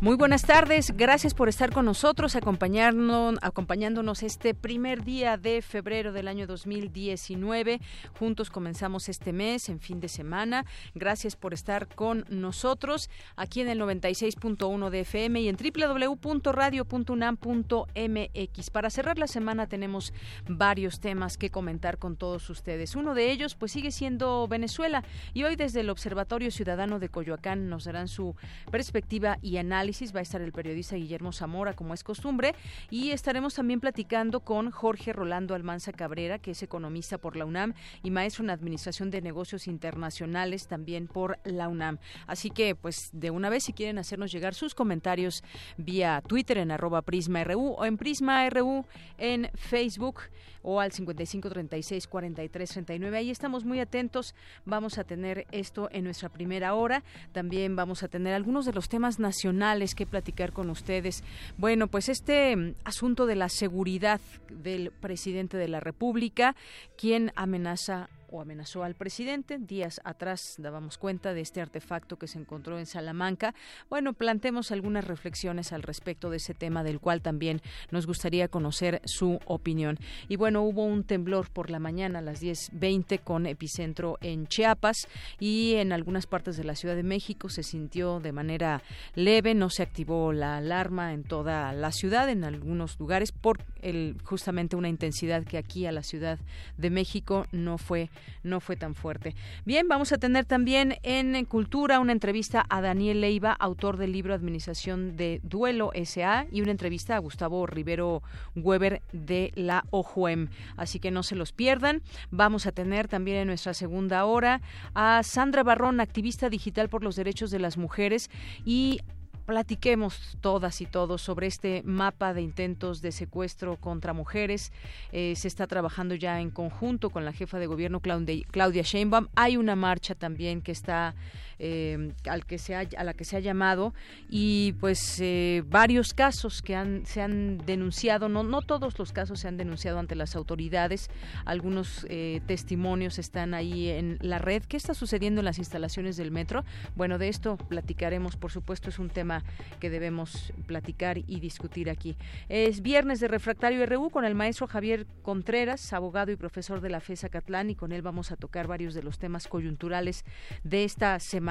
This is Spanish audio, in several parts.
Muy buenas tardes, gracias por estar con nosotros, acompañarnos, acompañándonos este primer día de febrero del año 2019. Juntos comenzamos este mes en fin de semana. Gracias por estar con nosotros aquí en el 96.1 de FM y en www.radio.unam.mx. Para cerrar la semana tenemos varios temas que comentar con todos ustedes. Uno de ellos pues sigue siendo Venezuela y hoy desde el Observatorio Ciudadano de Coyoacán nos darán su perspectiva y análisis va a estar el periodista Guillermo Zamora, como es costumbre, y estaremos también platicando con Jorge Rolando Almanza Cabrera, que es economista por la UNAM y maestro en Administración de Negocios Internacionales también por la UNAM. Así que, pues, de una vez, si quieren hacernos llegar sus comentarios vía Twitter en arroba PrismaRU o en PrismaRU en Facebook o al 55 36 43 39. Ahí estamos muy atentos. Vamos a tener esto en nuestra primera hora. También vamos a tener algunos de los temas nacionales que platicar con ustedes. Bueno, pues este mm, asunto de la seguridad del presidente de la República, quien amenaza o amenazó al presidente. Días atrás dábamos cuenta de este artefacto que se encontró en Salamanca. Bueno, plantemos algunas reflexiones al respecto de ese tema del cual también nos gustaría conocer su opinión. Y bueno, hubo un temblor por la mañana a las 10.20 con epicentro en Chiapas y en algunas partes de la Ciudad de México se sintió de manera leve, no se activó la alarma en toda la ciudad, en algunos lugares por el, justamente una intensidad que aquí a la Ciudad de México no fue no fue tan fuerte. Bien, vamos a tener también en Cultura una entrevista a Daniel Leiva, autor del libro Administración de Duelo SA, y una entrevista a Gustavo Rivero Weber de la OJUEM. Así que no se los pierdan. Vamos a tener también en nuestra segunda hora a Sandra Barrón, activista digital por los derechos de las mujeres y platiquemos todas y todos sobre este mapa de intentos de secuestro contra mujeres. Eh, se está trabajando ya en conjunto con la jefa de gobierno Claudia Sheinbaum. Hay una marcha también que está eh, al que se a la que se ha llamado y pues eh, varios casos que han, se han denunciado, no, no todos los casos se han denunciado ante las autoridades, algunos eh, testimonios están ahí en la red. ¿Qué está sucediendo en las instalaciones del metro? Bueno, de esto platicaremos, por supuesto, es un tema que debemos platicar y discutir aquí. Es viernes de Refractario RU con el maestro Javier Contreras, abogado y profesor de la FESA Catlán, y con él vamos a tocar varios de los temas coyunturales de esta semana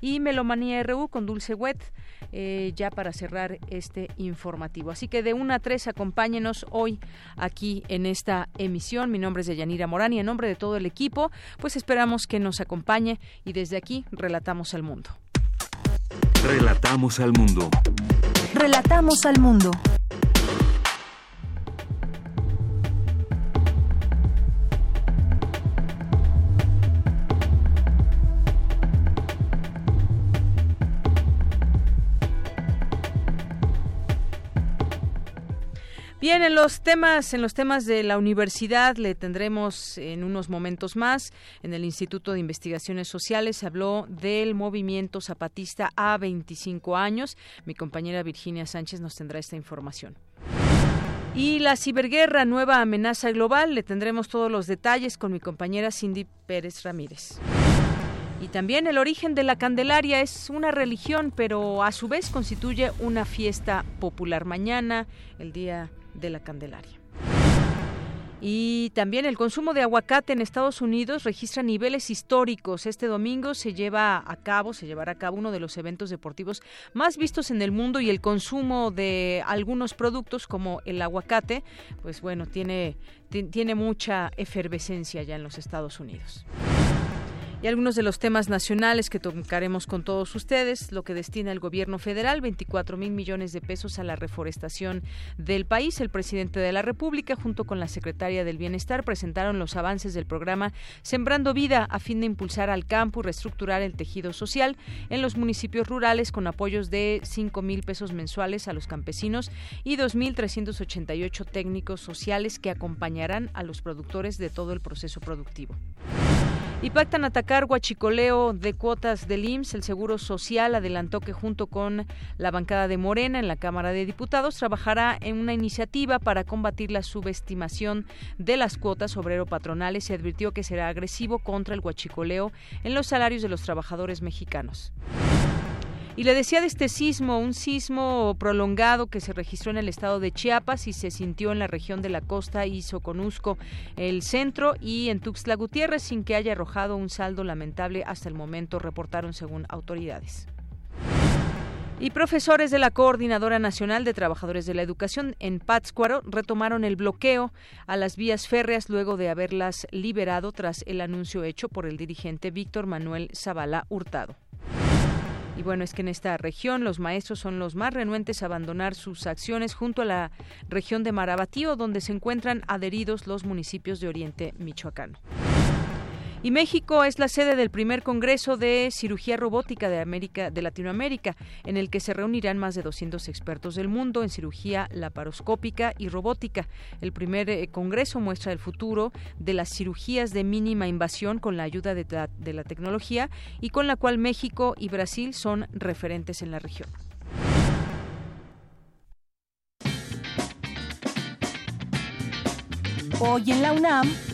y Melomanía RU con Dulce Wet, eh, ya para cerrar este informativo. Así que de una a tres, acompáñenos hoy aquí en esta emisión. Mi nombre es Deyanira Morán y en nombre de todo el equipo, pues esperamos que nos acompañe y desde aquí relatamos al mundo. Relatamos al mundo. Relatamos al mundo. Bien, en los temas, en los temas de la universidad le tendremos en unos momentos más. En el Instituto de Investigaciones Sociales se habló del movimiento zapatista a 25 años. Mi compañera Virginia Sánchez nos tendrá esta información. Y la ciberguerra, nueva amenaza global, le tendremos todos los detalles con mi compañera Cindy Pérez Ramírez. Y también el origen de la Candelaria es una religión, pero a su vez constituye una fiesta popular. Mañana, el día de la Candelaria. Y también el consumo de aguacate en Estados Unidos registra niveles históricos. Este domingo se lleva a cabo, se llevará a cabo uno de los eventos deportivos más vistos en el mundo y el consumo de algunos productos como el aguacate, pues bueno, tiene, tiene mucha efervescencia ya en los Estados Unidos. Y algunos de los temas nacionales que tocaremos con todos ustedes, lo que destina el gobierno federal, 24 mil millones de pesos a la reforestación del país. El presidente de la República, junto con la secretaria del Bienestar, presentaron los avances del programa Sembrando Vida a fin de impulsar al campo y reestructurar el tejido social en los municipios rurales con apoyos de 5 mil pesos mensuales a los campesinos y 2.388 técnicos sociales que acompañarán a los productores de todo el proceso productivo. Y pactan atacar huachicoleo de cuotas del IMSS. El Seguro Social adelantó que junto con la bancada de Morena en la Cámara de Diputados trabajará en una iniciativa para combatir la subestimación de las cuotas obrero-patronales y advirtió que será agresivo contra el huachicoleo en los salarios de los trabajadores mexicanos. Y le decía de este sismo, un sismo prolongado que se registró en el estado de Chiapas y se sintió en la región de la costa y Soconusco, el centro y en Tuxtla Gutiérrez sin que haya arrojado un saldo lamentable hasta el momento, reportaron según autoridades. Y profesores de la Coordinadora Nacional de Trabajadores de la Educación en Pátzcuaro retomaron el bloqueo a las vías férreas luego de haberlas liberado tras el anuncio hecho por el dirigente Víctor Manuel Zavala Hurtado. Y bueno, es que en esta región los maestros son los más renuentes a abandonar sus acciones junto a la región de Marabatío, donde se encuentran adheridos los municipios de Oriente Michoacán. Y México es la sede del primer Congreso de Cirugía Robótica de América de Latinoamérica, en el que se reunirán más de 200 expertos del mundo en cirugía laparoscópica y robótica. El primer eh, congreso muestra el futuro de las cirugías de mínima invasión con la ayuda de de la tecnología y con la cual México y Brasil son referentes en la región. Hoy en la UNAM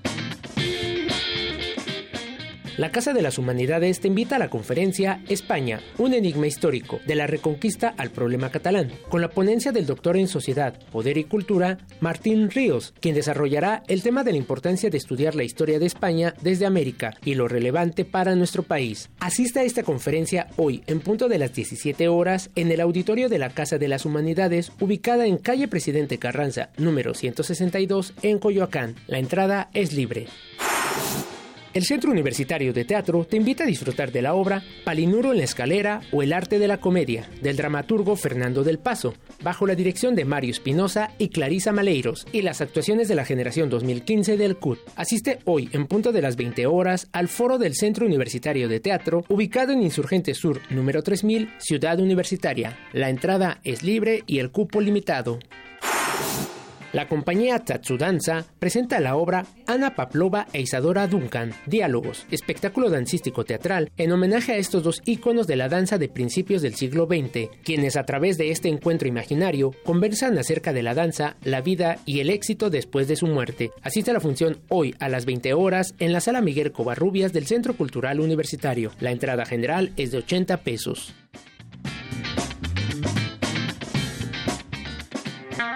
La Casa de las Humanidades te invita a la conferencia España, un enigma histórico, de la reconquista al problema catalán, con la ponencia del doctor en Sociedad, Poder y Cultura, Martín Ríos, quien desarrollará el tema de la importancia de estudiar la historia de España desde América y lo relevante para nuestro país. Asista a esta conferencia hoy, en punto de las 17 horas, en el auditorio de la Casa de las Humanidades, ubicada en calle Presidente Carranza, número 162, en Coyoacán. La entrada es libre. El Centro Universitario de Teatro te invita a disfrutar de la obra Palinuro en la escalera o El arte de la comedia, del dramaturgo Fernando del Paso, bajo la dirección de Mario Espinosa y Clarisa Maleiros, y las actuaciones de la generación 2015 del CUT. Asiste hoy, en punto de las 20 horas, al foro del Centro Universitario de Teatro, ubicado en Insurgente Sur, número 3000, Ciudad Universitaria. La entrada es libre y el cupo limitado. La compañía Tatsudanza presenta la obra Ana Paplova e Isadora Duncan, Diálogos, espectáculo dancístico teatral en homenaje a estos dos íconos de la danza de principios del siglo XX, quienes a través de este encuentro imaginario conversan acerca de la danza, la vida y el éxito después de su muerte. Asiste a la función hoy a las 20 horas en la sala Miguel Covarrubias del Centro Cultural Universitario. La entrada general es de 80 pesos.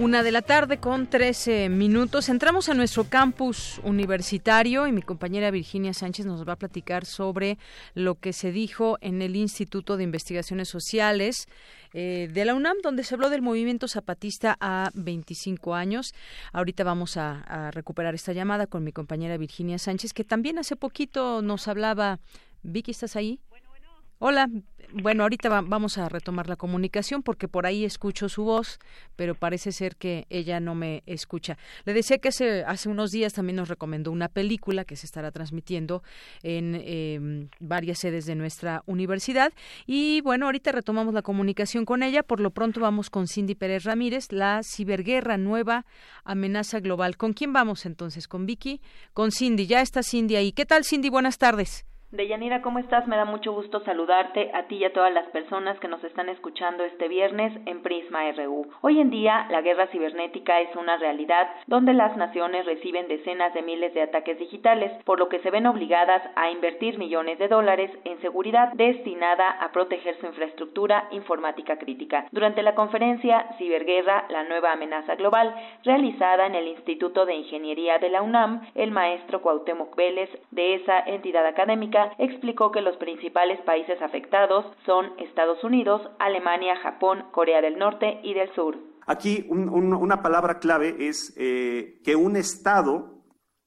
Una de la tarde con 13 minutos. Entramos a nuestro campus universitario y mi compañera Virginia Sánchez nos va a platicar sobre lo que se dijo en el Instituto de Investigaciones Sociales eh, de la UNAM, donde se habló del movimiento zapatista a 25 años. Ahorita vamos a, a recuperar esta llamada con mi compañera Virginia Sánchez, que también hace poquito nos hablaba. Vicky, ¿estás ahí? Hola, bueno, ahorita vamos a retomar la comunicación porque por ahí escucho su voz, pero parece ser que ella no me escucha. Le decía que hace, hace unos días también nos recomendó una película que se estará transmitiendo en em, varias sedes de nuestra universidad. Y bueno, ahorita retomamos la comunicación con ella. Por lo pronto vamos con Cindy Pérez Ramírez, la ciberguerra nueva amenaza global. ¿Con quién vamos entonces? ¿Con Vicky? Con Cindy. Ya está Cindy ahí. ¿Qué tal, Cindy? Buenas tardes. Deyanira, ¿cómo estás? Me da mucho gusto saludarte a ti y a todas las personas que nos están escuchando este viernes en Prisma RU. Hoy en día, la guerra cibernética es una realidad donde las naciones reciben decenas de miles de ataques digitales, por lo que se ven obligadas a invertir millones de dólares en seguridad destinada a proteger su infraestructura informática crítica. Durante la conferencia Ciberguerra, la nueva amenaza global, realizada en el Instituto de Ingeniería de la UNAM, el maestro Cuauhtémoc Vélez de esa entidad académica explicó que los principales países afectados son Estados Unidos, Alemania, Japón, Corea del Norte y del Sur. Aquí una palabra clave es eh, que un Estado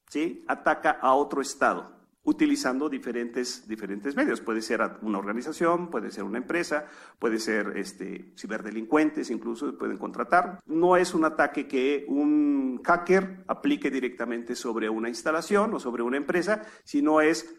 ¿sí? ataca a otro Estado utilizando diferentes, diferentes medios. Puede ser una organización, puede ser una empresa, puede ser este, ciberdelincuentes, incluso pueden contratar. No es un ataque que un hacker aplique directamente sobre una instalación o sobre una empresa, sino es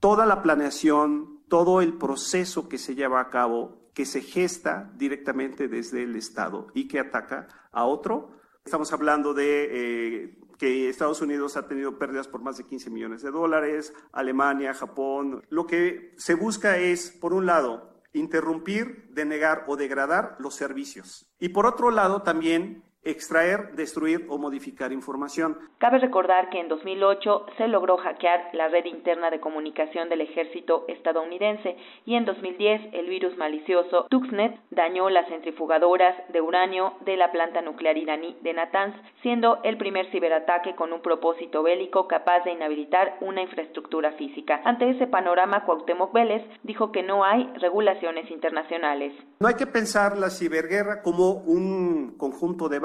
toda la planeación, todo el proceso que se lleva a cabo, que se gesta directamente desde el Estado y que ataca a otro. Estamos hablando de eh, que Estados Unidos ha tenido pérdidas por más de 15 millones de dólares, Alemania, Japón. Lo que se busca es, por un lado, interrumpir, denegar o degradar los servicios. Y por otro lado, también extraer, destruir o modificar información. Cabe recordar que en 2008 se logró hackear la red interna de comunicación del ejército estadounidense y en 2010 el virus malicioso Tuxnet dañó las centrifugadoras de uranio de la planta nuclear iraní de Natanz, siendo el primer ciberataque con un propósito bélico capaz de inhabilitar una infraestructura física. Ante ese panorama, Cuauhtémoc Vélez dijo que no hay regulaciones internacionales. No hay que pensar la ciberguerra como un conjunto de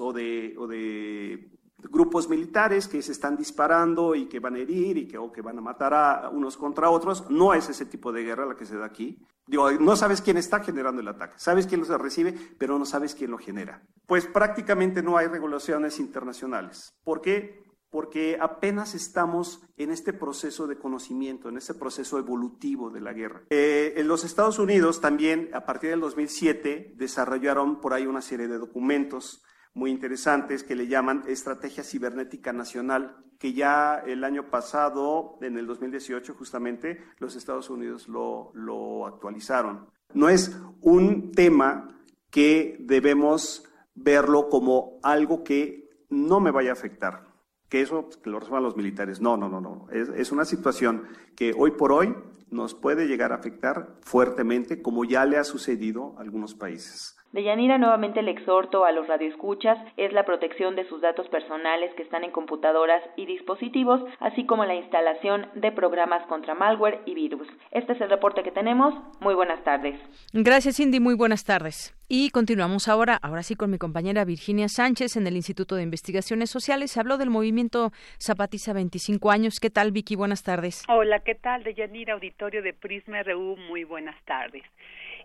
o de, grupos militares que se están disparando y que van a herir y que, van a matar a unos contra otros. No es ese tipo de guerra la que se da aquí. No sabes quién está generando el ataque, sabes quién lo recibe, pero no sabes quién lo genera. Pues prácticamente no hay regulaciones internacionales. ¿Por qué? Porque apenas estamos en este proceso de conocimiento, en este proceso evolutivo de la guerra. Eh, en los Estados Unidos también, a partir del 2007, desarrollaron por ahí una serie de documentos muy interesantes que le llaman Estrategia Cibernética Nacional, que ya el año pasado, en el 2018 justamente, los Estados Unidos lo, lo actualizaron. No es un tema que debemos verlo como algo que no me vaya a afectar, que eso lo resuelvan los militares. No, no, no, no. Es, es una situación que hoy por hoy nos puede llegar a afectar fuertemente, como ya le ha sucedido a algunos países. Deyanira nuevamente el exhorto a los radioescuchas es la protección de sus datos personales que están en computadoras y dispositivos, así como la instalación de programas contra malware y virus. Este es el reporte que tenemos. Muy buenas tardes. Gracias, Cindy. Muy buenas tardes. Y continuamos ahora, ahora sí con mi compañera Virginia Sánchez en el Instituto de Investigaciones Sociales. Se habló del movimiento Zapatiza 25 años. ¿Qué tal, Vicky? Buenas tardes. Hola, ¿qué tal? Deyanira, auditorio de Prisma RU. Muy buenas tardes.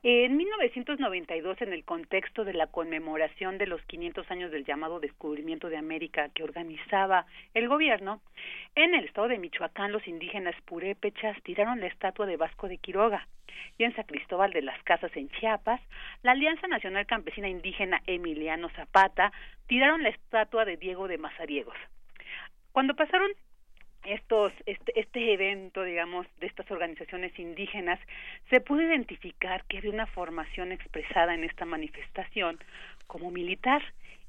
En 1992, en el contexto de la conmemoración de los 500 años del llamado descubrimiento de América que organizaba el gobierno, en el estado de Michoacán los indígenas purépechas tiraron la estatua de Vasco de Quiroga y en San Cristóbal de las Casas en Chiapas, la Alianza Nacional Campesina Indígena Emiliano Zapata tiraron la estatua de Diego de Mazariegos. Cuando pasaron estos este, este evento digamos de estas organizaciones indígenas se pudo identificar que había una formación expresada en esta manifestación como militar.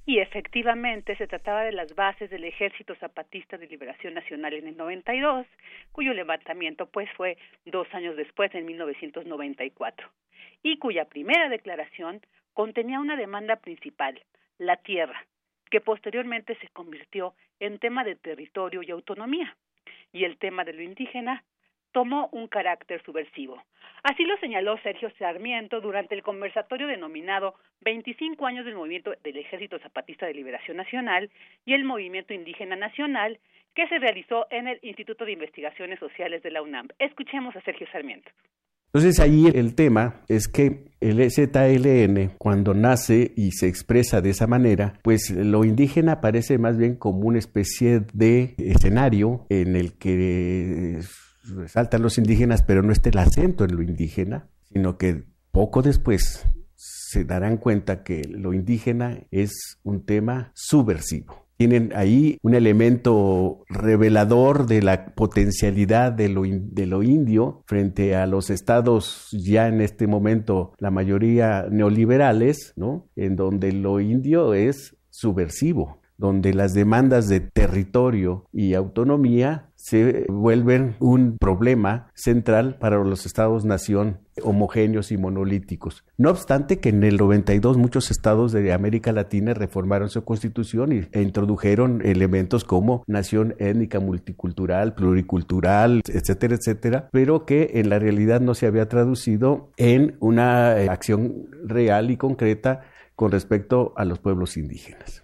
Y efectivamente se trataba de las bases del Ejército Zapatista de Liberación Nacional en el 92, cuyo levantamiento pues fue dos años después, en 1994, y cuya primera declaración contenía una demanda principal, la tierra, que posteriormente se convirtió en tema de territorio y autonomía y el tema de lo indígena tomó un carácter subversivo. Así lo señaló Sergio Sarmiento durante el conversatorio denominado 25 años del movimiento del Ejército Zapatista de Liberación Nacional y el Movimiento Indígena Nacional que se realizó en el Instituto de Investigaciones Sociales de la UNAM. Escuchemos a Sergio Sarmiento. Entonces ahí el tema es que el ZLN cuando nace y se expresa de esa manera, pues lo indígena aparece más bien como una especie de escenario en el que resaltan los indígenas, pero no está el acento en lo indígena, sino que poco después se darán cuenta que lo indígena es un tema subversivo tienen ahí un elemento revelador de la potencialidad de lo, de lo indio frente a los estados ya en este momento, la mayoría neoliberales, ¿no? En donde lo indio es subversivo donde las demandas de territorio y autonomía se vuelven un problema central para los estados-nación homogéneos y monolíticos. No obstante que en el 92 muchos estados de América Latina reformaron su constitución e introdujeron elementos como nación étnica, multicultural, pluricultural, etcétera, etcétera, pero que en la realidad no se había traducido en una eh, acción real y concreta con respecto a los pueblos indígenas.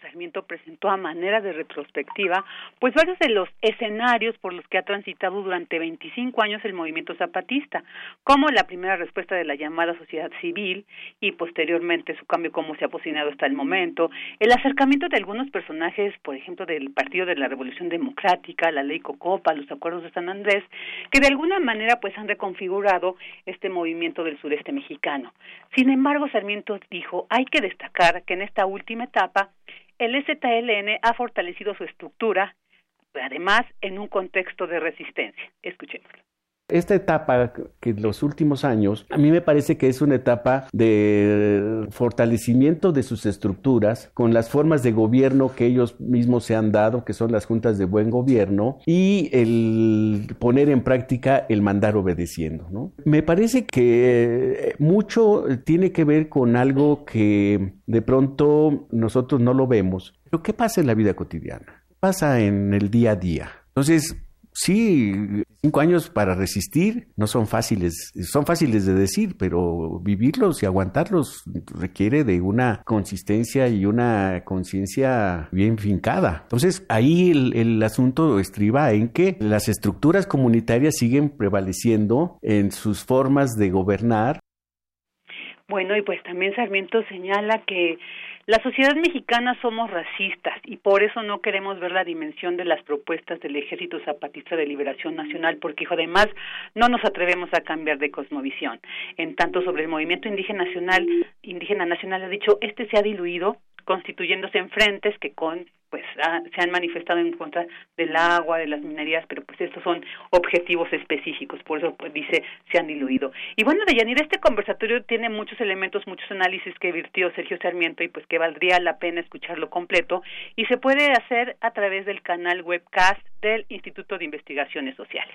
Sarmiento presentó a manera de retrospectiva, pues varios de los escenarios por los que ha transitado durante 25 años el movimiento zapatista, como la primera respuesta de la llamada sociedad civil y posteriormente su cambio cómo se ha posicionado hasta el momento, el acercamiento de algunos personajes, por ejemplo, del Partido de la Revolución Democrática, la Ley Cocopa, los acuerdos de San Andrés, que de alguna manera pues han reconfigurado este movimiento del sureste mexicano. Sin embargo, Sarmiento dijo, hay que destacar que en esta última etapa el STLN ha fortalecido su estructura, además en un contexto de resistencia. Escuchémoslo. Esta etapa que en los últimos años, a mí me parece que es una etapa de fortalecimiento de sus estructuras con las formas de gobierno que ellos mismos se han dado, que son las juntas de buen gobierno, y el poner en práctica el mandar obedeciendo. ¿no? Me parece que mucho tiene que ver con algo que de pronto nosotros no lo vemos. Pero ¿qué pasa en la vida cotidiana? Pasa en el día a día. Entonces, sí, cinco años para resistir no son fáciles, son fáciles de decir, pero vivirlos y aguantarlos requiere de una consistencia y una conciencia bien fincada. Entonces, ahí el, el, asunto estriba en que las estructuras comunitarias siguen prevaleciendo en sus formas de gobernar. Bueno, y pues también Sarmiento señala que la sociedad mexicana somos racistas y por eso no queremos ver la dimensión de las propuestas del Ejército Zapatista de Liberación Nacional, porque además no nos atrevemos a cambiar de cosmovisión. En tanto sobre el movimiento indígena nacional, indígena nacional ha dicho, este se ha diluido constituyéndose en frentes que con pues se han manifestado en contra del agua, de las minerías, pero pues estos son objetivos específicos, por eso pues dice se han diluido. Y bueno, Deyanira, este conversatorio tiene muchos elementos, muchos análisis que virtió Sergio Sarmiento y pues que valdría la pena escucharlo completo y se puede hacer a través del canal webcast del Instituto de Investigaciones Sociales.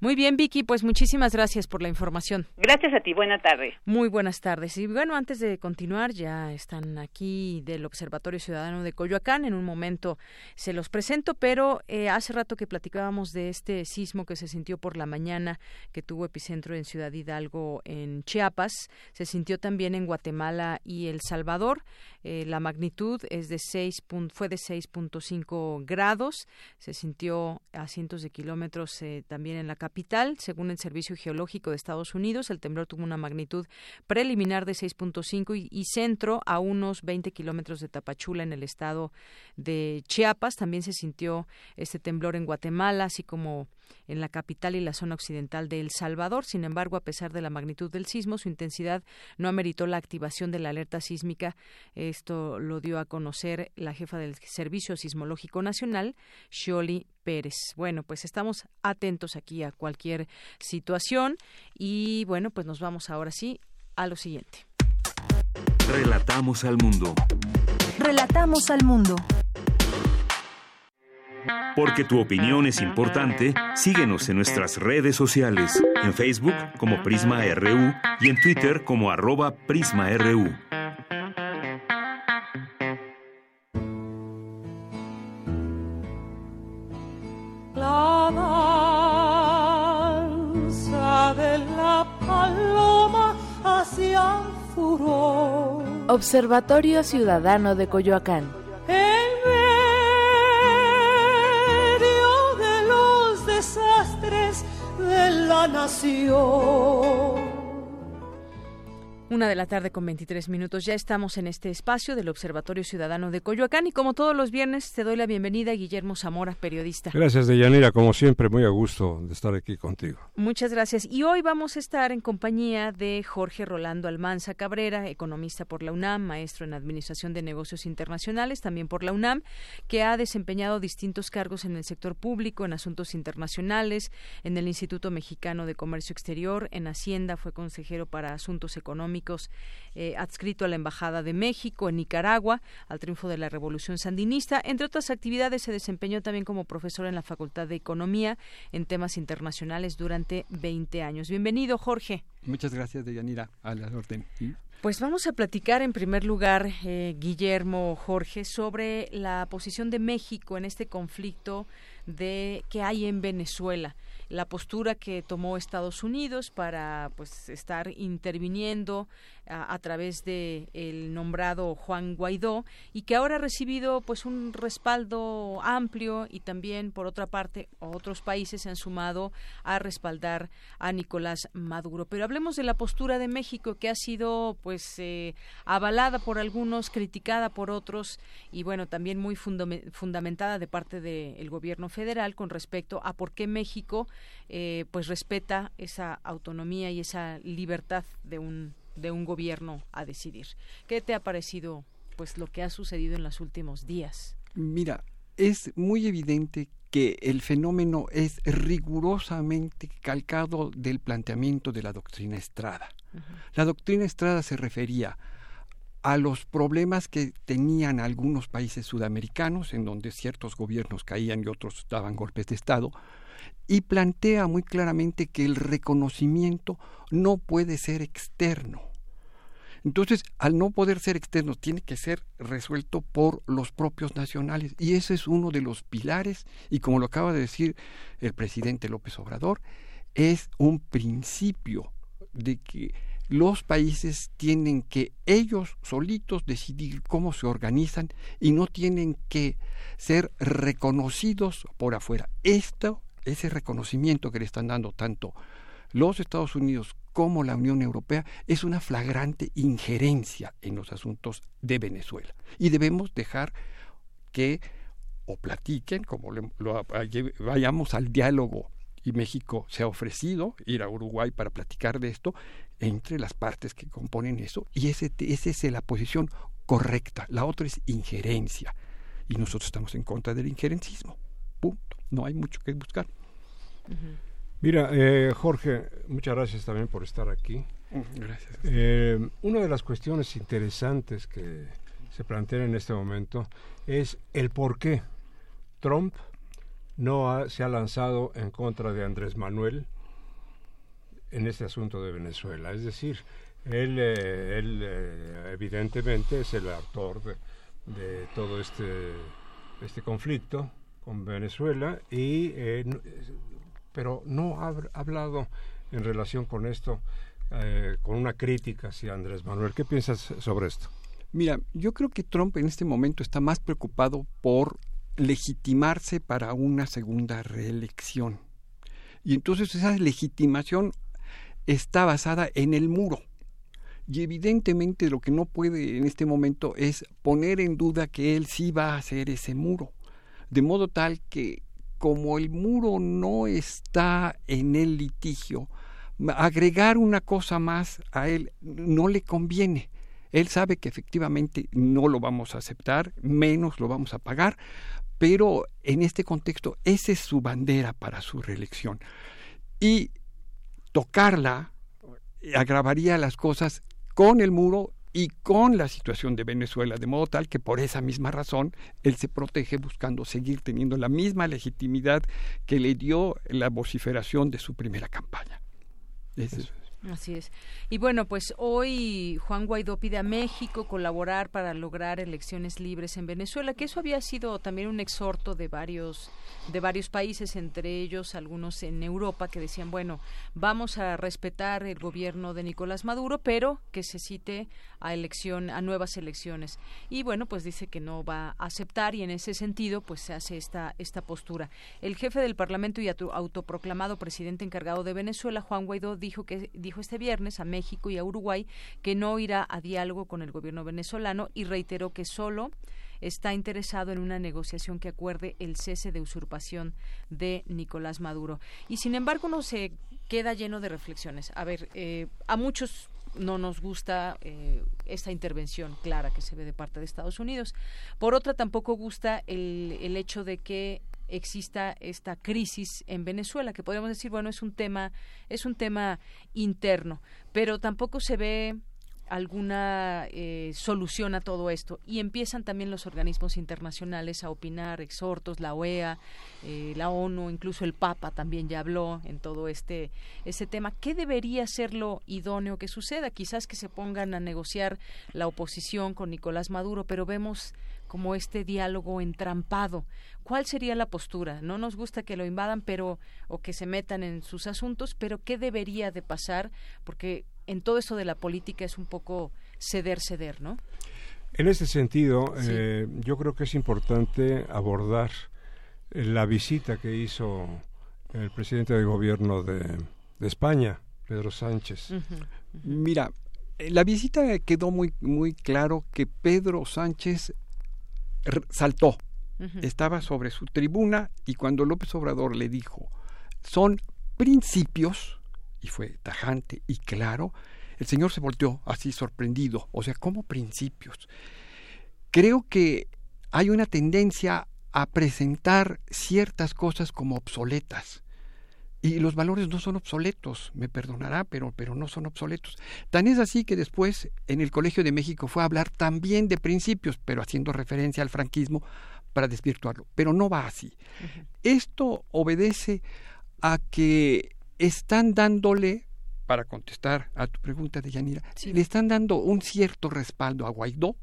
Muy bien, Vicky, pues muchísimas gracias por la información. Gracias a ti, buena tarde. Muy buenas tardes. Y bueno, antes de continuar, ya están aquí del Observatorio Ciudadano de Coyoacán. En un momento se los presento, pero eh, hace rato que platicábamos de este sismo que se sintió por la mañana, que tuvo epicentro en Ciudad Hidalgo, en Chiapas. Se sintió también en Guatemala y El Salvador. Eh, la magnitud es de 6, fue de 6.5 grados. Se sintió a cientos de kilómetros eh, también en la capital. Según el Servicio Geológico de Estados Unidos, el temblor tuvo una magnitud preliminar de 6.5 y, centro a unos 20 kilómetros de Tapachula en el estado de Chiapas. También se sintió este temblor en Guatemala, así como en la capital y la zona occidental de El Salvador. Sin embargo, a pesar de la magnitud del sismo, su intensidad no ameritó la activación de la alerta sísmica. Esto lo dio a conocer la jefa del Servicio Sismológico Nacional, Sholi Pérez. Bueno, pues estamos atentos aquí a cualquier situación y bueno, pues nos vamos ahora sí a lo siguiente. Relatamos al mundo. Relatamos al mundo. Porque tu opinión es importante, síguenos en nuestras redes sociales, en Facebook como Prisma RU y en Twitter como arroba PrismaRU. Observatorio Ciudadano de Coyoacán desastres de la nación. Una de la tarde con 23 minutos. Ya estamos en este espacio del Observatorio Ciudadano de Coyoacán y como todos los viernes te doy la bienvenida Guillermo Zamora, periodista. Gracias, Deyanira. Como siempre, muy a gusto de estar aquí contigo. Muchas gracias. Y hoy vamos a estar en compañía de Jorge Rolando Almanza Cabrera, economista por la UNAM, maestro en Administración de Negocios Internacionales, también por la UNAM, que ha desempeñado distintos cargos en el sector público, en asuntos internacionales, en el Instituto Mexicano de Comercio Exterior, en Hacienda, fue consejero para asuntos económicos eh, adscrito a la Embajada de México en Nicaragua, al triunfo de la Revolución Sandinista. Entre otras actividades, se desempeñó también como profesor en la Facultad de Economía en temas internacionales durante 20 años. Bienvenido, Jorge. Muchas gracias, Deyanira, a la orden. Pues vamos a platicar en primer lugar, eh, Guillermo Jorge, sobre la posición de México en este conflicto de que hay en Venezuela la postura que tomó Estados Unidos para pues estar interviniendo a, través de el nombrado Juan Guaidó y que ahora ha recibido pues un respaldo amplio y también por otra parte otros países se han sumado a respaldar a Nicolás Maduro. Pero hablemos de la postura de México que ha sido pues eh, avalada por algunos, criticada por otros y bueno también muy fundamentada de parte del gobierno federal con respecto a por qué México eh, pues respeta esa autonomía y esa libertad de un de un gobierno a decidir. ¿Qué te ha parecido pues lo que ha sucedido en los últimos días? Mira, es muy evidente que el fenómeno es rigurosamente calcado del planteamiento de la doctrina Estrada. La doctrina Estrada se refería a los problemas que tenían algunos países sudamericanos, en donde ciertos gobiernos caían y otros daban golpes de Estado, y plantea muy claramente que el reconocimiento no puede ser externo. Entonces, al no poder ser externo, tiene que ser resuelto por los propios nacionales. Y ese es uno de los pilares, y como lo acaba de decir el presidente López Obrador, es un principio de que los países tienen que ellos solitos decidir cómo se organizan y no tienen que ser reconocidos por afuera. Esto ese reconocimiento que le están dando tanto los Estados Unidos como la Unión Europea es una flagrante injerencia en los asuntos de Venezuela. Y debemos dejar que o platiquen, como lo, vayamos al diálogo y México se ha ofrecido ir a Uruguay para platicar de esto entre las partes que componen eso y ese, esa es la posición correcta. La otra es injerencia y nosotros estamos en contra del injerencismo. Punto. No hay mucho que buscar. Mira, eh, Jorge, muchas gracias también por estar aquí. Gracias. Eh, una de las cuestiones interesantes que se plantean en este momento es el por qué Trump no se ha lanzado en contra de Andrés Manuel en este asunto de Venezuela. Es decir, él, eh, él evidentemente es el autor de, de todo este, este conflicto con Venezuela y pero no ha hablado en relación con esto, eh, con una crítica hacia Andrés Manuel. ¿Qué piensas sobre esto? Mira, yo creo que Trump en este momento está más preocupado por legitimarse para una segunda reelección. Y entonces esa legitimación está basada en el muro. Y evidentemente lo que no puede en este momento es poner en duda que él sí va a hacer ese muro. De modo tal que como el muro no está en el litigio, agregar una cosa más a él no le conviene. Él sabe que efectivamente no lo vamos a aceptar, menos lo vamos a pagar, pero en este contexto esa es su bandera para su reelección. Y tocarla agravaría las cosas con el muro y con la situación de Venezuela, de modo tal que por esa misma razón él se protege buscando seguir teniendo la misma legitimidad que le dio la vociferación de su primera campaña. Así es. Y bueno, pues hoy Juan Guaidó pide a México colaborar para lograr elecciones libres en Venezuela, que eso había sido también un exhorto de varios de varios países, entre ellos algunos en Europa que decían, bueno, vamos a respetar el gobierno de Nicolás Maduro, pero que se cite a elección a nuevas elecciones. Y bueno, pues dice que no va a aceptar y en ese sentido pues se hace esta esta postura. El jefe del Parlamento y autoproclamado presidente encargado de Venezuela, Juan Guaidó, dijo que dijo este viernes a México y a Uruguay que no irá a diálogo con el gobierno venezolano y reiteró que solo está interesado en una negociación que acuerde el cese de usurpación de Nicolás Maduro. Y sin embargo, no se queda lleno de reflexiones. A ver, eh, a muchos no nos gusta eh, esta intervención clara que se ve de parte de Estados Unidos. Por otra, tampoco gusta el, el hecho de que exista esta crisis en Venezuela, que podríamos decir, bueno, es un tema, es un tema interno, pero tampoco se ve alguna eh, solución a todo esto y empiezan también los organismos internacionales a opinar, exhortos, la OEA, eh, la ONU, incluso el Papa también ya habló en todo este, este tema. ¿Qué debería ser lo idóneo que suceda? Quizás que se pongan a negociar la oposición con Nicolás Maduro, pero vemos como este diálogo entrampado. ¿Cuál sería la postura? No nos gusta que lo invadan, pero o que se metan en sus asuntos, pero ¿qué debería de pasar? Porque en todo esto de la política es un poco ceder, ceder, ¿no? En ese sentido, eh, yo creo que es importante abordar la visita que hizo el presidente de gobierno de, España, Pedro Sánchez. Mira, eh, la visita quedó muy, muy claro que Pedro Sánchez saltó, estaba sobre su tribuna y cuando López Obrador le dijo, son principios, y fue tajante y claro, el Señor se volteó así sorprendido, o sea, como principios. Creo que hay una tendencia a presentar ciertas cosas como obsoletas. Y los valores no son obsoletos, me perdonará, pero, pero no son obsoletos. Tan es así que después en el Colegio de México fue a hablar también de principios, pero haciendo referencia al franquismo para desvirtuarlo. Pero no va así. Esto obedece a que están dándole, para contestar a tu pregunta de Yanira, le están dando un cierto respaldo a Guaidó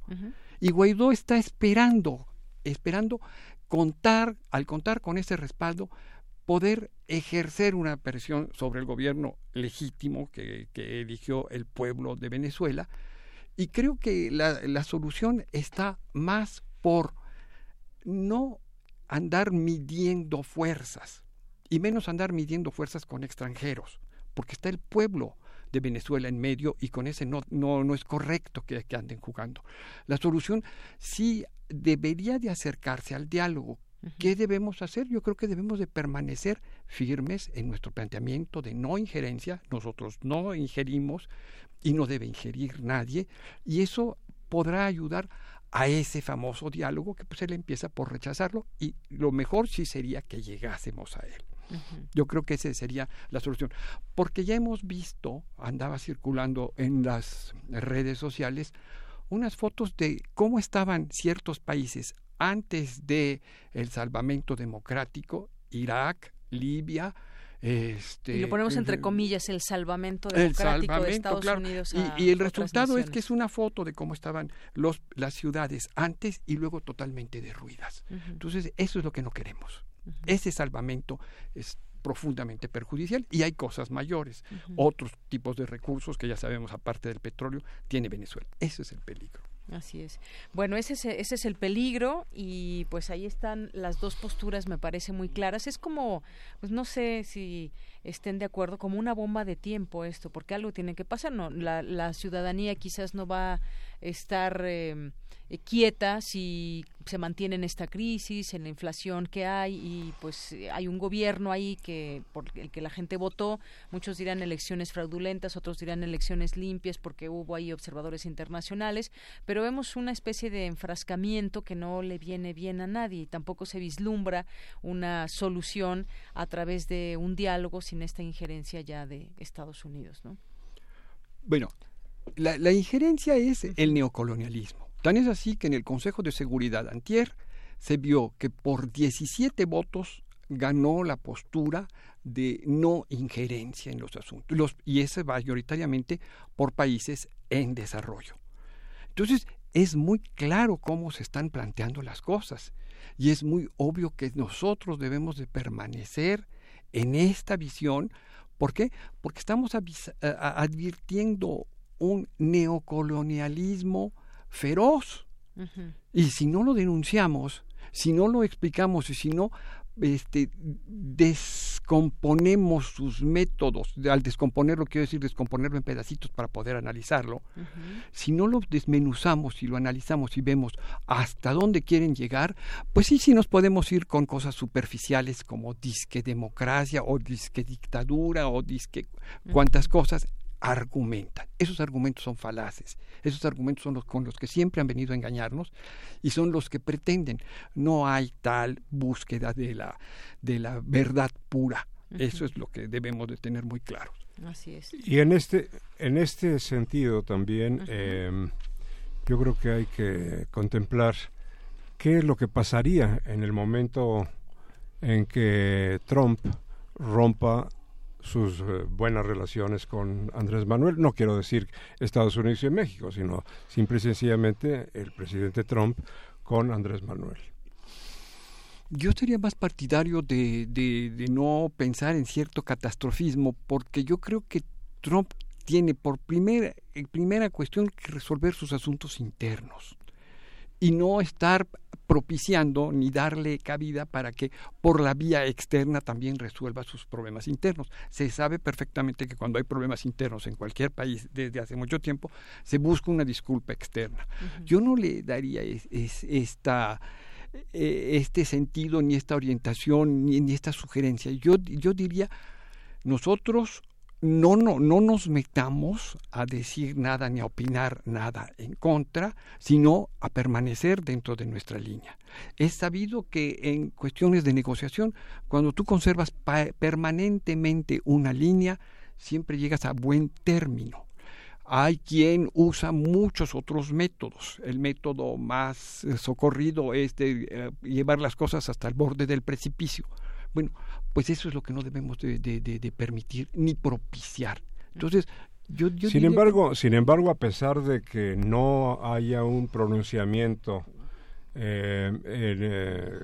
y Guaidó está esperando, esperando contar, al contar con ese respaldo, poder ejercer una presión sobre el gobierno legítimo que, eligió el pueblo de Venezuela. Y creo que la, solución está más por no andar midiendo fuerzas, y menos andar midiendo fuerzas con extranjeros, porque está el pueblo de Venezuela en medio y con ese no, no, no es correcto que, que anden jugando. La solución sí debería de acercarse al diálogo. ¿Qué debemos hacer? Yo creo que debemos de permanecer firmes en nuestro planteamiento de no injerencia. Nosotros no ingerimos y no debe ingerir nadie. Y eso podrá ayudar a ese famoso diálogo que pues él empieza por rechazarlo y lo mejor sí sería que llegásemos a él. Yo creo que esa sería la solución. Porque ya hemos visto, andaba circulando en las redes sociales, unas fotos de cómo estaban ciertos países antes de el salvamento democrático, Irak, Libia, este, y lo ponemos entre comillas, el salvamento democrático de Estados Unidos. y, el resultado es que es una foto de cómo estaban los, las ciudades antes y luego totalmente derruidas. Entonces, eso es lo que no queremos. Ese salvamento es profundamente perjudicial y hay cosas mayores. Otros tipos de recursos que ya sabemos, aparte del petróleo, tiene Venezuela. Ese es el peligro. Así es. Bueno, ese es, ese es el peligro y pues ahí están las dos posturas, me parece muy claras. Es como, pues no sé si estén de acuerdo, como una bomba de tiempo esto, porque algo tiene que pasar. No, la, la ciudadanía quizás no va estar eh, eh, quieta si se mantiene en esta crisis, en la inflación que hay y pues hay un gobierno ahí que por el que la gente votó, muchos dirán elecciones fraudulentas, otros dirán elecciones limpias porque hubo ahí observadores internacionales, pero vemos una especie de enfrascamiento que no le viene bien a nadie y tampoco se vislumbra una solución a través de un diálogo sin esta injerencia ya de Estados Unidos, ¿no? Bueno, la, la injerencia es el neocolonialismo Tan es así que en el Consejo de Seguridad antier se vio que por 17 votos ganó la postura de no injerencia en los asuntos, y ese mayoritariamente por países en desarrollo. Entonces, es muy claro cómo se están planteando las cosas, y es muy obvio que nosotros debemos de permanecer en esta visión. ¿Por qué? Porque estamos advirtiendo un neocolonialismo feroz. Y si no lo denunciamos, Si no lo explicamos y si no este, descomponemos sus métodos, al descomponerlo quiero decir descomponerlo en pedacitos para poder analizarlo, si no lo desmenuzamos y lo analizamos y vemos hasta dónde quieren llegar, pues sí, sí nos podemos ir con cosas superficiales como disque democracia o disque dictadura o disque cuantas cosas, argumentan. Esos argumentos son falaces. Esos argumentos son los con los que siempre han venido a engañarnos y son los que pretenden. No hay tal búsqueda de la, de la verdad pura. Eso es lo que debemos de tener muy claro. Así es. Y en este, en este sentido también em, yo creo que hay que contemplar qué es lo que pasaría en el momento en que Trump rompa sus eh, buenas relaciones con Andrés Manuel. No quiero decir Estados Unidos y México, sino simple y sencillamente el presidente Trump con Andrés Manuel. Yo sería más partidario de, no pensar en cierto catastrofismo, porque yo creo que Trump tiene por primera, primera cuestión que resolver sus asuntos internos y no estar propiciando ni darle cabida para que por la vía externa también resuelva sus problemas internos. Se sabe perfectamente que cuando hay problemas internos en cualquier país desde hace mucho tiempo, se busca una disculpa externa. Yo no le daría esta eh, este sentido, ni esta orientación, ni, ni esta sugerencia. Yo, yo diría, nosotros no, no, no nos metamos a decir nada ni a opinar nada en contra, sino a permanecer dentro de nuestra línea. Es sabido que en cuestiones de negociación, cuando tú conservas permanentemente una línea, siempre llegas a buen término. Hay quien usa muchos otros métodos. El método más eh, socorrido es de eh, llevar las cosas hasta el borde del precipicio. Bueno, pues eso es lo que no debemos de, permitir ni propiciar. Entonces, yo, sin embargo, sin embargo, a pesar de que no haya un pronunciamiento eh, eh,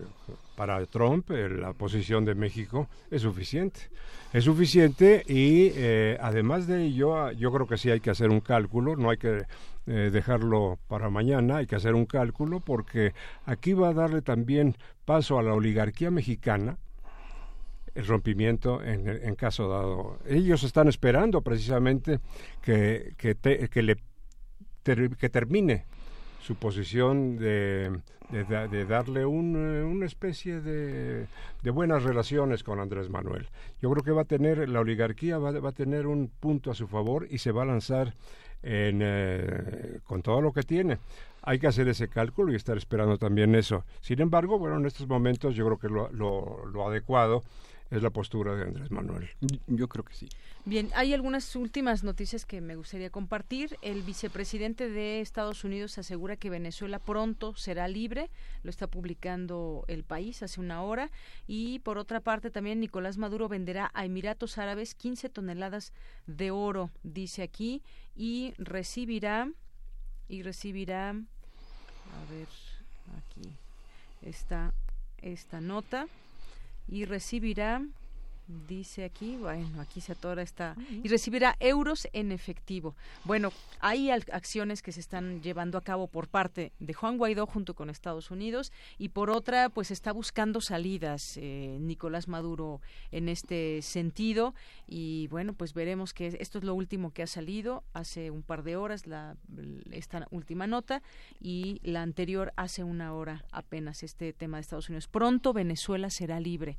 para Trump, la posición de México es suficiente. Es suficiente y eh, además de ello, yo creo que sí hay que hacer un cálculo, no hay que dejarlo para mañana, hay que hacer un cálculo porque aquí va a darle también paso a la oligarquía mexicana, el rompimiento en, caso dado. Ellos están esperando precisamente que, que, que le que termine su posición de, de, darle un, una especie de, de, buenas relaciones con Andrés Manuel. Yo creo que va a tener, la oligarquía va, va a tener un punto a su favor y se va a lanzar en, eh, con todo lo que tiene. Hay que hacer ese cálculo y estar esperando también eso. Sin embargo, bueno, en estos momentos yo creo que lo, lo, lo adecuado es la postura de Andrés Manuel. Yo creo que sí. Bien, hay algunas últimas noticias que me gustaría compartir. El vicepresidente de Estados Unidos asegura que Venezuela pronto será libre. Lo está publicando El País hace una hora. Y por otra parte, también Nicolás Maduro venderá a Emiratos Árabes 15 toneladas de oro, dice aquí, y recibirá y recibirá a ver aquí está esta nota y recibirá dice aquí, bueno, aquí se atora esta, y recibirá euros en efectivo. Bueno, hay acciones que se están llevando a cabo por parte de Juan Guaidó junto con Estados Unidos y por otra, pues está buscando salidas eh, Nicolás Maduro en este sentido y bueno, pues veremos que esto es lo último que ha salido hace un par de horas, la, esta última nota y la anterior hace una hora apenas este tema de Estados Unidos. Pronto Venezuela será libre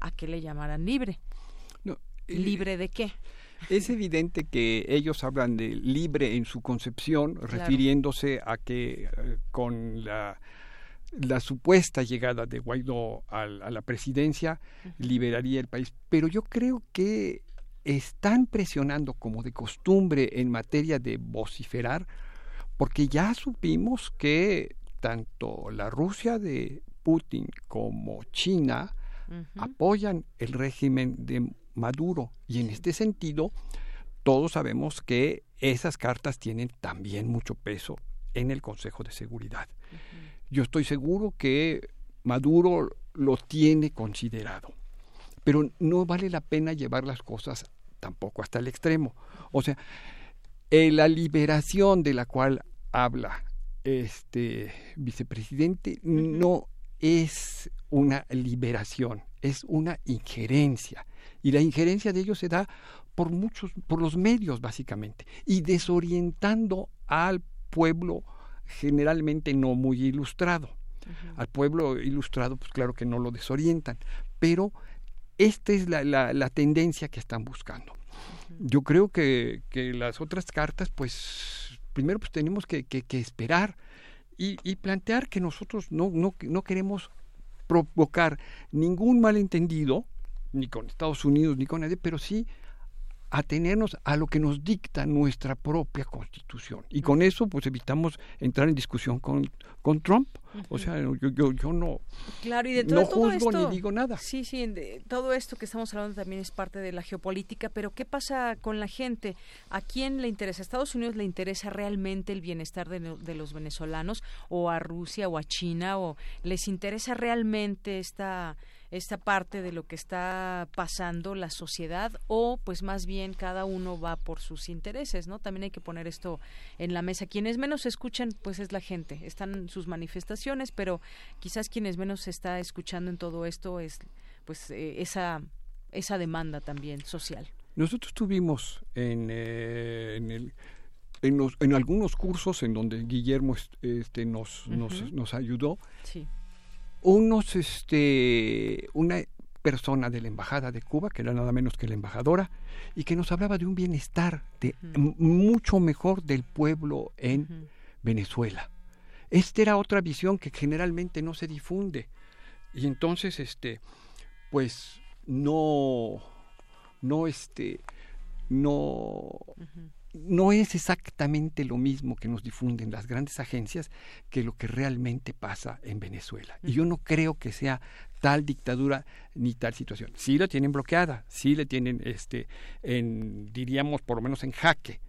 a qué le llamarán libre. No, ¿Libre de qué? Es evidente que ellos hablan de libre en su concepción, refiriéndose a que eh, con la, la, supuesta llegada de Guaidó a, la presidencia liberaría el país. Pero yo creo que están presionando como de costumbre en materia de vociferar, porque ya supimos que tanto la Rusia de Putin como China apoyan el régimen de Maduro. Y en este sentido, todos sabemos que esas cartas tienen también mucho peso en el Consejo de Seguridad. Yo estoy seguro que Maduro lo tiene considerado, pero no vale la pena llevar las cosas tampoco hasta el extremo. O sea, eh, la liberación de la cual habla este vicepresidente no es una liberación, es una injerencia. Y la injerencia de ellos se da por muchos, por los medios básicamente, y desorientando al pueblo generalmente no muy ilustrado. Al pueblo ilustrado, pues claro que no lo desorientan, pero esta es la, la, tendencia que están buscando. Yo creo que, que, las otras cartas, pues primero pues tenemos que, que, esperar y, y, plantear que nosotros no, no, no queremos provocar ningún malentendido, ni con Estados Unidos, ni con nadie, pero sí atenernos a lo que nos dicta nuestra propia constitución. Y con eso, pues evitamos entrar en discusión con, con Trump. O sea, yo, yo, yo no, claro, y no todo juzgo esto, ni digo nada. Sí, sí, todo esto que estamos hablando también es parte de la geopolítica, pero ¿qué pasa con la gente? ¿A quién le interesa? ¿A Estados Unidos le interesa realmente el bienestar de, de los venezolanos? ¿O a Rusia o a China? ¿O les interesa realmente esta esta parte de lo que está pasando la sociedad o pues más bien cada uno va por sus intereses, ¿no? También hay que poner esto en la mesa. Quienes menos escuchan pues es la gente, están sus manifestaciones, pero quizás quienes menos se está escuchando en todo esto es pues eh, esa esa demanda también social. Nosotros tuvimos en, eh, en el en, en, algunos cursos en donde Guillermo este, nos, nos, nos ayudó, sí unos, este, una persona de la Embajada de Cuba, que era nada menos que la embajadora, y que nos hablaba de un bienestar de, mucho mejor del pueblo en Venezuela. Esta era otra visión que generalmente no se difunde. Y entonces, este, pues, no, no, este, no, no es exactamente lo mismo que nos difunden las grandes agencias que lo que realmente pasa en Venezuela. Y yo no creo que sea tal dictadura ni tal situación. Sí la tienen bloqueada, sí la tienen, este, en, diríamos, por lo menos en jaque,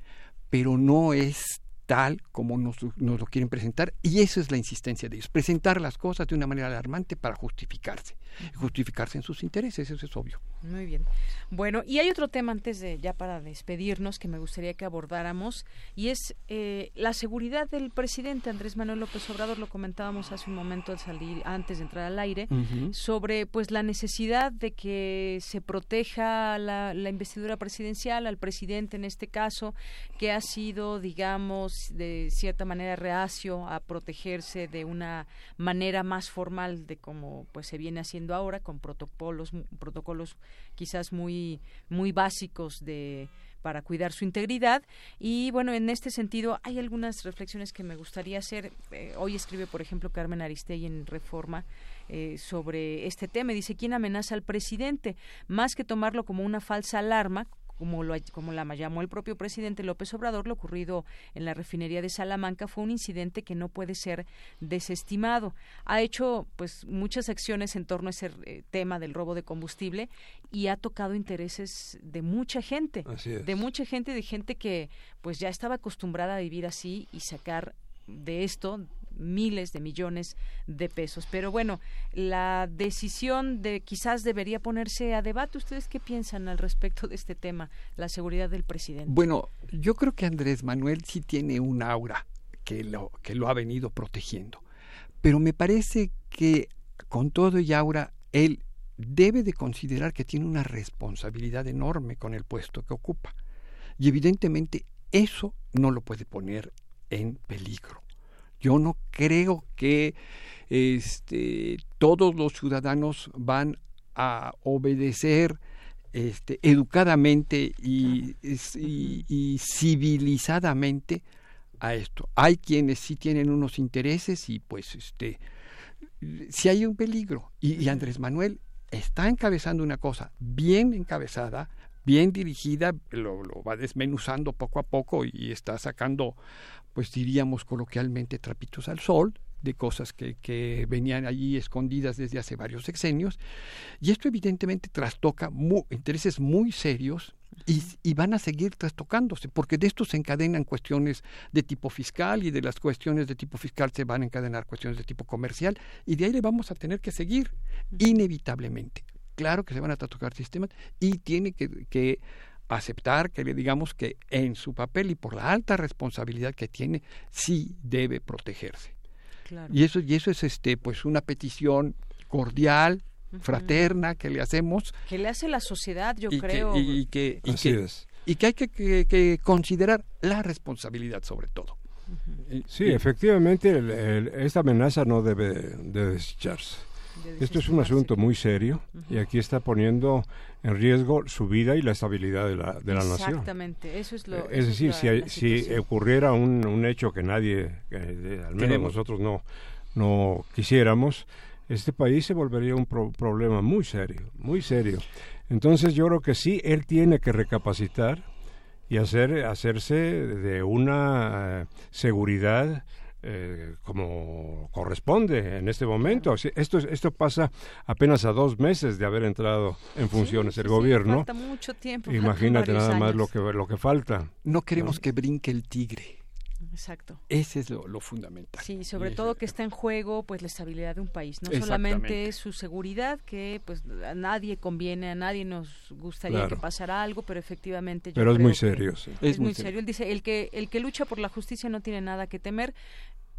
pero no es tal como nos, nos, lo quieren presentar y eso es la insistencia de ellos, presentar las cosas de una manera alarmante para justificarse, justificarse en sus intereses, eso es obvio. Muy bien. Bueno, y hay otro tema antes de ya para despedirnos que me gustaría que abordáramos y es eh, la seguridad del presidente Andrés Manuel López Obrador. Lo comentábamos hace un momento al salir antes de entrar al aire sobre pues la necesidad de que se proteja la, la investidura presidencial al presidente en este caso que ha sido digamos de cierta manera reacio a protegerse de una manera más formal de como pues se viene haciendo ahora con protocolos protocolos quizás muy muy básicos de para cuidar su integridad. Y bueno en este sentido hay algunas reflexiones que me gustaría hacer. Eh, hoy escribe por ejemplo Carmen Aristegui en Reforma eh, sobre este tema. Dice quién amenaza al presidente más que tomarlo como una falsa alarma como, lo, como la llamó el propio presidente López Obrador, lo ocurrido en la refinería de Salamanca fue un incidente que no puede ser desestimado. Ha hecho pues muchas acciones en torno a ese eh, tema del robo de combustible y ha tocado intereses de mucha gente, de mucha gente, de gente que pues ya estaba acostumbrada a vivir así y sacar de esto miles de millones de pesos. Pero bueno, la decisión de quizás debería ponerse a debate. ¿Ustedes qué piensan al respecto de este tema, la seguridad del presidente? Bueno, yo creo que Andrés Manuel sí tiene un aura que lo, que lo ha venido protegiendo. Pero me parece que con todo y aura, él debe de considerar que tiene una responsabilidad enorme con el puesto que ocupa. Y evidentemente eso no lo puede poner en peligro. Yo no creo que este, todos los ciudadanos van a obedecer este, educadamente y, civilizadamente a esto. Hay quienes sí tienen unos intereses y pues este si hay un peligro. Y, Andrés Manuel está encabezando una cosa bien encabezada, bien dirigida, lo, va desmenuzando poco a poco y está sacando pues diríamos coloquialmente trapitos al sol, de cosas que, que, venían allí escondidas desde hace varios sexenios. Y esto evidentemente trastoca intereses muy serios y, y, van a seguir trastocándose, porque de esto se encadenan cuestiones de tipo fiscal y de las cuestiones de tipo fiscal se van a encadenar cuestiones de tipo comercial y de ahí le vamos a tener que seguir inevitablemente. Claro que se van a trastocar sistemas y tiene que, que aceptar que le digamos que en su papel y por la alta responsabilidad que tiene, sí debe protegerse. Y eso, y eso es este, pues una petición cordial, fraterna que le hacemos. Que le hace la sociedad, yo creo. y, que, y, que, y que hay que, considerar la responsabilidad sobre todo. Sí, efectivamente, esta amenaza no debe de desecharse. Esto es un asunto muy serio y aquí está poniendo en riesgo su vida y la estabilidad de la, de la nación. Exactamente, eso es lo. Eh, es decir, si, si ocurriera un, un, hecho que nadie, al menos nosotros no, no quisiéramos, este país se volvería un problema muy serio, muy serio. Entonces yo creo que sí, él tiene que recapacitar y hacer, hacerse de una seguridad eh, como corresponde en este momento. Esto, esto pasa apenas a dos meses de haber entrado en funciones el gobierno. Falta mucho tiempo. Imagínate nada más lo que, lo que falta. No queremos que brinque el tigre. Exacto. Ese es lo, fundamental. Sí, sobre todo que está en juego pues la estabilidad de un país, no solamente su seguridad, que pues a nadie conviene, a nadie nos gustaría que pasara algo, pero efectivamente Pero es muy serio, Es, muy serio. Él dice, el que el que lucha por la justicia no tiene nada que temer,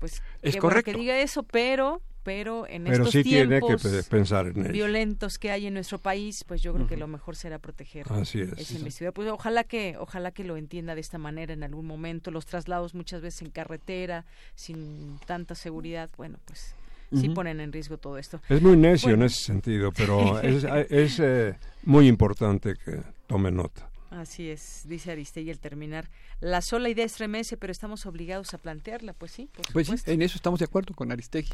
pues es correcto. que diga eso, pero pero en pero estos sí tiempos tiene que pensar en violentos que hay en nuestro país, pues yo creo que lo mejor será proteger Así es. esa. Pues ojalá que ojalá que lo entienda de esta manera en algún momento. Los traslados muchas veces en carretera sin tanta seguridad, bueno, pues sí ponen en riesgo todo esto. Es muy necio en ese sentido, pero es, es eh, muy importante que tome nota. Así es, dice Aristegui al terminar. La sola idea estremece, pero estamos obligados a plantearla, pues sí. Por pues sí, en eso estamos de acuerdo con Aristegui.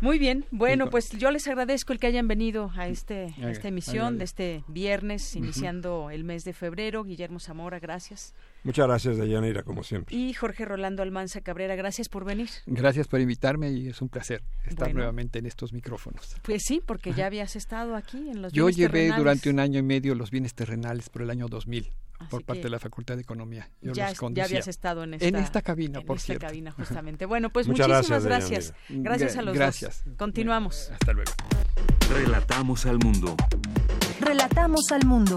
Muy bien, bueno, pues yo les agradezco el que hayan venido a, este, esta emisión de este viernes, iniciando el mes de febrero. Guillermo Zamora, gracias. Muchas gracias, Dayanira, como siempre. Y Jorge Rolando Almanza Cabrera, gracias por venir. Gracias por invitarme y es un placer estar nuevamente en estos micrófonos. Pues sí, porque ya habías estado aquí en los Yo llevé durante un año y medio los bienes terrenales por el año 2000 por parte de la Facultad de Economía. ya, habías estado en esta, en esta cabina, en por esta cabina, justamente. Bueno, pues muchísimas gracias. Gracias, a los gracias. dos. Continuamos. Hasta luego. Relatamos al mundo. Relatamos al mundo.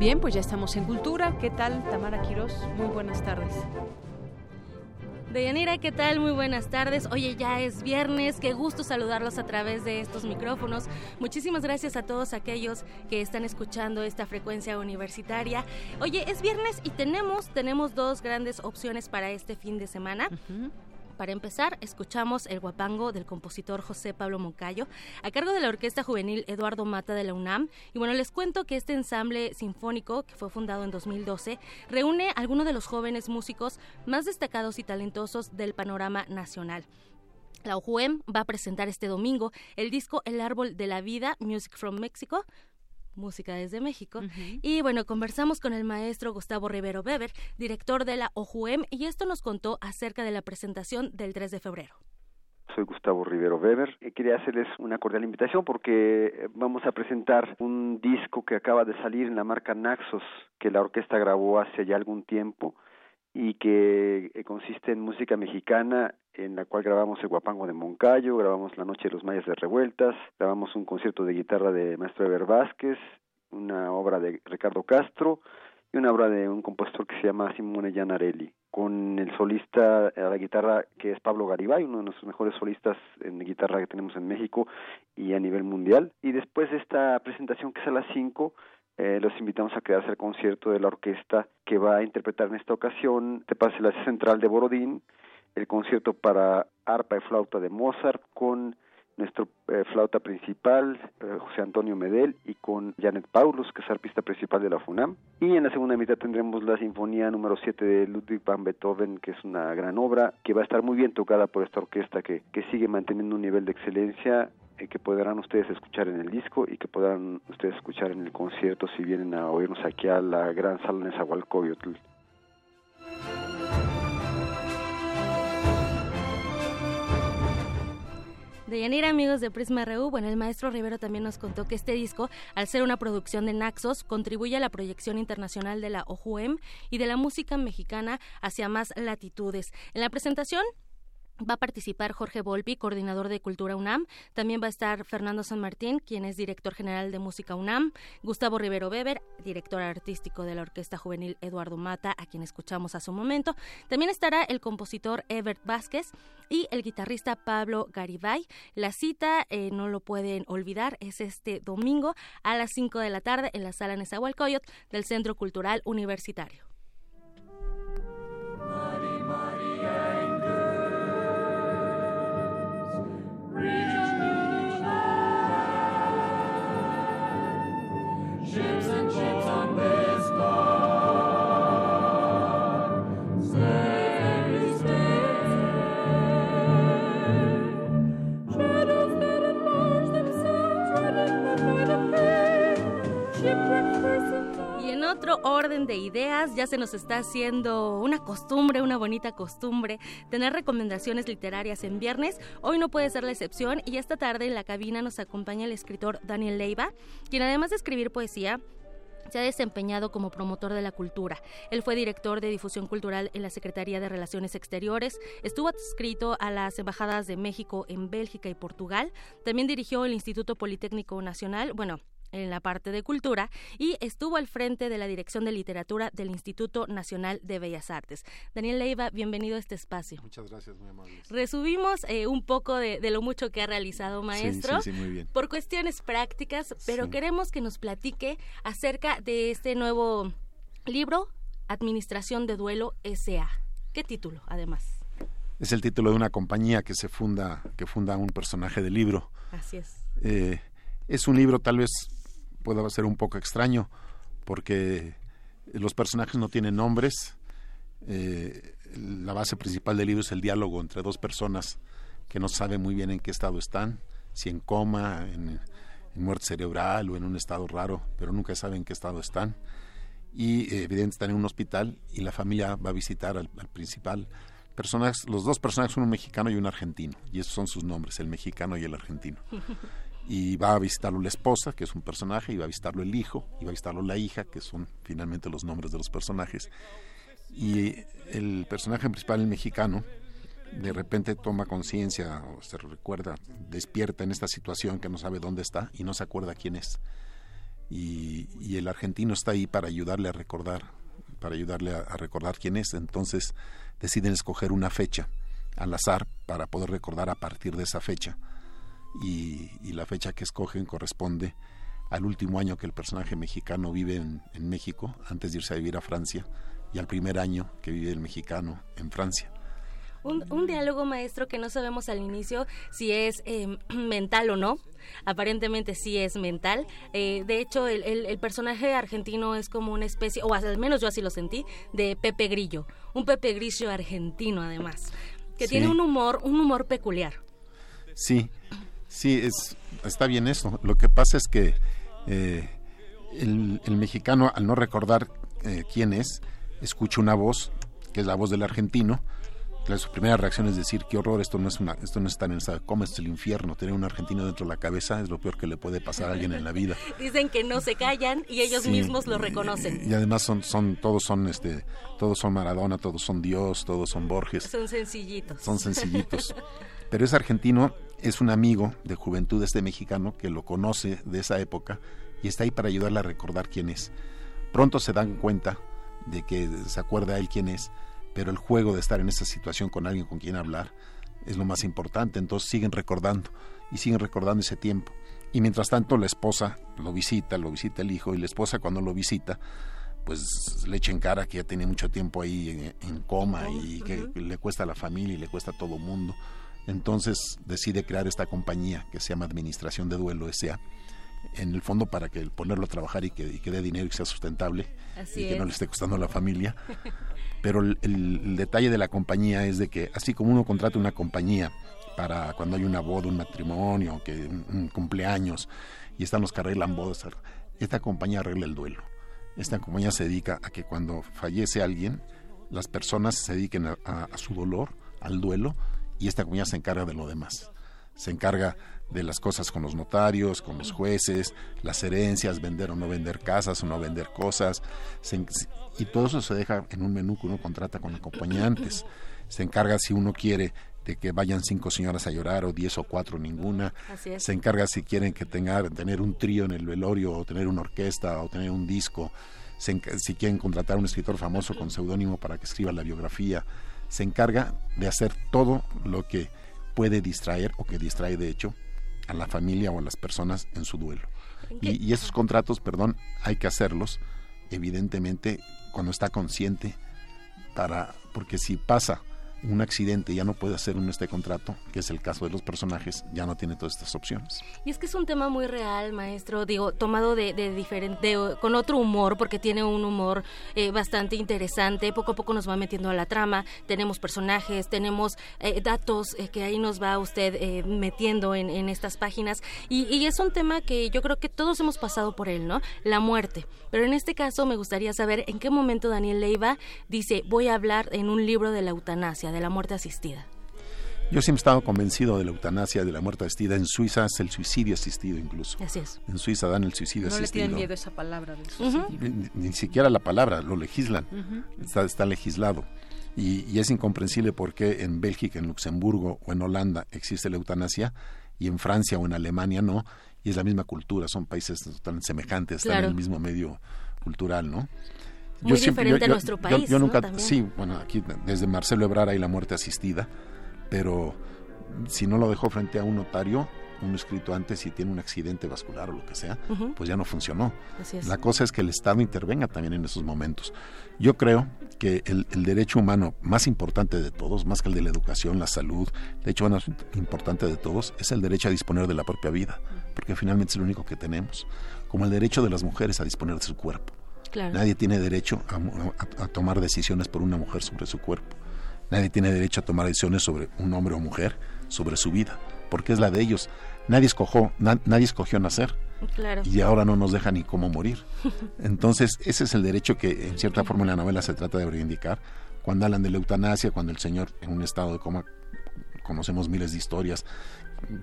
Bien, pues ya estamos en Cultura. ¿Qué tal, Tamara Quiroz? Muy buenas tardes. Deyanira, ¿qué tal? Muy buenas tardes. Oye, ya es viernes, qué gusto saludarlos a través de estos micrófonos. Muchísimas gracias a todos aquellos que están escuchando esta frecuencia universitaria. Oye, es viernes y tenemos, tenemos dos grandes opciones para este fin de semana. Para empezar, escuchamos el guapango del compositor José Pablo Moncayo, a cargo de la Orquesta Juvenil Eduardo Mata de la UNAM. Y bueno, les cuento que este ensamble sinfónico, que fue fundado en 2012, reúne a algunos de los jóvenes músicos más destacados y talentosos del panorama nacional. La OJUEM va a presentar este domingo el disco El Árbol de la Vida, Music from Mexico, Música desde México. Y bueno, conversamos con el maestro Gustavo Rivero Weber, director de la OJUEM, y esto nos contó acerca de la presentación del 3 de febrero. Soy Gustavo Rivero Weber y quería hacerles una cordial invitación porque eh, vamos a presentar un disco que acaba de salir en la marca Naxos que la orquesta grabó hace ya algún tiempo y que eh, consiste en música mexicana en la cual grabamos el Guapango de Moncayo, grabamos La Noche de los Mayas de Revueltas, grabamos un concierto de guitarra de Maestro Eber Vázquez, una obra de Ricardo Castro y una obra de un compositor que se llama Simone Gianarelli, con el solista a la guitarra que es Pablo Garibay, uno de nuestros mejores solistas en guitarra que tenemos en México y a nivel mundial. Y después de esta presentación que es a las 5, eh, los invitamos a quedarse al concierto de la orquesta que va a interpretar en esta ocasión Te pase la central de Borodín, el concierto para arpa y flauta de Mozart con nuestro eh, flauta principal, eh, José Antonio Medel, y con Janet Paulus, que es arpista principal de la FUNAM. Y en la segunda mitad tendremos la Sinfonía número 7 de Ludwig van Beethoven, que es una gran obra, que va a estar muy bien tocada por esta orquesta que, que sigue manteniendo un nivel de excelencia eh, que podrán ustedes escuchar en el disco y que podrán ustedes escuchar en el concierto si vienen a oírnos aquí a la gran sala de Zahualcoyotl. De Yanira, amigos de Prisma RU, bueno, el maestro Rivero también nos contó que este disco, al ser una producción de Naxos, contribuye a la proyección internacional de la OJUEM y de la música mexicana hacia más latitudes. En la presentación, Va a participar Jorge Volpi, coordinador de Cultura UNAM. También va a estar Fernando San Martín, quien es director general de Música UNAM. Gustavo Rivero Weber, director artístico de la Orquesta Juvenil Eduardo Mata, a quien escuchamos a su momento. También estará el compositor Evert Vázquez y el guitarrista Pablo Garibay. La cita, eh, no lo pueden olvidar, es este domingo a las 5 de la tarde en la sala Nezahualcóyotl del Centro Cultural Universitario. Breathe. Otro orden de ideas, ya se nos está haciendo una costumbre, una bonita costumbre, tener recomendaciones literarias en viernes. Hoy no puede ser la excepción y esta tarde en la cabina nos acompaña el escritor Daniel Leiva, quien además de escribir poesía, se ha desempeñado como promotor de la cultura. Él fue director de difusión cultural en la Secretaría de Relaciones Exteriores, estuvo adscrito a las embajadas de México en Bélgica y Portugal, también dirigió el Instituto Politécnico Nacional, bueno, en la parte de cultura y estuvo al frente de la Dirección de Literatura del Instituto Nacional de Bellas Artes. Daniel Leiva, bienvenido a este espacio. Muchas gracias, muy amable. Resumimos eh, un poco de, lo mucho que ha realizado maestro sí, sí, muy bien. por cuestiones prácticas, pero queremos que nos platique acerca de este nuevo libro, Administración de Duelo SA. ¿Qué título, además? Es el título de una compañía que se funda, que funda un personaje del libro. Así es. Eh, es un libro tal vez puede ser un poco extraño porque los personajes no tienen nombres. Eh, la base principal del libro es el diálogo entre dos personas que no saben muy bien en qué estado están, si en coma, en, muerte cerebral o en un estado raro, pero nunca saben en qué estado están. Y eh, evidentemente están en un hospital y la familia va a visitar al, al principal. Personajes, los dos personajes son un mexicano y un argentino, y esos son sus nombres, el mexicano y el argentino. y va a visitarlo la esposa, que es un personaje, y va a visitarlo el hijo, y va a visitarlo la hija, que son finalmente los nombres de los personajes. Y el personaje principal, el mexicano, de repente toma conciencia se recuerda, despierta en esta situación que no sabe dónde está y no se acuerda quién es. Y, el argentino está ahí para ayudarle a recordar, para ayudarle a recordar quién es. Entonces deciden escoger una fecha al azar para poder recordar a partir de esa fecha y, la fecha que escogen corresponde al último año que el personaje mexicano vive en, México antes de irse a vivir a Francia y al primer año que vive el mexicano en Francia. Un, diálogo maestro que no sabemos al inicio si es em, mental o no. Aparentemente sí es mental. Eh, de hecho, el, personaje argentino es como una especie, o al menos yo así lo sentí, de Pepe Grillo. Un Pepe Grillo argentino, además, que tiene un humor, un humor peculiar. Sí, Sí, es, está bien eso. Lo que pasa es que eh, el, mexicano, al no recordar eh, quién es, escucha una voz, que es la voz del argentino. su primera reacción es decir, qué horror, esto no es una, esto no es tan ¿cómo es el infierno? Tener un argentino dentro de la cabeza es lo peor que le puede pasar a alguien en la vida. Dicen que no se callan y ellos mismos lo reconocen. Y, además son, son, todos son este, todos son Maradona, todos son Dios, todos son Borges. Son sencillitos. Son sencillitos. Pero es argentino es un amigo de juventud este mexicano que lo conoce de esa época y está ahí para ayudarle a recordar quién es. Pronto se dan cuenta de que se acuerda él quién es, pero el juego de estar en esa situación con alguien con quien hablar es lo más importante, entonces siguen recordando y siguen recordando ese tiempo. Y mientras tanto la esposa lo visita, lo visita el hijo y la esposa cuando lo visita pues le echa en cara que ya tiene mucho tiempo ahí en, coma y que le cuesta a la familia y le cuesta a todo mundo entonces decide crear esta compañía que se llama Administración de Duelo S.A. En el fondo para que ponerlo a trabajar y que, dé dinero y que sea sustentable y que no le esté costando a la familia. Pero el, detalle de la compañía es de que así como uno contrata una compañía para cuando hay una boda, un matrimonio, que un, cumpleaños, y están los que arreglan bodas. Esta compañía arregla el duelo. Esta compañía se dedica a que cuando fallece alguien, las personas se dediquen a su dolor, al duelo, y esta compañía se encarga de lo demás. Se encarga de las cosas con los notarios, con los jueces, las herencias, vender o no vender casas o no vender cosas, y todo eso se deja en un menú que uno contrata con acompañantes. Se encarga si uno quiere de que vayan cinco señoras a llorar o diez o cuatro ninguna. Se encarga si quieren que tenga, tener un trío en el velorio o tener una orquesta o tener un disco. si quieren contratar a un escritor famoso con seudónimo para que escriba la biografía. Se encarga de hacer todo lo que puede distraer o que distrae de hecho a la familia o a las personas en su duelo. Y, y, esos contratos, perdón, hay que hacerlos, evidentemente, cuando está consciente, para, porque si pasa un accidente ya no puede hacer un este contrato, que es el caso de los personajes, ya no tiene todas estas opciones. Y es que es un tema muy real, maestro, digo, tomado de, diferente, con otro humor, porque tiene un humor eh, bastante interesante, poco a poco nos va metiendo a la trama, tenemos personajes, tenemos eh, datos eh, que ahí nos va usted metiendo en, estas páginas, y, y es un tema que yo creo que todos hemos pasado por él, ¿no? La muerte. Pero en este caso me gustaría saber en qué momento Daniel Leiva dice, voy a hablar en un libro de la eutanasia de la muerte asistida? Yo siempre he estado convencido de la eutanasia, de la muerte asistida. En Suiza es el suicidio asistido incluso. Así es. En Suiza dan el suicidio asistido. No le tienen miedo a esa palabra del suicidio. ni, siquiera la palabra, lo legislan. está, está, legislado. Y, y, es incomprensible por qué en Bélgica, en Luxemburgo o en Holanda existe la eutanasia y en Francia o en Alemania no. Y es la misma cultura, son países tan semejantes, están en el mismo medio cultural, ¿no? Muy diferente a nuestro país. Yo, nunca, sí, bueno, aquí desde Marcelo Ebrar hay la muerte asistida, pero si no lo dejó frente a un notario, un escrito antes y tiene un accidente vascular o lo que sea, pues ya no funcionó. La cosa es que el Estado intervenga también en esos momentos. Yo creo que el, derecho humano más importante de todos, más que el de la educación, la salud, el derecho humano más importante de todos, es el derecho a disponer de la propia vida, porque finalmente es lo único que tenemos, como el derecho de las mujeres a disponer de su cuerpo. Nadie tiene derecho a, tomar decisiones por una mujer sobre su cuerpo. Nadie tiene derecho a tomar decisiones sobre un hombre o mujer, sobre su vida, porque es la de ellos. Nadie escogió, nadie escogió nacer. Y ahora no nos deja ni cómo morir. Entonces, ese es el derecho que en cierta forma en la novela se trata de reivindicar. Cuando hablan de la eutanasia, cuando el señor en un estado de coma, conocemos miles de historias,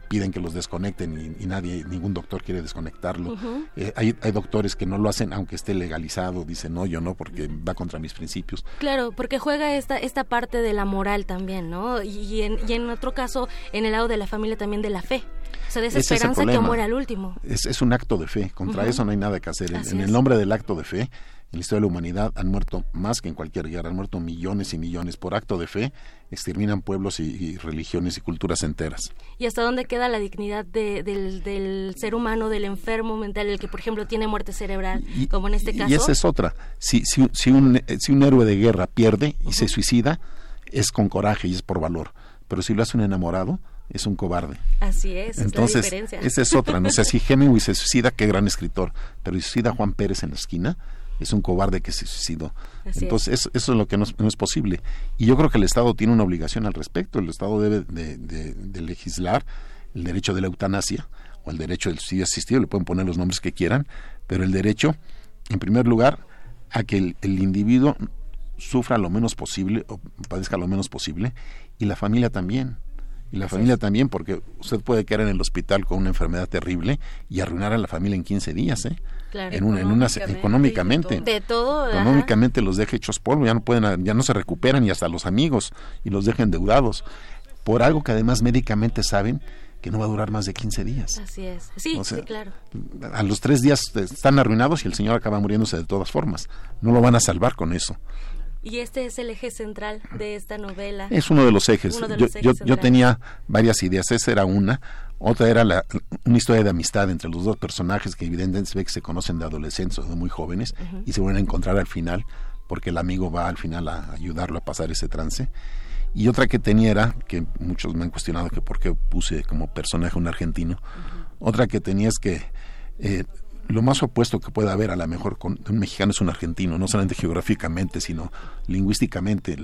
piden que los desconecten y, nadie, ningún doctor quiere desconectarlo. Eh, hay, hay, doctores que no lo hacen aunque esté legalizado, dicen no, yo no, porque va contra mis principios. Claro, porque juega esta, esta parte de la moral también, ¿no? Y en, y en otro caso, en el lado de la familia también de la fe. O sea, de esa esperanza que muere al último. Es, es, un acto de fe, contra eso no hay nada que hacer. en el nombre del acto de fe, en la historia de la humanidad han muerto más que en cualquier guerra, han muerto millones y millones por acto de fe, exterminan pueblos y, religiones y culturas enteras. ¿Y hasta dónde queda la dignidad del, ser humano, del enfermo mental, el que por ejemplo tiene muerte cerebral, como en este caso? Y esa es otra. Si, si, si, un, si un héroe de guerra pierde y se suicida, es con coraje y es por valor. Pero si lo hace un enamorado, es un cobarde. Así es, Entonces, es la diferencia. esa es otra. No sé si Hemingway se suicida, qué gran escritor, pero si suicida Juan Pérez en la esquina, es un cobarde que se suicidó. Entonces, eso, es lo que no es, posible. Y yo creo que el Estado tiene una obligación al respecto. El Estado debe de, legislar el derecho de la eutanasia o el derecho del suicidio asistido, le pueden poner los nombres que quieran, pero el derecho, en primer lugar, a que el, individuo sufra lo menos posible o padezca lo menos posible y la familia también. Y la familia también, porque usted puede quedar en el hospital con una enfermedad terrible y arruinar a la familia en 15 días, ¿eh? En, una, en una económicamente de todo, económicamente los deja hechos polvo ya no pueden ya no se recuperan y hasta los amigos y los deja endeudados por algo que además médicamente saben que no va a durar más de 15 días. Así es. Sí, sí, claro. A los tres días están arruinados y el señor acaba muriéndose de todas formas. No lo van a salvar con eso. Y este es el eje central de esta novela. Es uno de los ejes. yo, yo, yo, tenía varias ideas. Esa era una. Otra era la, una historia de amistad entre los dos personajes que evidentemente se ve que se conocen de adolescentes o de muy jóvenes y se vuelven a encontrar al final porque el amigo va al final a ayudarlo a pasar ese trance. Y otra que tenía era, que muchos me han cuestionado que por qué puse como personaje un argentino, otra que tenía es que eh, lo más opuesto que pueda haber a lo mejor con un mexicano es un argentino, no solamente geográficamente, sino lingüísticamente.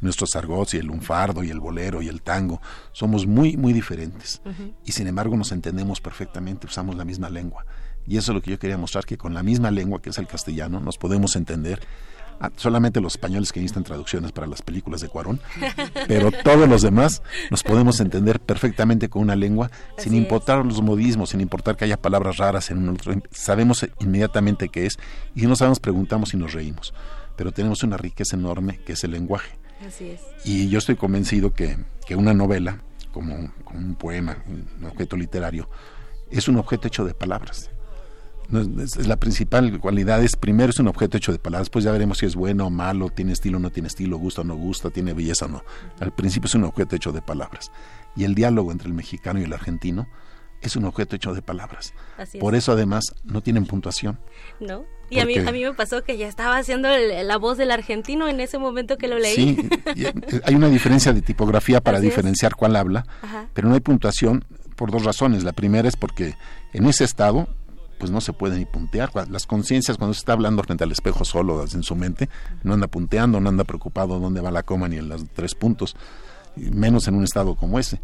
nuestros argots y el lunfardo y el bolero y el tango somos muy, muy diferentes. Y sin embargo nos entendemos perfectamente, usamos la misma lengua. Y eso es lo que yo quería mostrar, que con la misma lengua que es el castellano nos podemos entender solamente los españoles que necesitan traducciones para las películas de Cuarón, pero todos los demás nos podemos entender perfectamente con una lengua, sin importar los modismos, sin importar que haya palabras raras en un otro, sabemos inmediatamente qué es, y si no sabemos preguntamos y nos reímos, pero tenemos una riqueza enorme que es el lenguaje. Y yo estoy convencido que, que una novela, como, como un poema, un objeto literario, es un objeto hecho de palabras es, la principal cualidad es primero es un objeto hecho de palabras, después ya veremos si es bueno o malo, tiene estilo o no tiene estilo, gusta o no gusta, tiene belleza o no. Al principio es un objeto hecho de palabras. Y el diálogo entre el mexicano y el argentino es un objeto hecho de palabras. Por eso además no tienen puntuación. ¿No? Y a mí, a mí me pasó que ya estaba haciendo la voz del argentino en ese momento que lo leí. Sí, eh, hay una diferencia de tipografía para diferenciar cuál habla, pero no hay puntuación por dos razones. La primera es porque en ese estado pues no se puede ni puntear. Las conciencias, cuando se está hablando frente al espejo solo en su mente, no anda punteando, no anda preocupado dónde va la coma ni en los tres puntos, menos en un estado como ese.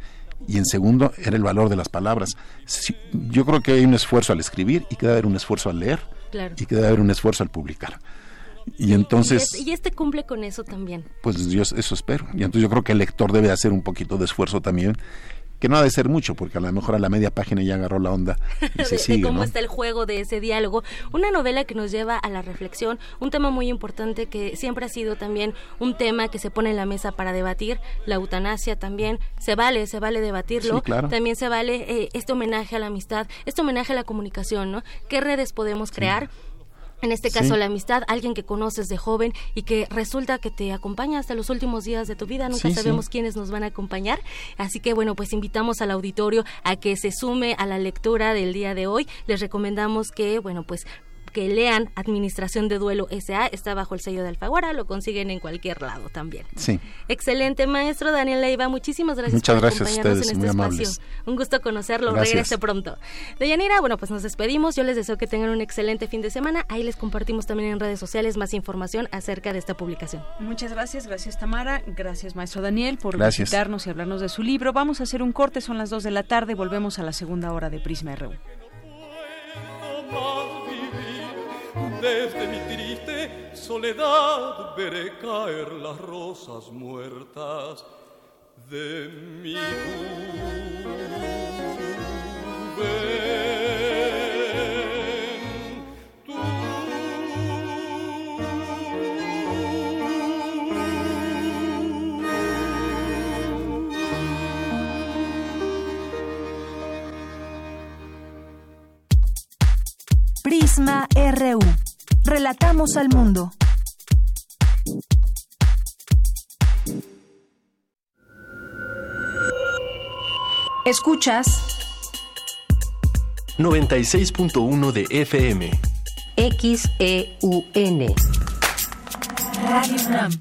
Y en segundo, era el valor de las palabras. yo creo que hay un esfuerzo al escribir y que debe haber un esfuerzo al leer y que debe haber un esfuerzo al publicar. Y entonces... Y este, cumple con eso también. Pues yo eso espero. Y entonces yo creo que el lector debe hacer un poquito de esfuerzo también que no ha de ser mucho, porque a lo mejor a la media página ya agarró la onda y se sigue. De cómo está el juego de ese diálogo. Una novela que nos lleva a la reflexión, un tema muy importante que siempre ha sido también un tema que se pone en la mesa para debatir, la eutanasia también, se vale, se vale debatirlo. También se vale eh, este homenaje a la amistad, este homenaje a la comunicación, ¿no? ¿Qué redes podemos crear? En este caso la amistad, alguien que conoces de joven y que resulta que te acompaña hasta los últimos días de tu vida, nunca sabemos quiénes nos van a acompañar, así que bueno, pues invitamos al auditorio a que se sume a la lectura del día de hoy, les recomendamos que, bueno, pues que lean Administración de Duelo SA, está bajo el sello de Alfaguara, lo consiguen en cualquier lado también. Sí. Excelente, maestro Daniel Leiva, muchísimas gracias Muchas por gracias acompañarnos en este espacio. Un gusto conocerlo, regrese pronto. Deyanira, bueno, pues nos despedimos, yo les deseo que tengan un excelente fin de semana, ahí les compartimos también en redes sociales más información acerca de esta publicación. Muchas gracias, gracias Tamara, gracias maestro Daniel por visitarnos y hablarnos de su libro. Vamos a hacer un corte, son las 2 de la tarde, volvemos a la segunda hora de Prisma RU. Desde mi triste soledad veré caer las rosas muertas de mi Prisma RU. Relatamos al mundo. Escuchas 96.1 de FM. XEUN. Radio UNAM.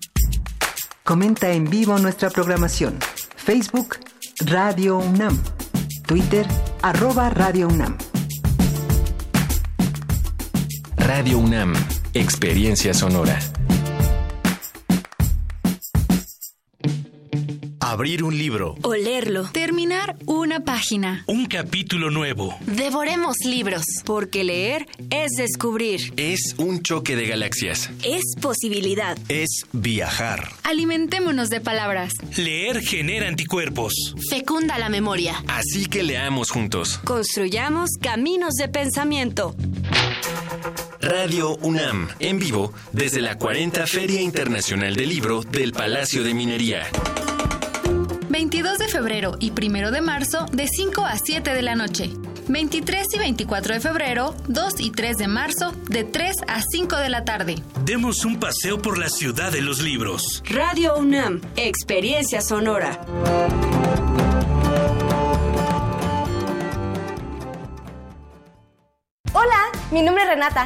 Comenta en vivo nuestra programación. Facebook Radio UNAM. Twitter arroba Radio UNAM. Radio UNAM, Experiencia Sonora. Abrir un libro. O leerlo. Terminar una página. Un capítulo nuevo. Devoremos libros. Porque leer es descubrir. Es un choque de galaxias. Es posibilidad. Es viajar. Alimentémonos de palabras. Leer genera anticuerpos. Fecunda la memoria. Así que leamos juntos. Construyamos caminos de pensamiento. Radio UNAM, en vivo desde la 40 Feria Internacional del Libro del Palacio de Minería. 22 de febrero y 1 de marzo de 5 a 7 de la noche. 23 y 24 de febrero, 2 y 3 de marzo de 3 a 5 de la tarde. Demos un paseo por la ciudad de los libros. Radio UNAM, experiencia sonora. Hola, mi nombre es Renata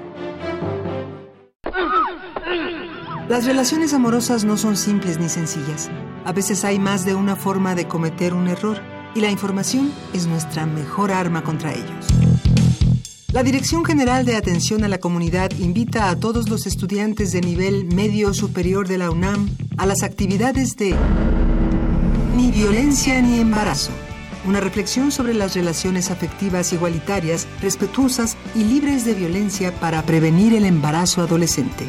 Las relaciones amorosas no son simples ni sencillas. A veces hay más de una forma de cometer un error y la información es nuestra mejor arma contra ellos. La Dirección General de Atención a la Comunidad invita a todos los estudiantes de nivel medio superior de la UNAM a las actividades de Ni violencia ni embarazo. Una reflexión sobre las relaciones afectivas igualitarias, respetuosas y libres de violencia para prevenir el embarazo adolescente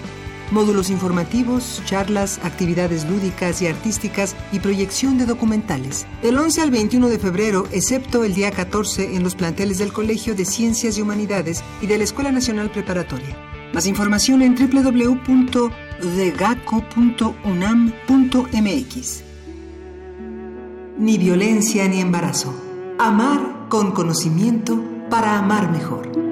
módulos informativos, charlas, actividades lúdicas y artísticas y proyección de documentales. Del 11 al 21 de febrero, excepto el día 14 en los planteles del Colegio de Ciencias y Humanidades y de la Escuela Nacional Preparatoria. Más información en www.degaco.unam.mx. Ni violencia ni embarazo. Amar con conocimiento para amar mejor.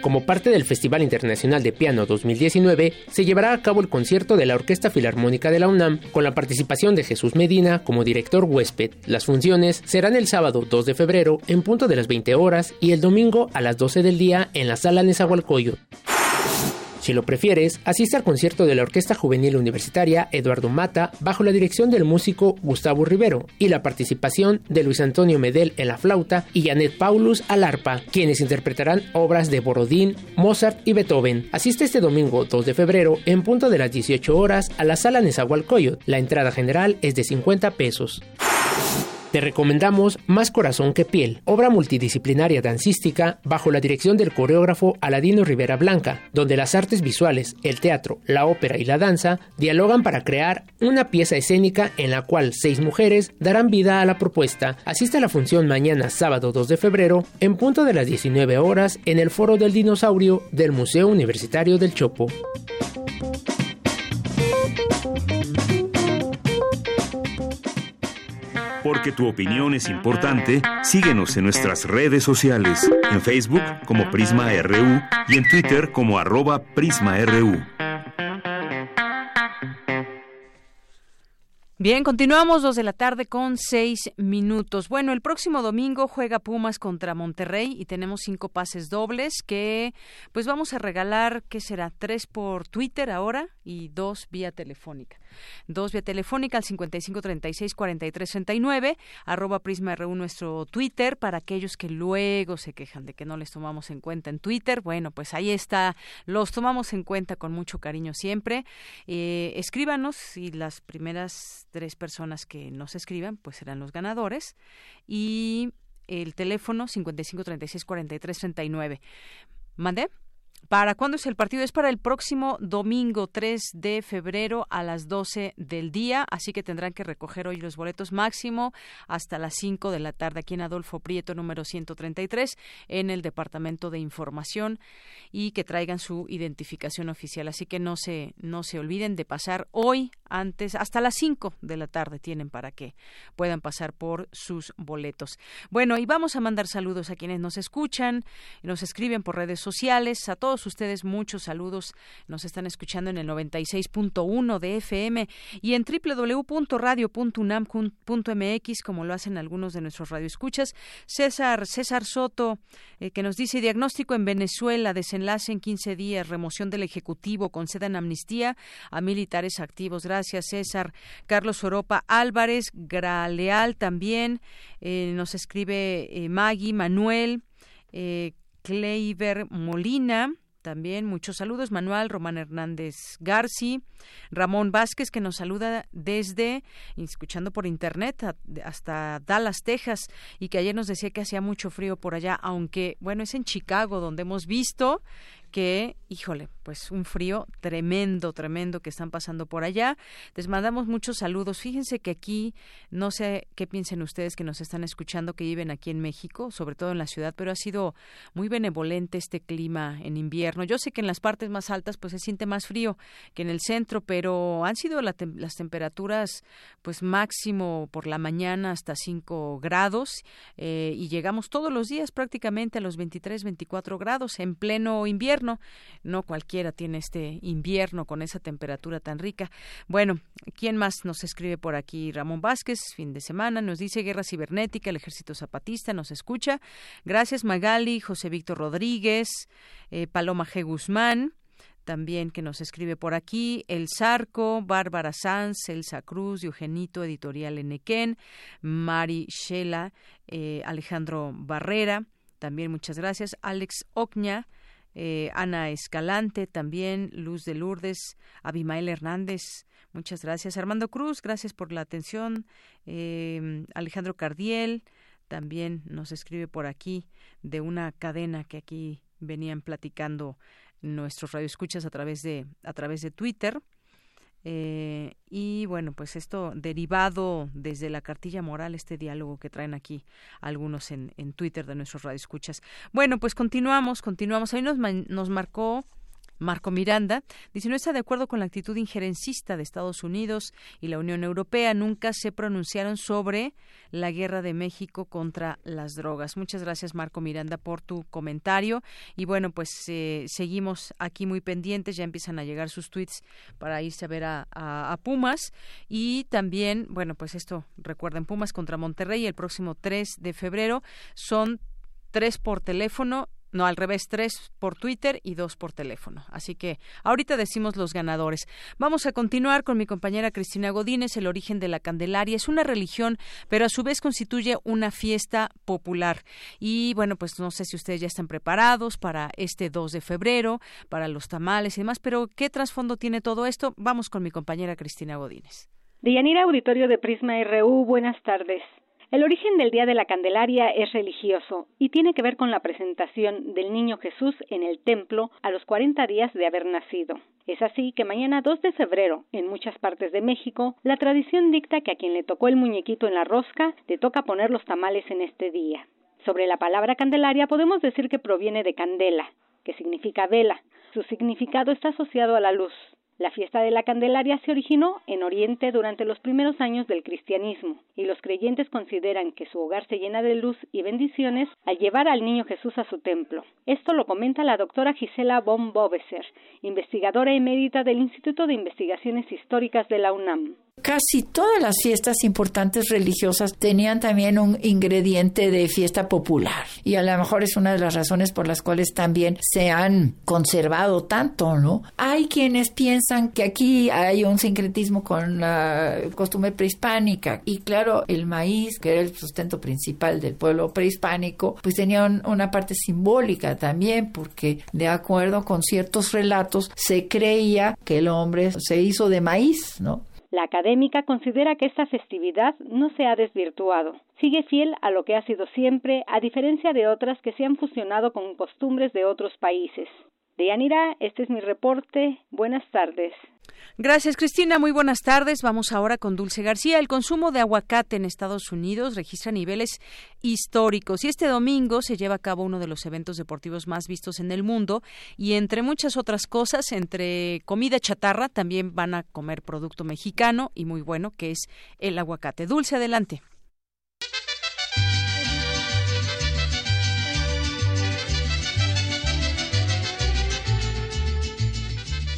Como parte del Festival Internacional de Piano 2019, se llevará a cabo el concierto de la Orquesta Filarmónica de la UNAM con la participación de Jesús Medina como director huésped. Las funciones serán el sábado 2 de febrero en punto de las 20 horas y el domingo a las 12 del día en la sala Nezahualcóyotl. Si lo prefieres, asiste al concierto de la Orquesta Juvenil Universitaria Eduardo Mata bajo la dirección del músico Gustavo Rivero y la participación de Luis Antonio Medel en la flauta y Janet Paulus al arpa, quienes interpretarán obras de Borodín, Mozart y Beethoven. Asiste este domingo 2 de febrero en punto de las 18 horas a la sala Nezahualcóyotl. La entrada general es de 50 pesos. Te recomendamos Más Corazón que Piel, obra multidisciplinaria dancística bajo la dirección del coreógrafo Aladino Rivera Blanca, donde las artes visuales, el teatro, la ópera y la danza dialogan para crear una pieza escénica en la cual seis mujeres darán vida a la propuesta. Asiste a la función mañana sábado 2 de febrero en punto de las 19 horas en el Foro del Dinosaurio del Museo Universitario del Chopo. Porque tu opinión es importante, síguenos en nuestras redes sociales, en Facebook como Prisma RU y en Twitter como arroba PrismaRU. Bien, continuamos dos de la tarde con seis minutos. Bueno, el próximo domingo juega Pumas contra Monterrey y tenemos cinco pases dobles que pues vamos a regalar, ¿qué será? Tres por Twitter ahora y dos vía telefónica. Dos vía telefónica al 5536-4339, arroba Prisma RU nuestro Twitter, para aquellos que luego se quejan de que no les tomamos en cuenta en Twitter. Bueno, pues ahí está, los tomamos en cuenta con mucho cariño siempre. Eh, escríbanos y las primeras tres personas que nos escriban, pues serán los ganadores. Y el teléfono 5536-4339. ¿Mandé? ¿Para cuándo es el partido? Es para el próximo domingo 3 de febrero a las 12 del día, así que tendrán que recoger hoy los boletos máximo hasta las 5 de la tarde aquí en Adolfo Prieto número 133 en el Departamento de Información y que traigan su identificación oficial. Así que no se no se olviden de pasar hoy antes hasta las 5 de la tarde tienen para que puedan pasar por sus boletos. Bueno, y vamos a mandar saludos a quienes nos escuchan, nos escriben por redes sociales, a todos ustedes muchos saludos. Nos están escuchando en el 96.1 de FM y en www.radio.unam.mx, como lo hacen algunos de nuestros radioescuchas. César, César Soto, eh, que nos dice diagnóstico en Venezuela, desenlace en 15 días, remoción del Ejecutivo, concedan amnistía a militares activos. Gracias, César. Carlos Oropa Álvarez, Graleal también, eh, nos escribe eh, Maggie, Manuel, eh, Kleiber Molina, también muchos saludos. Manuel Román Hernández Garci, Ramón Vázquez, que nos saluda desde, escuchando por internet, hasta Dallas, Texas, y que ayer nos decía que hacía mucho frío por allá, aunque, bueno, es en Chicago donde hemos visto que, híjole, pues un frío tremendo, tremendo que están pasando por allá. Les mandamos muchos saludos. Fíjense que aquí, no sé qué piensen ustedes que nos están escuchando, que viven aquí en México, sobre todo en la ciudad, pero ha sido muy benevolente este clima en invierno. Yo sé que en las partes más altas pues se siente más frío que en el centro, pero han sido las temperaturas pues máximo por la mañana hasta 5 grados eh, y llegamos todos los días prácticamente a los 23, 24 grados en pleno invierno no cualquiera tiene este invierno con esa temperatura tan rica. Bueno, ¿quién más nos escribe por aquí? Ramón Vázquez, fin de semana, nos dice guerra cibernética, el ejército zapatista, nos escucha. Gracias Magali, José Víctor Rodríguez, eh, Paloma G. Guzmán también que nos escribe por aquí, El Zarco, Bárbara Sanz, Elsa Cruz, Eugenito, Editorial Enequén, Mari Shela, eh, Alejandro Barrera, también muchas gracias, Alex Ocña, eh, Ana Escalante también, Luz de Lourdes, Abimael Hernández, muchas gracias. Armando Cruz, gracias por la atención. Eh, Alejandro Cardiel también nos escribe por aquí de una cadena que aquí venían platicando nuestros radioescuchas a través de a través de Twitter. Eh, y bueno, pues esto derivado desde la cartilla moral, este diálogo que traen aquí algunos en, en Twitter de nuestros radioescuchas. Bueno, pues continuamos, continuamos. Ahí nos, nos marcó Marco Miranda, dice no está de acuerdo con la actitud injerencista de Estados Unidos y la Unión Europea. Nunca se pronunciaron sobre la guerra de México contra las drogas. Muchas gracias, Marco Miranda, por tu comentario. Y bueno, pues eh, seguimos aquí muy pendientes. Ya empiezan a llegar sus tweets para irse a ver a, a Pumas. Y también, bueno, pues esto, recuerden, Pumas contra Monterrey el próximo 3 de febrero. Son tres por teléfono no, al revés, tres por Twitter y dos por teléfono. Así que ahorita decimos los ganadores. Vamos a continuar con mi compañera Cristina Godínez. El origen de la Candelaria es una religión, pero a su vez constituye una fiesta popular. Y bueno, pues no sé si ustedes ya están preparados para este 2 de febrero, para los tamales y demás, pero ¿qué trasfondo tiene todo esto? Vamos con mi compañera Cristina Godínez. Deyanira Auditorio de Prisma RU, buenas tardes. El origen del Día de la Candelaria es religioso y tiene que ver con la presentación del Niño Jesús en el templo a los 40 días de haber nacido. Es así que mañana 2 de febrero, en muchas partes de México, la tradición dicta que a quien le tocó el muñequito en la rosca le toca poner los tamales en este día. Sobre la palabra Candelaria podemos decir que proviene de candela, que significa vela. Su significado está asociado a la luz. La fiesta de la Candelaria se originó en Oriente durante los primeros años del cristianismo y los creyentes consideran que su hogar se llena de luz y bendiciones al llevar al niño Jesús a su templo. Esto lo comenta la doctora Gisela von Bobeser, investigadora emérita del Instituto de Investigaciones Históricas de la UNAM. Casi todas las fiestas importantes religiosas tenían también un ingrediente de fiesta popular y a lo mejor es una de las razones por las cuales también se han conservado tanto, ¿no? Hay quienes piensan que aquí hay un sincretismo con la costumbre prehispánica y claro, el maíz, que era el sustento principal del pueblo prehispánico, pues tenía una parte simbólica también porque de acuerdo con ciertos relatos se creía que el hombre se hizo de maíz, ¿no? La académica considera que esta festividad no se ha desvirtuado. Sigue fiel a lo que ha sido siempre, a diferencia de otras que se han fusionado con costumbres de otros países. Deyanira, este es mi reporte. Buenas tardes. Gracias, Cristina. Muy buenas tardes. Vamos ahora con Dulce García. El consumo de aguacate en Estados Unidos registra niveles históricos y este domingo se lleva a cabo uno de los eventos deportivos más vistos en el mundo y entre muchas otras cosas, entre comida chatarra, también van a comer producto mexicano y muy bueno, que es el aguacate. Dulce, adelante.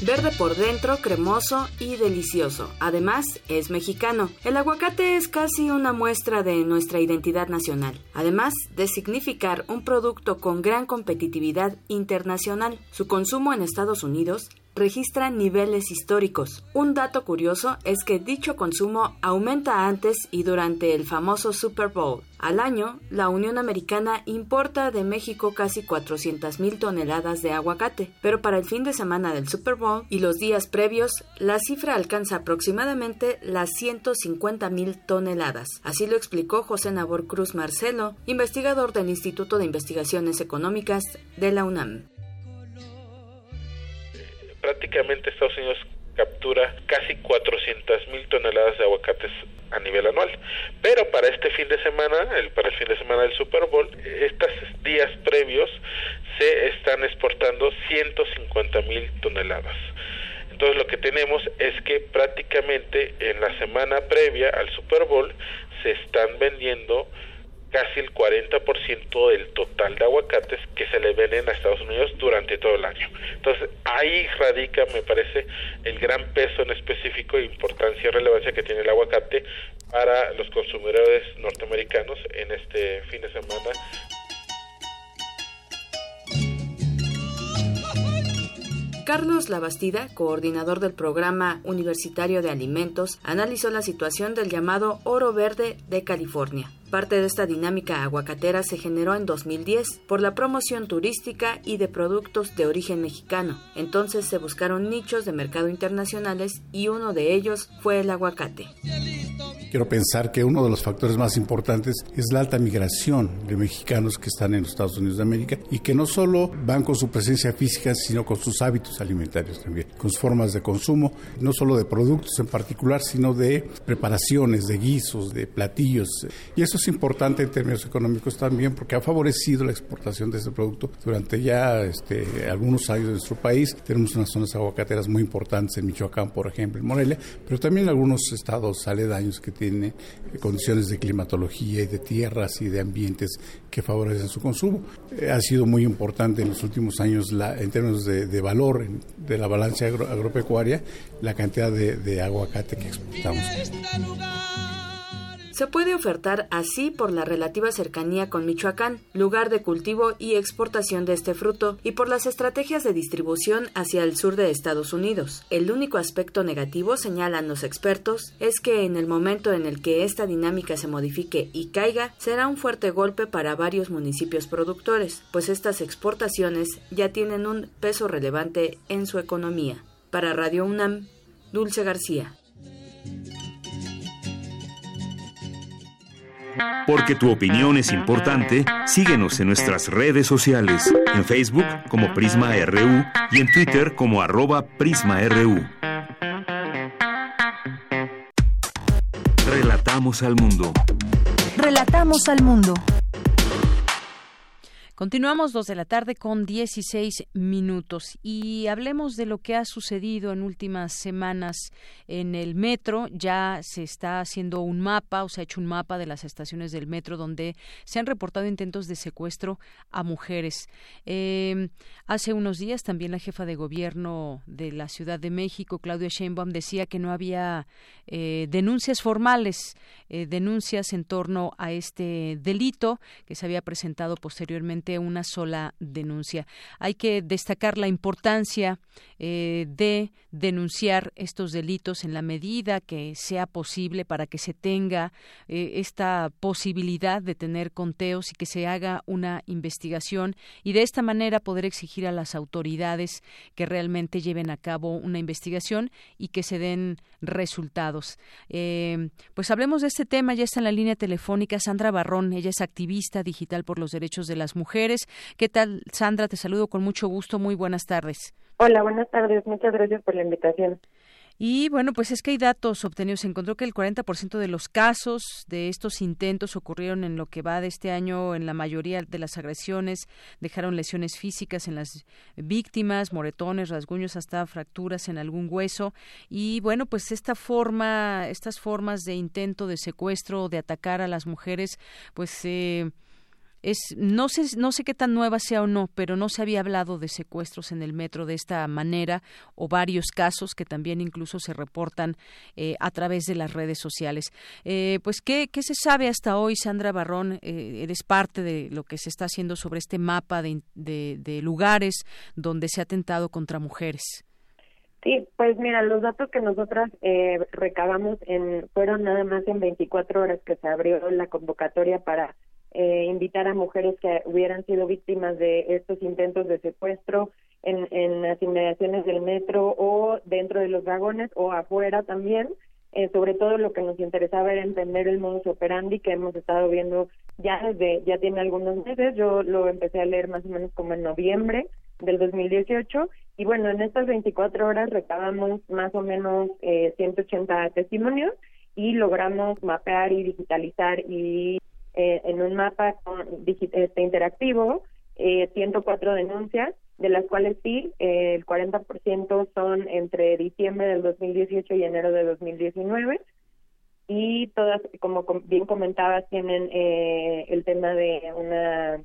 Verde por dentro, cremoso y delicioso. Además, es mexicano. El aguacate es casi una muestra de nuestra identidad nacional. Además de significar un producto con gran competitividad internacional. Su consumo en Estados Unidos registra niveles históricos. Un dato curioso es que dicho consumo aumenta antes y durante el famoso Super Bowl. Al año, la Unión Americana importa de México casi 400.000 toneladas de aguacate, pero para el fin de semana del Super Bowl y los días previos, la cifra alcanza aproximadamente las 150.000 toneladas. Así lo explicó José Nabor Cruz Marcelo, investigador del Instituto de Investigaciones Económicas de la UNAM prácticamente Estados Unidos captura casi 400 mil toneladas de aguacates a nivel anual. Pero para este fin de semana, el, para el fin de semana del Super Bowl, estos días previos se están exportando 150 mil toneladas. Entonces lo que tenemos es que prácticamente en la semana previa al Super Bowl se están vendiendo casi el 40% del total de aguacates que se le venden a Estados Unidos durante todo el año. Entonces, ahí radica, me parece, el gran peso en específico e importancia y relevancia que tiene el aguacate para los consumidores norteamericanos en este fin de semana Carlos Labastida, coordinador del Programa Universitario de Alimentos, analizó la situación del llamado oro verde de California. Parte de esta dinámica aguacatera se generó en 2010 por la promoción turística y de productos de origen mexicano. Entonces se buscaron nichos de mercado internacionales y uno de ellos fue el aguacate. Quiero pensar que uno de los factores más importantes es la alta migración de mexicanos que están en los Estados Unidos de América y que no solo van con su presencia física, sino con sus hábitos alimentarios también, con sus formas de consumo, no solo de productos en particular, sino de preparaciones, de guisos, de platillos. Y eso es importante en términos económicos también porque ha favorecido la exportación de ese producto durante ya este, algunos años en nuestro país. Tenemos unas zonas aguacateras muy importantes en Michoacán, por ejemplo, en Morelia, pero también en algunos estados aledaños que tiene condiciones de climatología y de tierras y de ambientes que favorecen su consumo. Eh, ha sido muy importante en los últimos años la, en términos de, valor de la balanza agropecuaria la cantidad de, de aguacate que exportamos. Se puede ofertar así por la relativa cercanía con Michoacán, lugar de cultivo y exportación de este fruto, y por las estrategias de distribución hacia el sur de Estados Unidos. El único aspecto negativo, señalan los expertos, es que en el momento en el que esta dinámica se modifique y caiga, será un fuerte golpe para varios municipios productores, pues estas exportaciones ya tienen un peso relevante en su economía. Para Radio UNAM, Dulce García. Porque tu opinión es importante, síguenos en nuestras redes sociales, en Facebook como Prisma RU y en Twitter como arroba PrismaRU. Relatamos al mundo. Relatamos al mundo. Continuamos dos de la tarde con 16 minutos y hablemos de lo que ha sucedido en últimas semanas en el metro. Ya se está haciendo un mapa o se ha hecho un mapa de las estaciones del metro donde se han reportado intentos de secuestro a mujeres. Eh, hace unos días también la jefa de gobierno de la Ciudad de México, Claudia Sheinbaum, decía que no había eh, denuncias formales, eh, denuncias en torno a este delito que se había presentado posteriormente una sola denuncia. Hay que destacar la importancia eh, de denunciar estos delitos en la medida que sea posible para que se tenga eh, esta posibilidad de tener conteos y que se haga una investigación y de esta manera poder exigir a las autoridades que realmente lleven a cabo una investigación y que se den resultados. Eh, pues hablemos de este tema, ya está en la línea telefónica Sandra Barrón, ella es activista digital por los derechos de las mujeres ¿Qué tal, Sandra? Te saludo con mucho gusto. Muy buenas tardes. Hola, buenas tardes. Muchas gracias por la invitación. Y bueno, pues es que hay datos obtenidos. Se encontró que el 40% de los casos de estos intentos ocurrieron en lo que va de este año. En la mayoría de las agresiones dejaron lesiones físicas en las víctimas, moretones, rasguños, hasta fracturas en algún hueso. Y bueno, pues esta forma, estas formas de intento de secuestro, de atacar a las mujeres, pues eh, es no sé no sé qué tan nueva sea o no, pero no se había hablado de secuestros en el metro de esta manera o varios casos que también incluso se reportan eh, a través de las redes sociales. Eh, pues ¿qué, qué se sabe hasta hoy, Sandra Barrón, eh, eres parte de lo que se está haciendo sobre este mapa de, de lugares donde se ha atentado contra mujeres. Sí, pues mira, los datos que nosotras eh, recabamos fueron nada más en 24 horas que se abrió la convocatoria para eh, invitar a mujeres que hubieran sido víctimas de estos intentos de secuestro en, las inmediaciones del metro o dentro de los vagones o afuera también. Eh, sobre todo lo que nos interesaba era entender el modus operandi que hemos estado viendo ya desde, ya tiene algunos meses. Yo lo empecé a leer más o menos como en noviembre del 2018 y bueno, en estas 24 horas recabamos más o menos eh, 180 testimonios y logramos mapear y digitalizar y eh, en un mapa este, interactivo eh, 104 denuncias, de las cuales sí, eh, el 40% son entre diciembre del 2018 y enero de 2019 y todas, como bien comentabas, tienen eh, el tema de una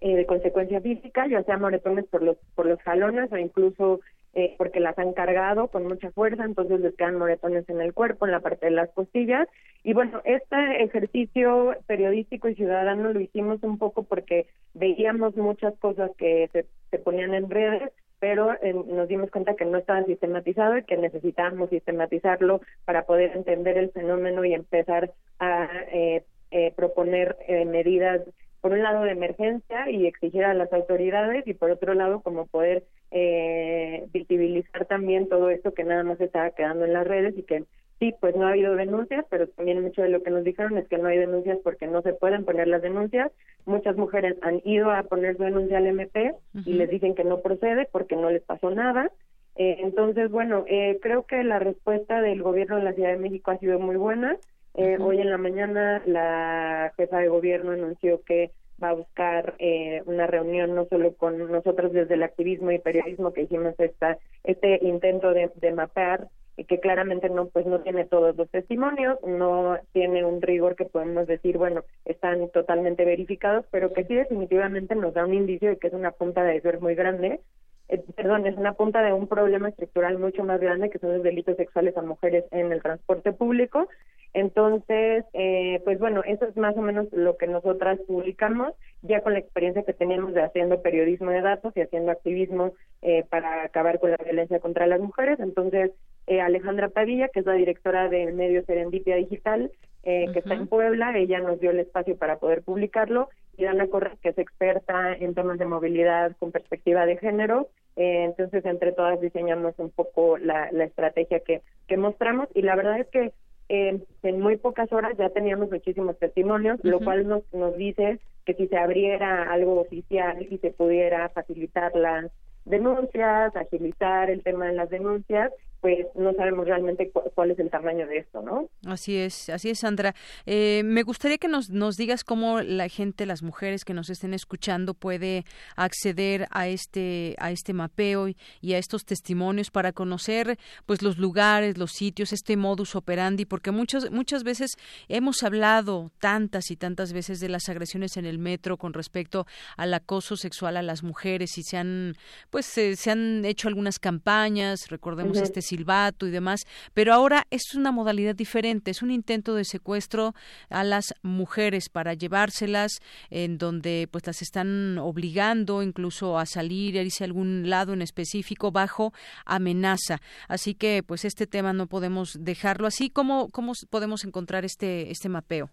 eh, de consecuencia física, ya sea moretones por los por los jalones o incluso eh, porque las han cargado con mucha fuerza, entonces les quedan moretones en el cuerpo, en la parte de las costillas. Y bueno, este ejercicio periodístico y ciudadano lo hicimos un poco porque veíamos muchas cosas que se, se ponían en redes, pero eh, nos dimos cuenta que no estaba sistematizado y que necesitábamos sistematizarlo para poder entender el fenómeno y empezar a eh, eh, proponer eh, medidas por un lado de emergencia y exigir a las autoridades y por otro lado como poder eh, visibilizar también todo esto que nada más estaba quedando en las redes y que sí, pues no ha habido denuncias, pero también mucho de lo que nos dijeron es que no hay denuncias porque no se pueden poner las denuncias. Muchas mujeres han ido a poner su denuncia al MP y les dicen que no procede porque no les pasó nada. Eh, entonces, bueno, eh, creo que la respuesta del gobierno de la Ciudad de México ha sido muy buena. Eh, Hoy en la mañana la jefa de gobierno anunció que va a buscar eh, una reunión no solo con nosotros desde el activismo y periodismo que hicimos esta este intento de, de mapear y que claramente no pues no tiene todos los testimonios, no tiene un rigor que podemos decir, bueno, están totalmente verificados, pero que sí definitivamente nos da un indicio de que es una punta de iceberg muy grande eh, perdón, es una punta de un problema estructural mucho más grande que son los delitos sexuales a mujeres en el transporte público. Entonces, eh, pues bueno, eso es más o menos lo que nosotras publicamos, ya con la experiencia que tenemos de haciendo periodismo de datos y haciendo activismo eh, para acabar con la violencia contra las mujeres. Entonces, eh, Alejandra Padilla, que es la directora del medio Serendipia Digital, eh, que está en Puebla, ella nos dio el espacio para poder publicarlo, y Dana Correa, que es experta en temas de movilidad con perspectiva de género, eh, entonces entre todas diseñamos un poco la, la estrategia que, que mostramos, y la verdad es que eh, en muy pocas horas ya teníamos muchísimos testimonios, lo cual nos, nos dice que si se abriera algo oficial y se pudiera facilitar las denuncias, agilizar el tema de las denuncias, pues no sabemos realmente cuál es el tamaño de esto, ¿no? Así es, así es, Sandra. Eh, me gustaría que nos, nos digas cómo la gente, las mujeres que nos estén escuchando, puede acceder a este a este mapeo y, a estos testimonios para conocer, pues, los lugares, los sitios, este modus operandi, porque muchas muchas veces hemos hablado tantas y tantas veces de las agresiones en el metro con respecto al acoso sexual a las mujeres y se han, pues, se, han hecho algunas campañas. Recordemos este silbato y demás, pero ahora es una modalidad diferente, es un intento de secuestro a las mujeres para llevárselas en donde pues las están obligando incluso a salir, a irse a algún lado en específico bajo amenaza. Así que pues este tema no podemos dejarlo así. ¿Cómo, cómo podemos encontrar este, este mapeo?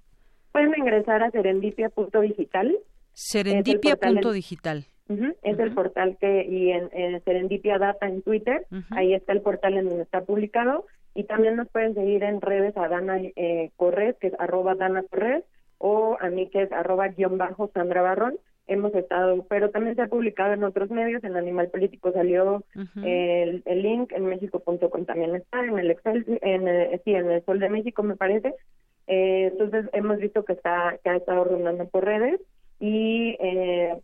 Pueden ingresar a serendipia.digital. Serendipia.digital. Es el portal que, y en, Serendipia Data en Twitter, ahí está el portal en donde está publicado. Y también nos pueden seguir en redes a Dana eh, Corres, que es arroba Dana Corres, o a mí que es arroba guion bajo Sandra Barrón. Hemos estado, pero también se ha publicado en otros medios, en Animal Político salió el, el, link, en México.com también está, en el Excel, en el, sí, en el Sol de México me parece. Eh, entonces hemos visto que está que ha estado rondando por redes y eh,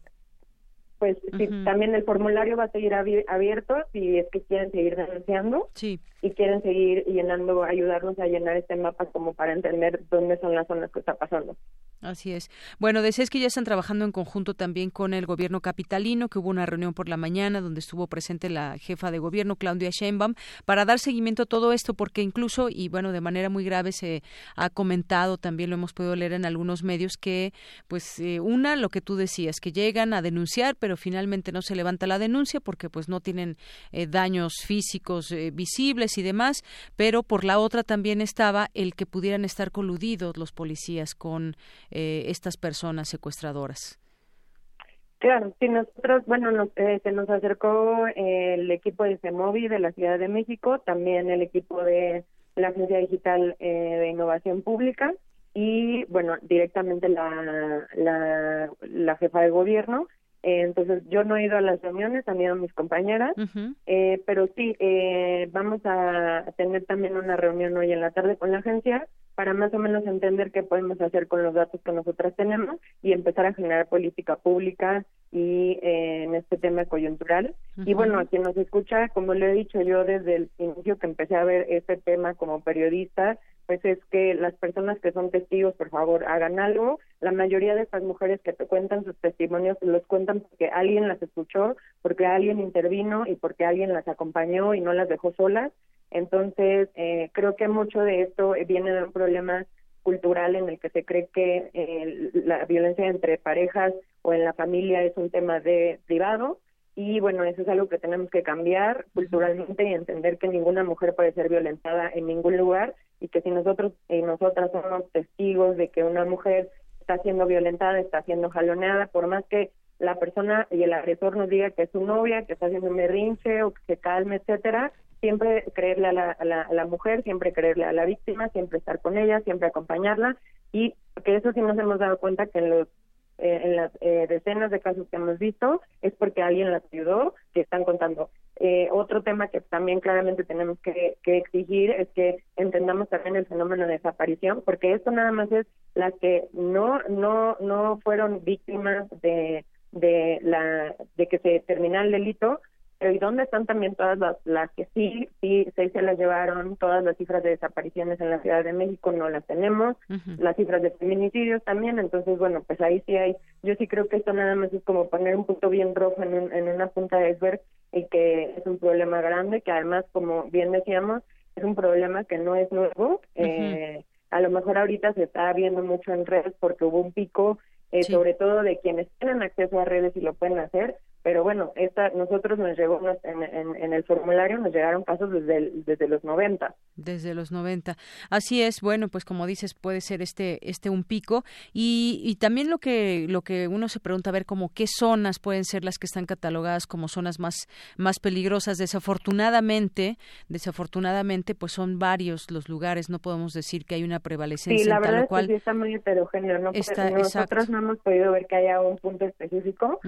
pues también el formulario va a seguir abierto si es que quieren seguir denunciando. Sí. Y quieren seguir llenando, ayudarnos a llenar este mapa como para entender dónde son las zonas que está pasando. Así es. Bueno, decías que ya están trabajando en conjunto también con el gobierno capitalino, que hubo una reunión por la mañana donde estuvo presente la jefa de gobierno, Claudia Sheinbaum, para dar seguimiento a todo esto, porque incluso, y bueno, de manera muy grave se ha comentado, también lo hemos podido leer en algunos medios, que pues eh, una, lo que tú decías, que llegan a denunciar, pero finalmente no se levanta la denuncia porque pues no tienen eh, daños físicos eh, visibles y demás, pero por la otra también estaba el que pudieran estar coludidos los policías con eh, estas personas secuestradoras. Claro, sí, nosotros, bueno, eh, se nos acercó el equipo de CEMOVI de la Ciudad de México, también el equipo de la Agencia Digital eh, de Innovación Pública y, bueno, directamente la, la, la jefa de gobierno. Entonces, yo no he ido a las reuniones, han ido mis compañeras, pero sí, vamos a tener también una reunión hoy en la tarde con la agencia para más o menos entender qué podemos hacer con los datos que nosotras tenemos y empezar a generar política pública y eh, en este tema coyuntural. Y bueno, a quien nos escucha, como le he dicho yo desde el inicio que empecé a ver este tema como periodista, pues es que las personas que son testigos, por favor, hagan algo. La mayoría de estas mujeres que te cuentan sus testimonios los cuentan porque alguien las escuchó, porque alguien intervino y porque alguien las acompañó y no las dejó solas. Entonces, eh, creo que mucho de esto viene de un problema cultural en el que se cree que eh, la violencia entre parejas o en la familia es un tema de privado y bueno, eso es algo que tenemos que cambiar culturalmente y entender que ninguna mujer puede ser violentada en ningún lugar y que si nosotros y nosotras somos testigos de que una mujer está siendo violentada, está siendo jaloneada, por más que la persona y el agresor nos diga que es su novia, que está haciendo un berrinche o que se calme, etcétera, siempre creerle a la, a, la, mujer, siempre creerle a la víctima, siempre estar con ella, siempre acompañarla y que eso sí nos hemos dado cuenta que en los eh, en las eh, decenas de casos que hemos visto es porque alguien las ayudó, que están contando. Eh, otro tema que también claramente tenemos que, que, exigir es que entendamos también el fenómeno de desaparición, porque esto nada más es las que no no no fueron víctimas de de la de que se termina el delito, pero ¿y dónde están también todas las, las que sí, sí, se las llevaron? Todas las cifras de desapariciones en la Ciudad de México no las tenemos, las cifras de feminicidios también, entonces, bueno, pues ahí sí hay, yo sí creo que esto nada más es como poner un punto bien rojo en, en una punta de iceberg y que es un problema grande, que además, como bien decíamos, es un problema que no es nuevo, eh, a lo mejor ahorita se está viendo mucho en redes porque hubo un pico, eh, sobre todo de quienes tienen acceso a redes y lo pueden hacer, pero bueno, esta, nosotros nos llegó en, en, el formulario, nos llegaron casos desde, desde los 90. Desde los 90. Así es, bueno, pues como dices, puede ser este, este un pico. Y, y también lo que, lo que uno se pregunta, a ver, como qué zonas pueden ser las que están catalogadas como zonas más, más peligrosas. Desafortunadamente, desafortunadamente, pues son varios los lugares, no podemos decir que hay una prevalecencia. Sí, la verdad es que sí está muy heterogéneo, ¿no? nosotros no hemos podido ver que haya un punto específico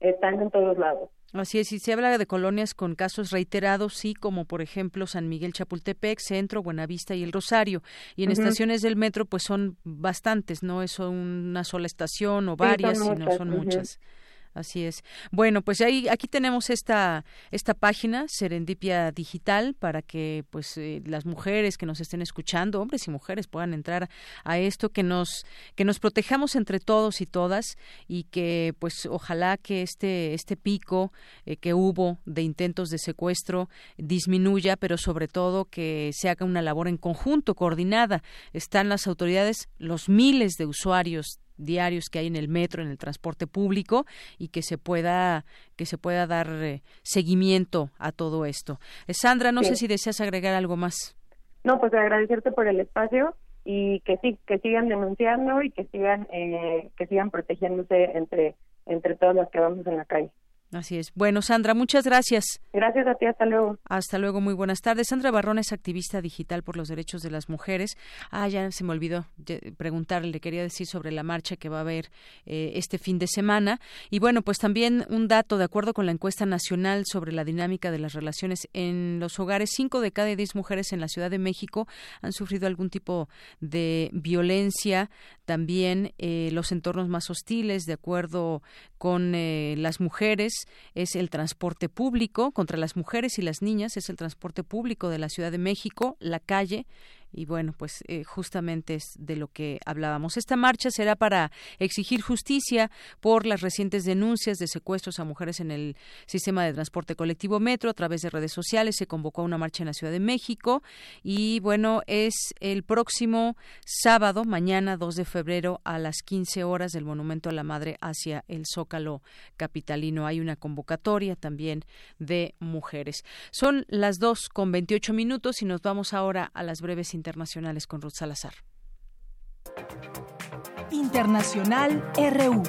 están en todos lados. Así es, y se habla de colonias con casos reiterados, sí, como por ejemplo San Miguel Chapultepec, Centro, Buenavista y El Rosario. Y en estaciones del metro, pues son bastantes, no es una sola estación o varias, sino son muchas. Así es. Bueno, pues ahí aquí tenemos esta esta página Serendipia Digital para que pues eh, las mujeres que nos estén escuchando, hombres y mujeres puedan entrar a esto que nos que nos protejamos entre todos y todas y que pues ojalá que este este pico eh, que hubo de intentos de secuestro disminuya, pero sobre todo que se haga una labor en conjunto, coordinada. Están las autoridades, los miles de usuarios diarios que hay en el metro, en el transporte público y que se pueda que se pueda dar eh, seguimiento a todo esto. Eh, Sandra, no sé si deseas agregar algo más. No, pues agradecerte por el espacio y que sí que sigan denunciando y que sigan eh, que sigan protegiéndose entre entre todas las que vamos en la calle. Así es. Bueno, Sandra, muchas gracias. Gracias a ti, hasta luego. Hasta luego, muy buenas tardes. Sandra Barrón es activista digital por los derechos de las mujeres. Ah, ya se me olvidó preguntarle, le quería decir sobre la marcha que va a haber eh, este fin de semana. Y bueno, pues también un dato, de acuerdo con la encuesta nacional sobre la dinámica de las relaciones en los hogares, cinco de cada diez mujeres en la Ciudad de México han sufrido algún tipo de violencia. También eh, los entornos más hostiles, de acuerdo con eh, las mujeres, es el transporte público contra las mujeres y las niñas, es el transporte público de la Ciudad de México, la calle, y bueno, pues eh, justamente es de lo que hablábamos. Esta marcha será para exigir justicia por las recientes denuncias de secuestros a mujeres en el sistema de transporte colectivo Metro a través de redes sociales. Se convocó a una marcha en la Ciudad de México y bueno, es el próximo sábado, mañana 2 de febrero a las 15 horas del Monumento a la Madre hacia el Zócalo capitalino. Hay una convocatoria también de mujeres. Son las 2 con 28 minutos y nos vamos ahora a las breves internacionales con Ruth Salazar. Internacional RU.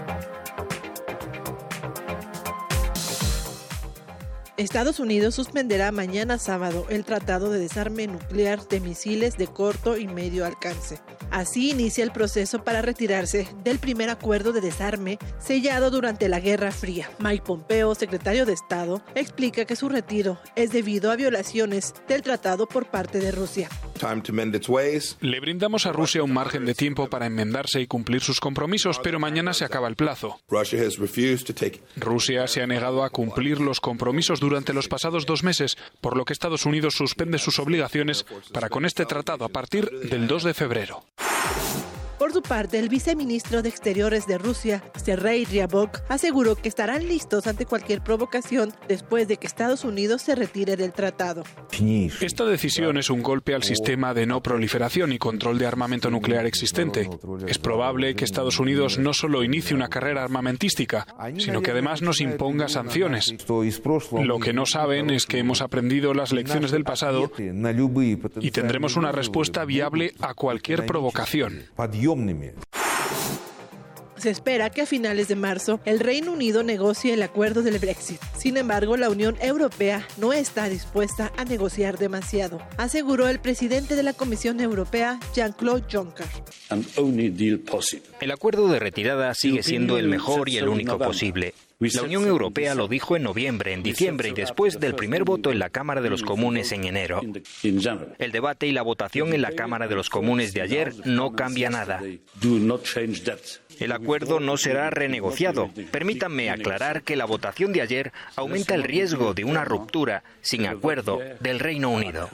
Estados Unidos suspenderá mañana sábado el Tratado de Desarme Nuclear de Misiles de corto y medio alcance. Así inicia el proceso para retirarse del primer acuerdo de desarme sellado durante la Guerra Fría. Mike Pompeo, secretario de Estado, explica que su retiro es debido a violaciones del tratado por parte de Rusia. Le brindamos a Rusia un margen de tiempo para enmendarse y cumplir sus compromisos, pero mañana se acaba el plazo. Rusia se ha negado a cumplir los compromisos durante los pasados dos meses, por lo que Estados Unidos suspende sus obligaciones para con este tratado a partir del 2 de febrero. Por su parte, el viceministro de Exteriores de Rusia, Sergei Ryabok, aseguró que estarán listos ante cualquier provocación después de que Estados Unidos se retire del tratado. Esta decisión es un golpe al sistema de no proliferación y control de armamento nuclear existente. Es probable que Estados Unidos no solo inicie una carrera armamentística, sino que además nos imponga sanciones. Lo que no saben es que hemos aprendido las lecciones del pasado y tendremos una respuesta viable a cualquier provocación. Se espera que a finales de marzo el Reino Unido negocie el acuerdo del Brexit. Sin embargo, la Unión Europea no está dispuesta a negociar demasiado, aseguró el presidente de la Comisión Europea, Jean-Claude Juncker. El acuerdo de retirada sigue siendo el mejor y el único posible. La Unión Europea lo dijo en noviembre, en diciembre y después del primer voto en la Cámara de los Comunes en enero. El debate y la votación en la Cámara de los Comunes de ayer no cambia nada. El acuerdo no será renegociado. Permítanme aclarar que la votación de ayer aumenta el riesgo de una ruptura sin acuerdo del Reino Unido.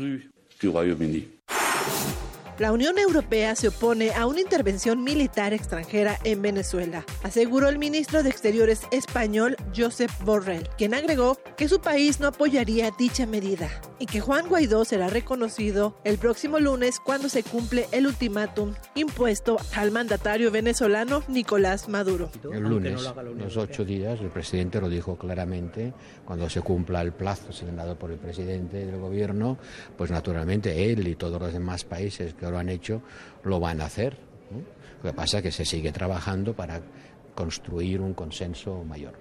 La Unión Europea se opone a una intervención militar extranjera en Venezuela, aseguró el ministro de Exteriores español Josep Borrell, quien agregó que su país no apoyaría dicha medida y que Juan Guaidó será reconocido el próximo lunes cuando se cumple el ultimátum impuesto al mandatario venezolano Nicolás Maduro. El lunes, los ocho días, el presidente lo dijo claramente, cuando se cumpla el plazo señalado por el presidente del gobierno, pues naturalmente él y todos los demás países que lo han hecho, lo van a hacer. Lo que pasa es que se sigue trabajando para construir un consenso mayor.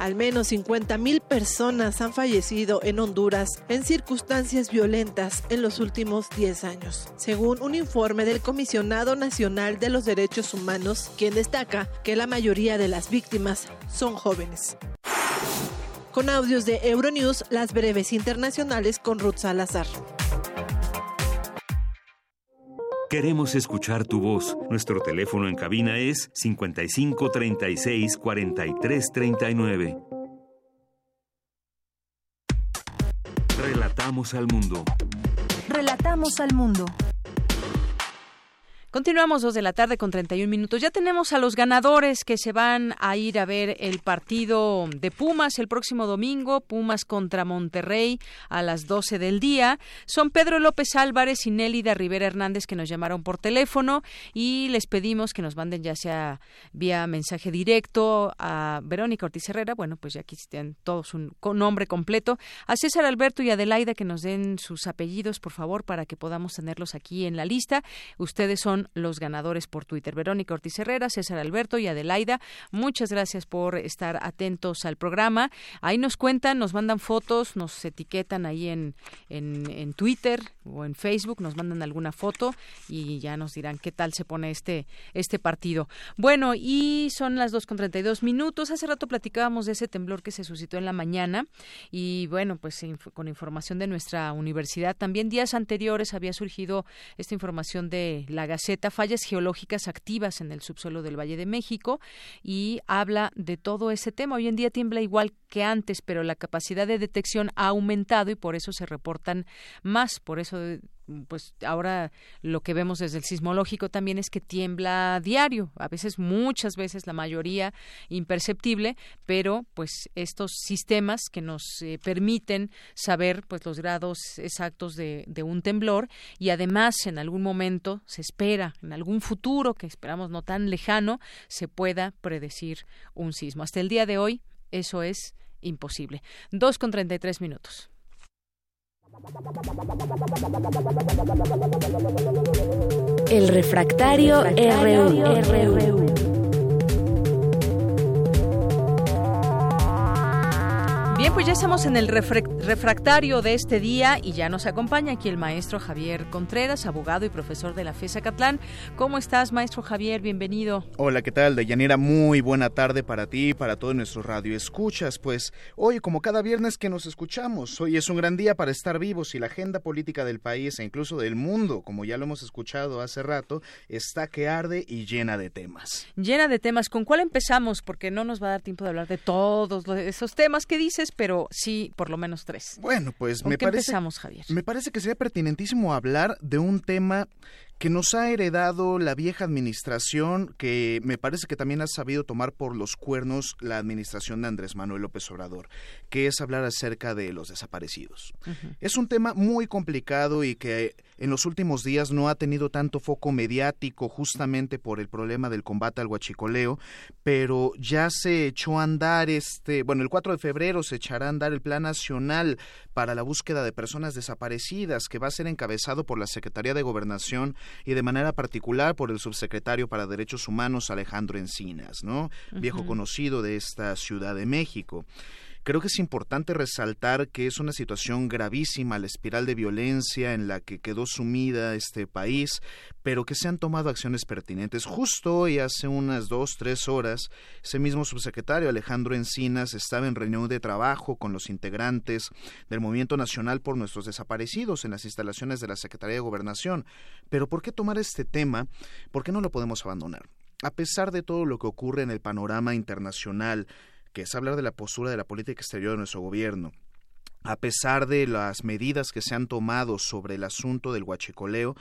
Al menos 50.000 personas han fallecido en Honduras en circunstancias violentas en los últimos 10 años, según un informe del Comisionado Nacional de los Derechos Humanos, quien destaca que la mayoría de las víctimas son jóvenes. Con audios de Euronews, las breves internacionales con Ruth Salazar. Queremos escuchar tu voz. Nuestro teléfono en cabina es 55 36 43 39. Relatamos al mundo. Relatamos al mundo. Continuamos dos de la tarde con 31 minutos. Ya tenemos a los ganadores que se van a ir a ver el partido de Pumas el próximo domingo, Pumas contra Monterrey a las 12 del día. Son Pedro López Álvarez y Nélida Rivera Hernández que nos llamaron por teléfono y les pedimos que nos manden ya sea vía mensaje directo a Verónica Ortiz Herrera, bueno, pues ya aquí están todos un nombre completo, a César Alberto y Adelaida que nos den sus apellidos, por favor, para que podamos tenerlos aquí en la lista. Ustedes son los ganadores por Twitter. Verónica Ortiz Herrera, César Alberto y Adelaida, muchas gracias por estar atentos al programa. Ahí nos cuentan, nos mandan fotos, nos etiquetan ahí en, en, Twitter o en Facebook, nos mandan alguna foto y ya nos dirán qué tal se pone este, este partido. Bueno, y son las dos con dos minutos. Hace rato platicábamos de ese temblor que se suscitó en la mañana y bueno, pues con información de nuestra universidad. También días anteriores había surgido esta información de la Gaceta fallas geológicas activas en el subsuelo del Valle de México y habla de todo ese tema. Hoy en día tiembla igual que antes, pero la capacidad de detección ha aumentado y por eso se reportan más. Por eso pues ahora lo que vemos desde el sismológico también es que tiembla diario, a veces muchas veces la mayoría imperceptible, pero pues estos sistemas que nos eh, permiten saber pues los grados exactos de, de un temblor y además en algún momento se espera, en algún futuro que esperamos no tan lejano, se pueda predecir un sismo. Hasta el día de hoy eso es imposible. Dos con treinta y tres minutos. El refractario, RU. Bien, pues ya estamos en el refractario de este día y ya nos acompaña aquí el maestro Javier Contreras, abogado y profesor de la FESA Catlán. ¿Cómo estás, maestro Javier? Bienvenido. Hola, ¿qué tal, Deyanira? Muy buena tarde para ti y para todo nuestro radio escuchas. Pues hoy, como cada viernes que nos escuchamos, hoy es un gran día para estar vivos y la agenda política del país e incluso del mundo, como ya lo hemos escuchado hace rato, está que arde y llena de temas. Llena de temas. ¿Con cuál empezamos? Porque no nos va a dar tiempo de hablar de todos esos temas que dices pero sí por lo menos tres. Bueno, pues me parece. Javier? Me parece que sería pertinentísimo hablar de un tema que nos ha heredado la vieja administración, que me parece que también ha sabido tomar por los cuernos la administración de Andrés Manuel López Obrador, que es hablar acerca de los desaparecidos. Es un tema muy complicado y que en los últimos días no ha tenido tanto foco mediático justamente por el problema del combate al huachicoleo, pero ya se echó a andar este, bueno, el 4 de febrero se echará a andar el Plan Nacional para la búsqueda de personas desaparecidas, que va a ser encabezado por la Secretaría de Gobernación y de manera particular por el subsecretario para Derechos Humanos Alejandro Encinas, ¿no? Viejo conocido de esta Ciudad de México. Creo que es importante resaltar que es una situación gravísima la espiral de violencia en la que quedó sumida este país, pero que se han tomado acciones pertinentes. Justo hoy, hace unas dos, tres horas, ese mismo subsecretario Alejandro Encinas estaba en reunión de trabajo con los integrantes del Movimiento Nacional por Nuestros Desaparecidos en las instalaciones de la Secretaría de Gobernación. Pero ¿por qué tomar este tema? ¿Por qué no lo podemos abandonar? A pesar de todo lo que ocurre en el panorama internacional, que es hablar de la postura de la política exterior de nuestro gobierno. A pesar de las medidas que se han tomado sobre el asunto del huachicoleo,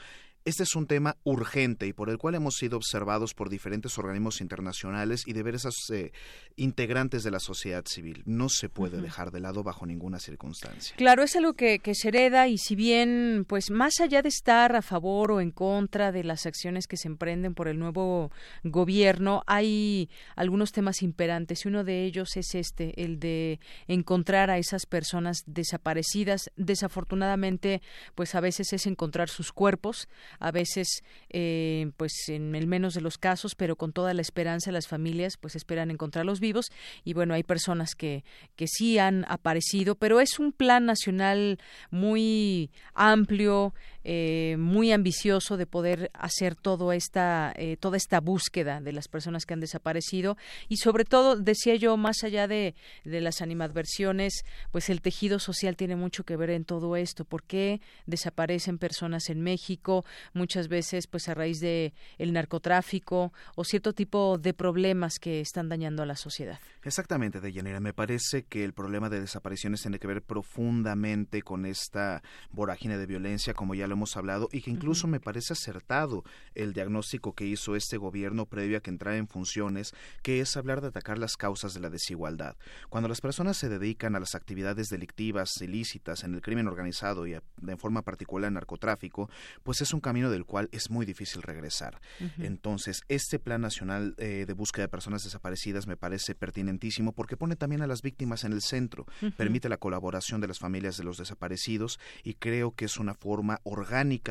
este es un tema urgente y por el cual hemos sido observados por diferentes organismos internacionales y diversas eh, integrantes de la sociedad civil. No se puede dejar de lado bajo ninguna circunstancia. Claro, es algo que, que, se hereda y si bien, pues más allá de estar a favor o en contra de las acciones que se emprenden por el nuevo gobierno, hay algunos temas imperantes y uno de ellos es este, el de encontrar a esas personas desaparecidas. Desafortunadamente, pues a veces es encontrar sus cuerpos a veces eh, pues en el menos de los casos, pero con toda la esperanza las familias pues esperan encontrarlos vivos. Y bueno, hay personas que, que sí han aparecido, pero es un plan nacional muy amplio, eh, muy ambicioso de poder hacer todo esta, eh, toda esta búsqueda de las personas que han desaparecido y sobre todo, decía yo, más allá de, de las animadversiones, pues el tejido social tiene mucho que ver en todo esto. ¿Por qué desaparecen personas en México? Muchas veces, pues a raíz de el narcotráfico o cierto tipo de problemas que están dañando a la sociedad. Exactamente, Deyanira. Me parece que el problema de desapariciones tiene que ver profundamente con esta vorágine de violencia, como ya lo hemos hablado, y que incluso me parece acertado el diagnóstico que hizo este gobierno previo a que entrara en funciones, que es hablar de atacar las causas de la desigualdad. Cuando las personas se dedican a las actividades delictivas, ilícitas, en el crimen organizado y de forma particular el narcotráfico, pues es un camino del cual es muy difícil regresar. Entonces, este Plan Nacional eh, de Búsqueda de Personas Desaparecidas me parece pertinentísimo porque pone también a las víctimas en el centro, permite la colaboración de las familias de los desaparecidos y creo que es una forma orgánica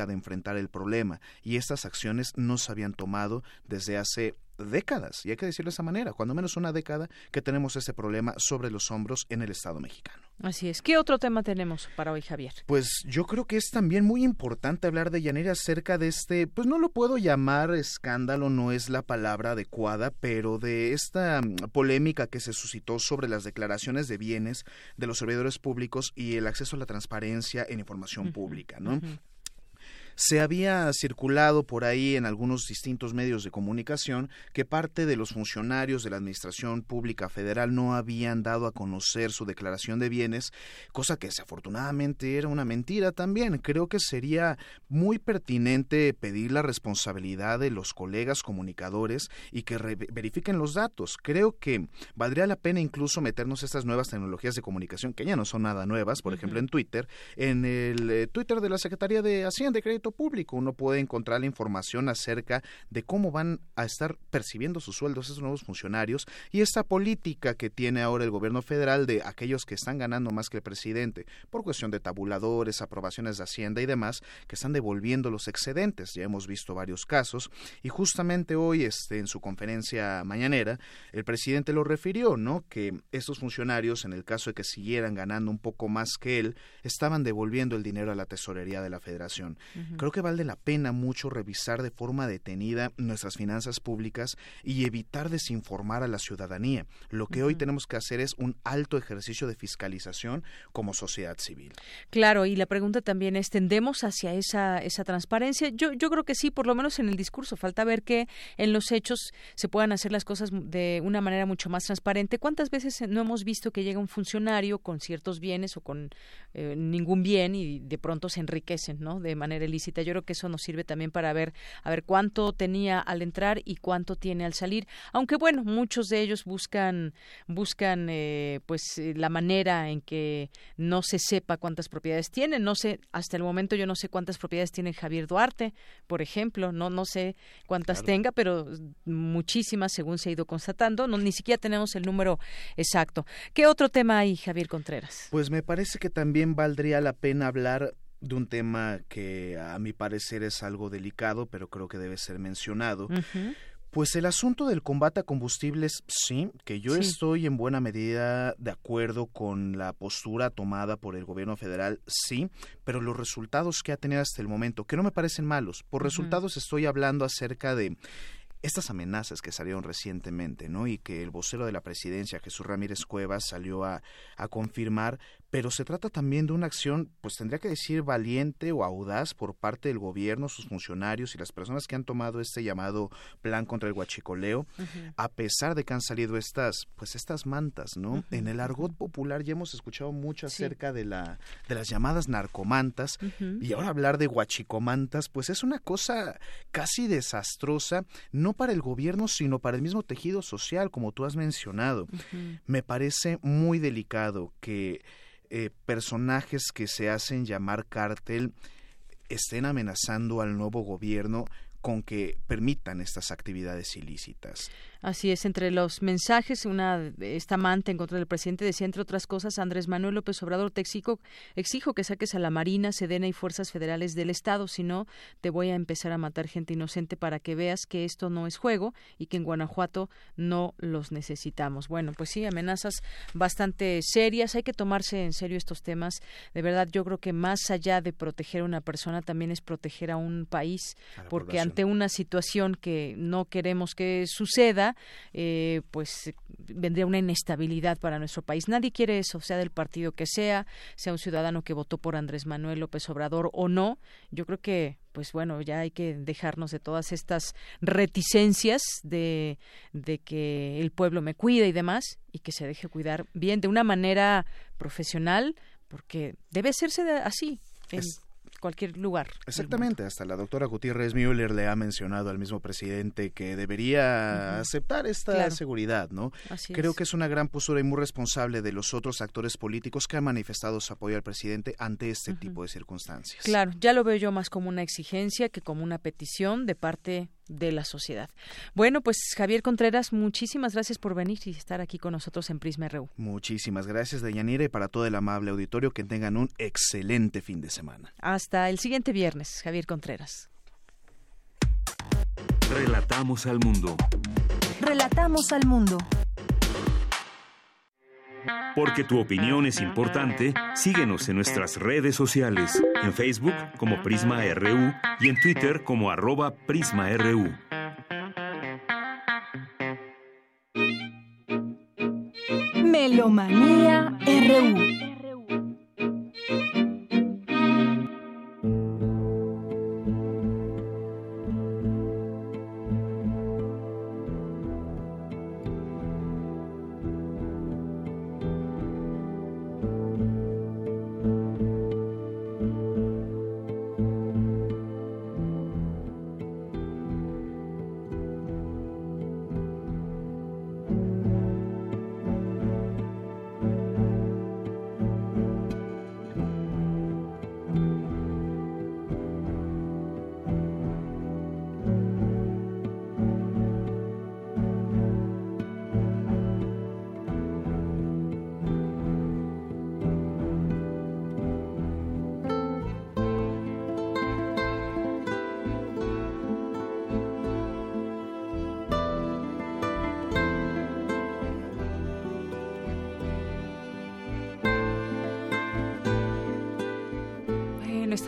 de enfrentar el problema y estas acciones no se habían tomado desde hace décadas, y hay que decirlo de esa manera, cuando menos una década que tenemos ese problema sobre los hombros en el Estado mexicano. Así es. ¿Qué otro tema tenemos para hoy, Javier? Pues yo creo que es también muy importante hablar de Yanira acerca de este, pues no lo puedo llamar escándalo, no es la palabra adecuada, pero de esta mm, polémica que se suscitó sobre las declaraciones de bienes de los servidores públicos y el acceso a la transparencia en información pública, ¿no? Se había circulado por ahí en algunos distintos medios de comunicación que parte de los funcionarios de la Administración Pública Federal no habían dado a conocer su declaración de bienes, cosa que desafortunadamente era una mentira también. Creo que sería muy pertinente pedir la responsabilidad de los colegas comunicadores y que verifiquen los datos. Creo que valdría la pena incluso meternos estas nuevas tecnologías de comunicación, que ya no son nada nuevas, por ejemplo en Twitter, en el eh, Twitter de la Secretaría de Hacienda y Crédito Público. Uno puede encontrar la información acerca de cómo van a estar percibiendo sus sueldos esos nuevos funcionarios y esta política que tiene ahora el gobierno federal de aquellos que están ganando más que el presidente por cuestión de tabuladores, aprobaciones de Hacienda y demás, que están devolviendo los excedentes. Ya hemos visto varios casos y justamente hoy este, en su conferencia mañanera el presidente lo refirió, ¿no? Que estos funcionarios, en el caso de que siguieran ganando un poco más que él, estaban devolviendo el dinero a la tesorería de la federación. Creo que vale la pena mucho revisar de forma detenida nuestras finanzas públicas y evitar desinformar a la ciudadanía. Lo que hoy tenemos que hacer es un alto ejercicio de fiscalización como sociedad civil. Claro, y la pregunta también es, ¿tendemos hacia esa, esa transparencia? Yo, yo creo que sí, por lo menos en el discurso. Falta ver que en los hechos se puedan hacer las cosas de una manera mucho más transparente. ¿Cuántas veces no hemos visto que llega un funcionario con ciertos bienes o con eh, ningún bien y de pronto se enriquecen, ¿no? De manera ilícita. Yo creo que eso nos sirve también para ver, a ver cuánto tenía al entrar y cuánto tiene al salir. Aunque bueno, muchos de ellos buscan, buscan, eh, pues eh, la manera en que no se sepa cuántas propiedades tienen. No sé, hasta el momento yo no sé cuántas propiedades tiene Javier Duarte, por ejemplo. No, no sé cuántas tenga, pero muchísimas según se ha ido constatando. No, ni siquiera tenemos el número exacto. ¿Qué otro tema hay, Javier Contreras? Pues me parece que también valdría la pena hablar de un tema que a mi parecer es algo delicado, pero creo que debe ser mencionado. Pues el asunto del combate a combustibles, sí, que yo estoy en buena medida de acuerdo con la postura tomada por el gobierno federal, sí, pero los resultados que ha tenido hasta el momento, que no me parecen malos, por resultados estoy hablando acerca de estas amenazas que salieron recientemente, ¿no? Y que el vocero de la presidencia, Jesús Ramírez Cuevas, salió a, a confirmar, pero se trata también de una acción, pues tendría que decir valiente o audaz por parte del gobierno, sus funcionarios y las personas que han tomado este llamado plan contra el huachicoleo, a pesar de que han salido estas, pues estas mantas, ¿no? En el argot popular ya hemos escuchado mucho acerca de la, de las llamadas narcomantas, y ahora hablar de huachicomantas, pues es una cosa casi desastrosa, no para el gobierno, sino para el mismo tejido social, como tú has mencionado. Me parece muy delicado que eh, personajes que se hacen llamar cártel estén amenazando al nuevo gobierno con que permitan estas actividades ilícitas. Así es, entre los mensajes, una esta amante en contra del presidente decía, entre otras cosas, Andrés Manuel López Obrador, te exijo, exijo que saques a la Marina, Sedena y fuerzas federales del Estado, si no, te voy a empezar a matar gente inocente para que veas que esto no es juego y que en Guanajuato no los necesitamos. Bueno, pues sí, amenazas bastante serias, hay que tomarse en serio estos temas. De verdad, yo creo que más allá de proteger a una persona, también es proteger a un país, porque ante una situación que no queremos que suceda, eh, pues vendría una inestabilidad para nuestro país. Nadie quiere eso, sea del partido que sea, sea un ciudadano que votó por Andrés Manuel López Obrador o no. Yo creo que pues bueno, ya hay que dejarnos de todas estas reticencias de, de que el pueblo me cuida y demás, y que se deje cuidar bien, de una manera profesional, porque debe hacerse así cualquier lugar. Exactamente, hasta la doctora Gutiérrez Müller le ha mencionado al mismo presidente que debería aceptar esta seguridad, ¿no? Creo que es una gran postura y muy responsable de los otros actores políticos que han manifestado su apoyo al presidente ante este tipo de circunstancias. Claro, ya lo veo yo más como una exigencia que como una petición de parte de la sociedad. Bueno, pues Javier Contreras, muchísimas gracias por venir y estar aquí con nosotros en Prisma RU. Muchísimas gracias, Deyanira, y para todo el amable auditorio, que tengan un excelente fin de semana. Hasta el siguiente viernes, Javier Contreras. Relatamos al mundo. Relatamos al mundo. Porque tu opinión es importante, síguenos en nuestras redes sociales, en Facebook como Prisma RU y en Twitter como arroba PrismaRU. Melomanía RU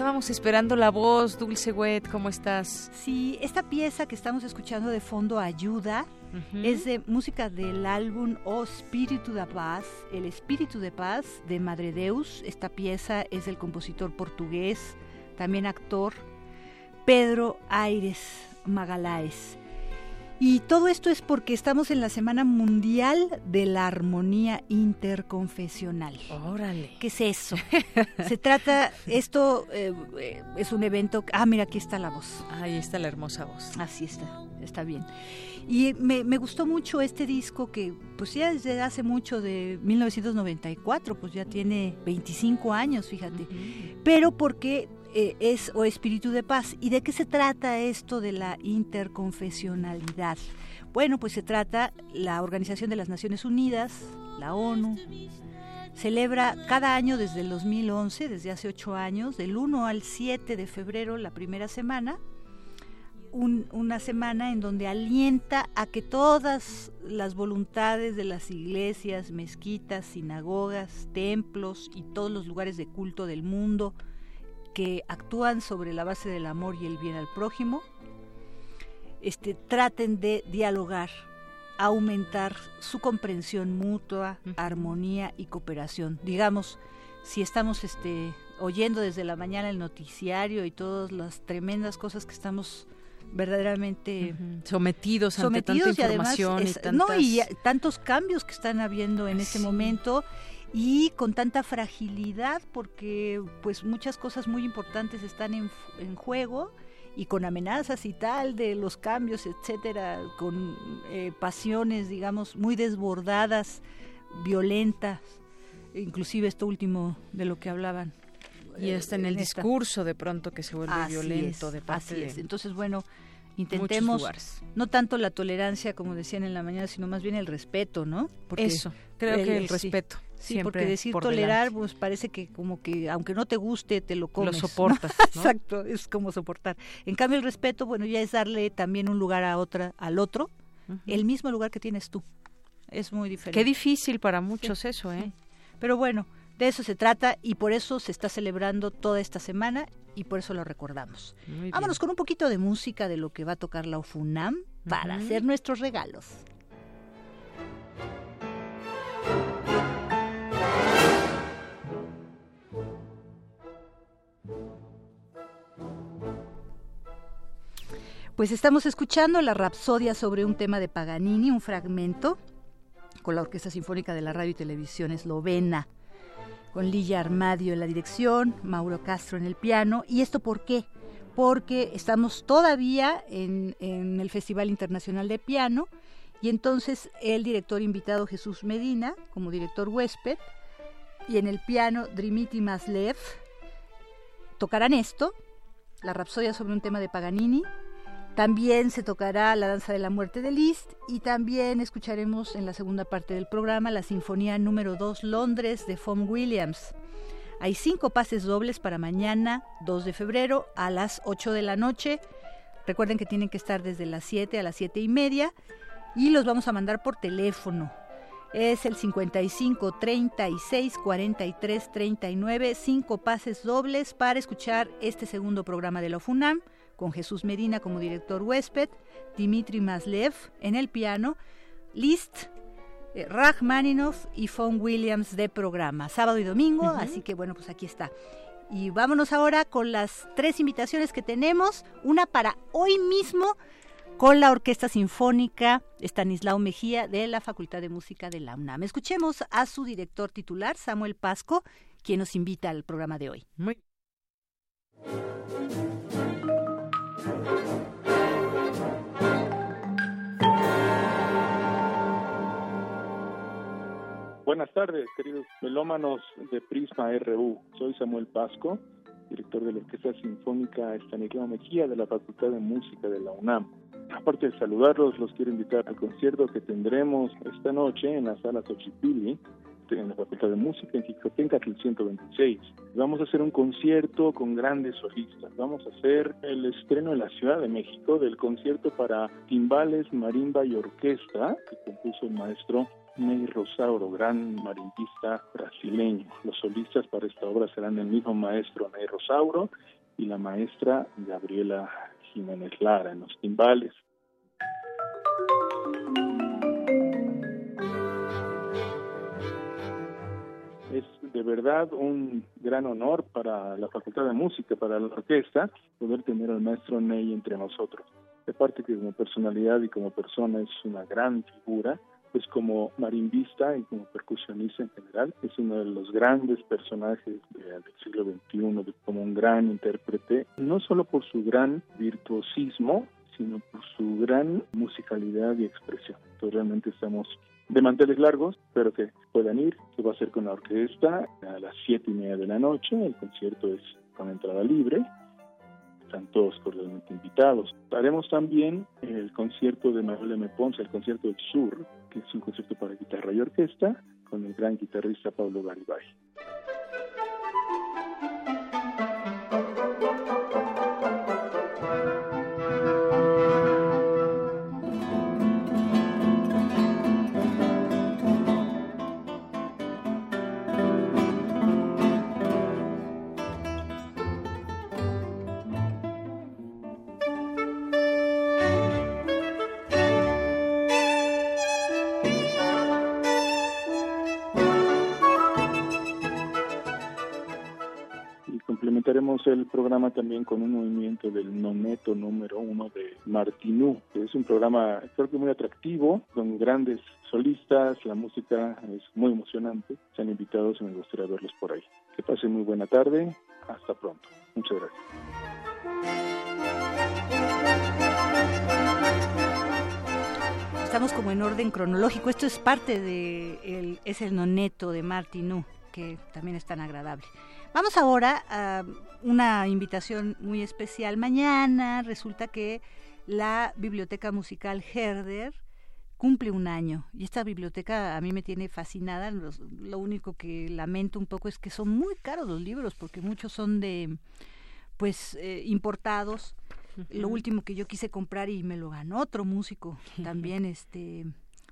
estábamos esperando la voz, Dulce Wet, ¿cómo estás? Sí, esta pieza que estamos escuchando de fondo ayuda. Es de música del álbum O Espíritu da Paz, El Espíritu de Paz de Madre Deus. Esta pieza es del compositor portugués, también actor, Pedro Aires Magaláes. Y todo esto es porque estamos en la Semana Mundial de la Armonía Interconfesional. Órale. ¿Qué es eso? Se trata, esto eh, eh, es un evento, ah, mira, aquí está la voz. Ahí está la hermosa voz. Así está, está bien. Y me, gustó mucho este disco que pues ya desde hace mucho, de 1994, pues ya tiene 25 años, fíjate. Pero porque eh, es o espíritu de paz. ¿Y de qué se trata esto de la interconfesionalidad? Bueno, pues se trata la Organización de las Naciones Unidas, la ONU, celebra cada año desde el 2011, desde hace ocho años, del 1 al 7 de febrero, la primera semana, una semana en donde alienta a que todas las voluntades de las iglesias, mezquitas, sinagogas, templos y todos los lugares de culto del mundo que actúan sobre la base del amor y el bien al prójimo, este, traten de dialogar, aumentar su comprensión mutua, armonía y cooperación. Digamos, si estamos este, oyendo desde la mañana el noticiario y todas las tremendas cosas que estamos verdaderamente sometidos ante tanta información y, no y tantos cambios que están habiendo en este momento y con tanta fragilidad porque pues muchas cosas muy importantes están en, en juego y con amenazas y tal de los cambios, etcétera, con eh, pasiones, digamos, muy desbordadas, violentas, inclusive esto último de lo que hablaban. Y hasta en el discurso de pronto que se vuelve violento de parte así Entonces, bueno, intentemos no tanto la tolerancia como decían en la mañana, sino más bien el respeto, ¿no? Porque Eso, creo que el respeto. Sí, porque decir tolerar, pues parece que como que aunque no te guste, te lo comes. Lo soportas. Exacto, es como soportar. En cambio, el respeto, bueno, ya es darle también un lugar a otra, al otro, el mismo lugar que tienes tú. Es muy diferente. Qué difícil para muchos eso, ¿eh? Pero bueno, de eso se trata y por eso se está celebrando toda esta semana y por eso lo recordamos. Vámonos con un poquito de música de lo que va a tocar la OFUNAM para hacer nuestros regalos. Pues estamos escuchando la Rapsodia sobre un tema de Paganini, un fragmento con la Orquesta Sinfónica de la Radio y Televisión Eslovena, con Lilla Armadio en la dirección, Mauro Castro en el piano. ¿Y esto por qué? Porque estamos todavía en, en el Festival Internacional de Piano y entonces el director invitado Jesús Medina, como director huésped, y en el piano Dmitry Maslev, tocarán esto, la Rapsodia sobre un tema de Paganini, también se tocará la danza de la muerte de Liszt y también escucharemos en la segunda parte del programa la Sinfonía número 2 Londres de Fom Williams. Hay cinco pases dobles para mañana, 2 de febrero, a las 8 de la noche. Recuerden que tienen que estar desde las 7 a las 7 y media y los vamos a mandar por teléfono. Es el 55 36 43 39, cinco pases dobles para escuchar este segundo programa de la FUNAM con Jesús Medina como director huésped, Dimitri Maslev en el piano, Liszt, eh, Rachmaninoff y Fon Williams de programa, sábado y domingo, así que bueno, pues aquí está. Y vámonos ahora con las tres invitaciones que tenemos, una para hoy mismo con la Orquesta Sinfónica Estanislao Mejía de la Facultad de Música de la UNAM. Escuchemos a su director titular, Samuel Pasco, quien nos invita al programa de hoy. Muy Buenas tardes, queridos melómanos de Prisma RU. Soy Samuel Pasco, director de la Orquesta Sinfónica Estanislao Mejía de la Facultad de Música de la UNAM. Aparte de saludarlos, los quiero invitar al concierto que tendremos esta noche en la sala Xochipilli, en la Facultad de Música en el 126. Vamos a hacer un concierto con grandes solistas. Vamos a hacer el estreno en la Ciudad de México del concierto para timbales, marimba y orquesta que compuso el maestro Ney Rosauro, gran marimbista brasileño. Los solistas para esta obra serán el mismo maestro Ney Rosauro y la maestra Gabriela Jiménez Lara en los timbales. De verdad un gran honor para la Facultad de Música, para la orquesta, poder tener al maestro Ney entre nosotros. De parte que como personalidad y como persona es una gran figura, pues como marimbista y como percusionista en general, es uno de los grandes personajes del siglo XXI, como un gran intérprete, no solo por su gran virtuosismo, sino por su gran musicalidad y expresión. Entonces realmente estamos de manteles largos, pero que puedan ir, se va a hacer con la orquesta a las siete y media de la noche, el concierto es con entrada libre, están todos cordialmente invitados. Haremos también el concierto de Manuel M. Ponce, el concierto del Sur, que es un concierto para guitarra y orquesta, con el gran guitarrista Pablo Garibay. El programa también con un movimiento del noneto número uno de Martinú, es un programa creo que muy atractivo, con grandes solistas, la música es muy emocionante. Sean invitados y me gustaría verlos por ahí. Que pasen muy buena tarde. Hasta pronto. Muchas gracias. Estamos como en orden cronológico. Esto es parte de el, es el noneto de Martinú, que también es tan agradable. Vamos ahora a una invitación muy especial. Mañana resulta que la Biblioteca Musical Herder cumple un año y esta biblioteca a mí me tiene fascinada. Lo, único que lamento un poco es que son muy caros los libros porque muchos son de pues eh, importados. Lo último que yo quise comprar y me lo ganó otro músico también este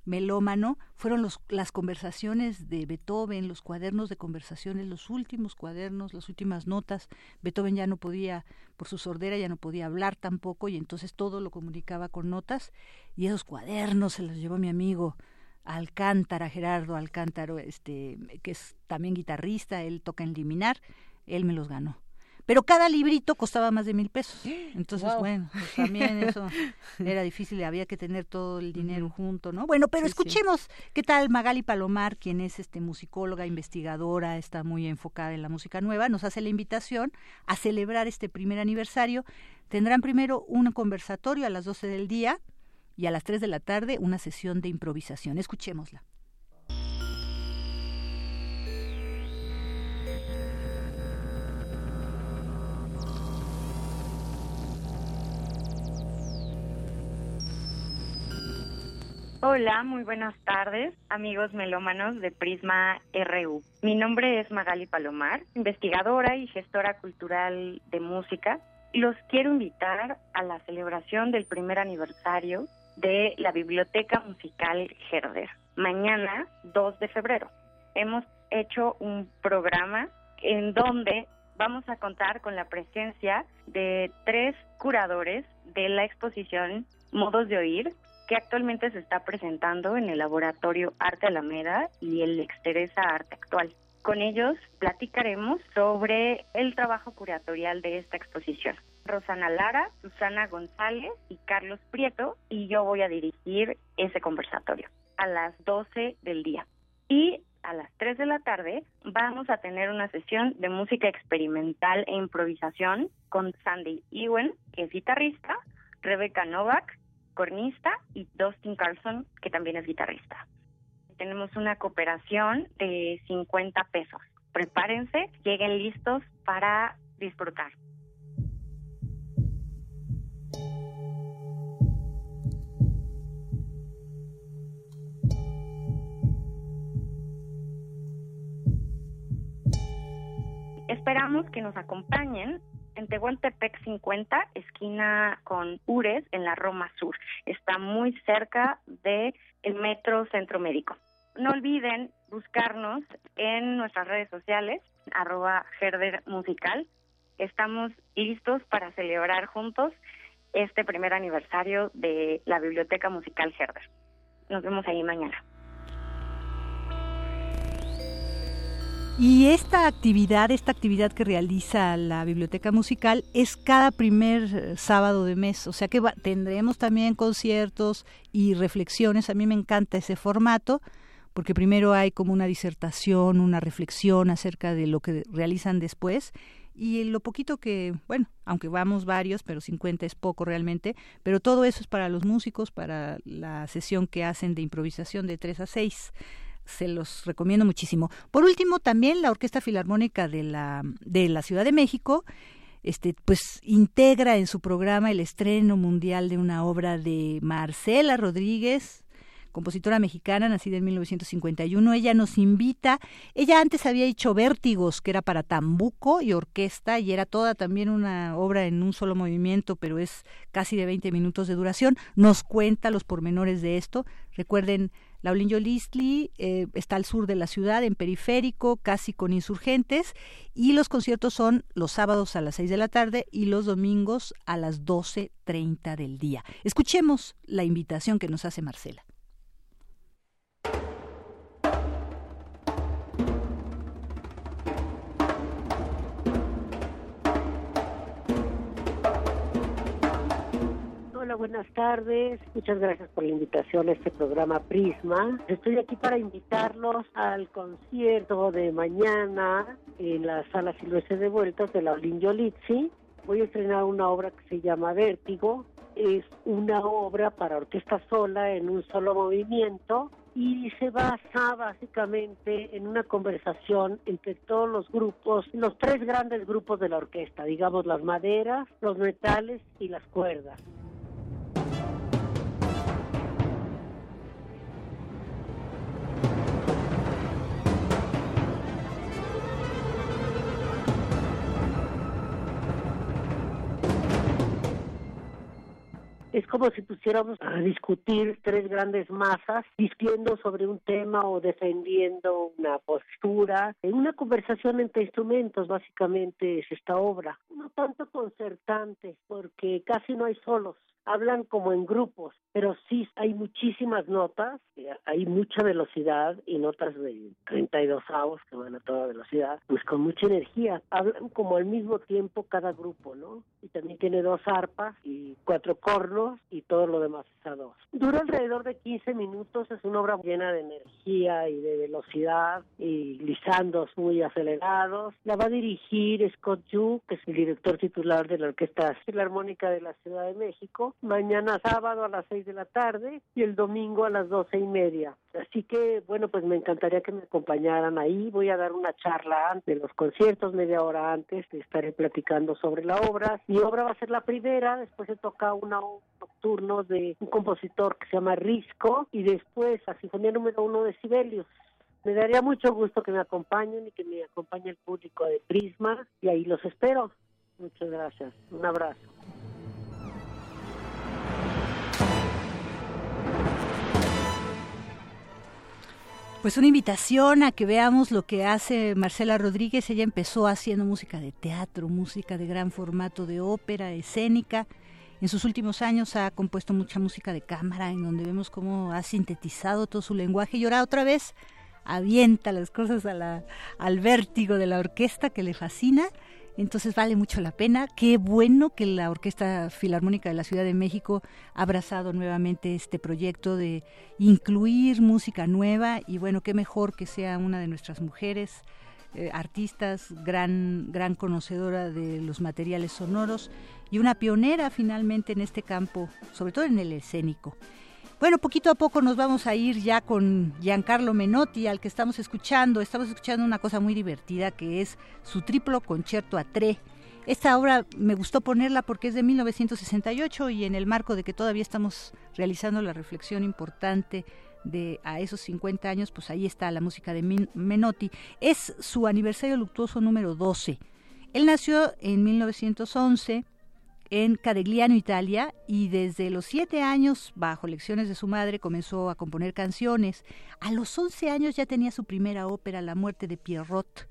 melómano fueron los, las conversaciones de Beethoven, los cuadernos de conversaciones, los últimos cuadernos, las últimas notas. Beethoven ya no podía, por su sordera, ya no podía hablar tampoco y entonces todo lo comunicaba con notas y esos cuadernos se los llevó mi amigo Alcántara, Gerardo Alcántara, este, que es también guitarrista, él toca en Liminar, él me los ganó pero cada librito costaba más de mil pesos. Entonces, bueno, pues también eso era difícil, había que tener todo el dinero junto, ¿no? Bueno, pero escuchemos qué tal Magali Palomar, quien es este musicóloga, investigadora, está muy enfocada en la música nueva, nos hace la invitación a celebrar este primer aniversario. Tendrán primero un conversatorio a las 12 del día y a las 3 de la tarde una sesión de improvisación. Escuchémosla. Hola, muy buenas tardes, amigos melómanos de Prisma RU. Mi nombre es Magali Palomar, investigadora y gestora cultural de música. Los quiero invitar a la celebración del primer aniversario de la Biblioteca Musical Herder, mañana 2 de febrero. Hemos hecho un programa en donde vamos a contar con la presencia de tres curadores de la exposición Modos de Oír, que actualmente se está presentando en el laboratorio Arte Alameda y el Exteresa Arte Actual. Con ellos platicaremos sobre el trabajo curatorial de esta exposición. Rosana Lara, Susana González y Carlos Prieto, y yo voy a dirigir ese conversatorio a las 12 del día. Y a las 3 de la tarde vamos a tener una sesión de música experimental e improvisación con Sandy Ewen, que es guitarrista, Rebecca Novak, cornista, y Dustin Carlson, que también es guitarrista. Tenemos una cooperación de 50 pesos. Prepárense, lleguen listos para disfrutar. Esperamos que nos acompañen en Tehuantepec 50, esquina con Ures, en la Roma Sur. Está muy cerca del el Metro Centro Médico. no olviden buscarnos en nuestras redes sociales, arroba Herder Musical. Estamos listos para celebrar juntos este primer aniversario de la Biblioteca Musical Herder. Nos vemos ahí mañana. Y esta actividad, esta actividad que realiza la Biblioteca Musical es cada primer eh, sábado de mes, o sea que tendremos también conciertos y reflexiones. A mí me encanta ese formato porque primero hay como una disertación, una reflexión acerca de lo que realizan después. Y lo poquito que, bueno, aunque vamos varios, pero 50 es poco realmente, pero todo eso es para los músicos, para la sesión que hacen de improvisación de 3 a 6 se los recomiendo muchísimo. Por último, también la Orquesta Filarmónica de la, de la Ciudad de México este, pues integra en su programa el estreno mundial de una obra de Marcela Rodríguez, compositora mexicana, nacida en 1951. Ella nos invita, ella antes había hecho Vértigos, que era para tambuco y orquesta, y era toda también una obra en un solo movimiento, pero es casi de 20 minutos de duración. Nos cuenta los pormenores de esto. Recuerden, Laulinho Listli eh, está al sur de la ciudad, en periférico, casi con insurgentes, y los conciertos son los sábados a las 6 de la tarde y los domingos a las 12.30 del día. Escuchemos la invitación que nos hace Marcela. Buenas tardes. Muchas gracias por la invitación a este programa Prisma. Estoy aquí para invitarlos al concierto de mañana en la Sala Silvestre de Vueltas de la Olin. Voy a estrenar una obra que se llama Vértigo. Es una obra para orquesta sola en un solo movimiento y se basa básicamente en una conversación entre todos los grupos, los tres grandes grupos de la orquesta, digamos las maderas, los metales y las cuerdas. Es como si pusiéramos a discutir tres grandes masas, discutiendo sobre un tema o defendiendo una postura, en una conversación entre instrumentos, básicamente es esta obra. No tanto concertante, porque casi no hay solos, hablan como en grupos, pero sí hay muchísimas notas, eh, hay mucha velocidad y notas de 32 avos que van a toda velocidad, pues con mucha energía. Hablan como al mismo tiempo cada grupo, ¿no? Y también tiene dos arpas y cuatro cornos y todo lo demás es a dos. Dura alrededor de 15 minutos, es una obra llena de energía y de velocidad y lisandos muy acelerados. La va a dirigir Scott Yu, que es el director titular de la Orquesta Filarmónica de la Ciudad de México, mañana sábado a las seis de la tarde y el domingo a las doce y media. Así que, bueno, pues me encantaría que me acompañaran ahí. Voy a dar una charla antes de los conciertos, media hora antes, estaré platicando sobre la obra. Mi obra va a ser la primera, después se toca una nocturno de un compositor que se llama Risco y después la Sinfonía número uno de Sibelius. Me daría mucho gusto que me acompañen y que me acompañe el público de Prisma y ahí los espero. Muchas gracias. Un abrazo. Pues una invitación a que veamos lo que hace Marcela Rodríguez. Ella empezó haciendo música de teatro, música de gran formato de ópera, escénica. En sus últimos años ha compuesto mucha música de cámara, en donde vemos cómo ha sintetizado todo su lenguaje y ahora otra vez avienta las cosas al vértigo de la orquesta que le fascina entonces vale mucho la pena. Qué bueno que la Orquesta Filarmónica de la Ciudad de México ha abrazado nuevamente este proyecto de incluir música nueva y bueno, qué mejor que sea una de nuestras mujeres. Eh, artistas, gran, gran conocedora de los materiales sonoros y una pionera finalmente en este campo, sobre todo en el escénico. Bueno, poquito a poco nos vamos a ir ya con Giancarlo Menotti, al que estamos escuchando. Estamos escuchando una cosa muy divertida que es su triplo concierto a tre. Esta obra me gustó ponerla porque es de 1968 y en el marco de que todavía estamos realizando la reflexión importante de a esos 50 años, pues ahí está la música de Menotti. Es su aniversario luctuoso número 12. Él nació en 1911 en Cadegliano, Italia, y desde los siete años, bajo lecciones de su madre, comenzó a componer canciones. A los once años ya tenía su primera ópera, La muerte de Pierrot.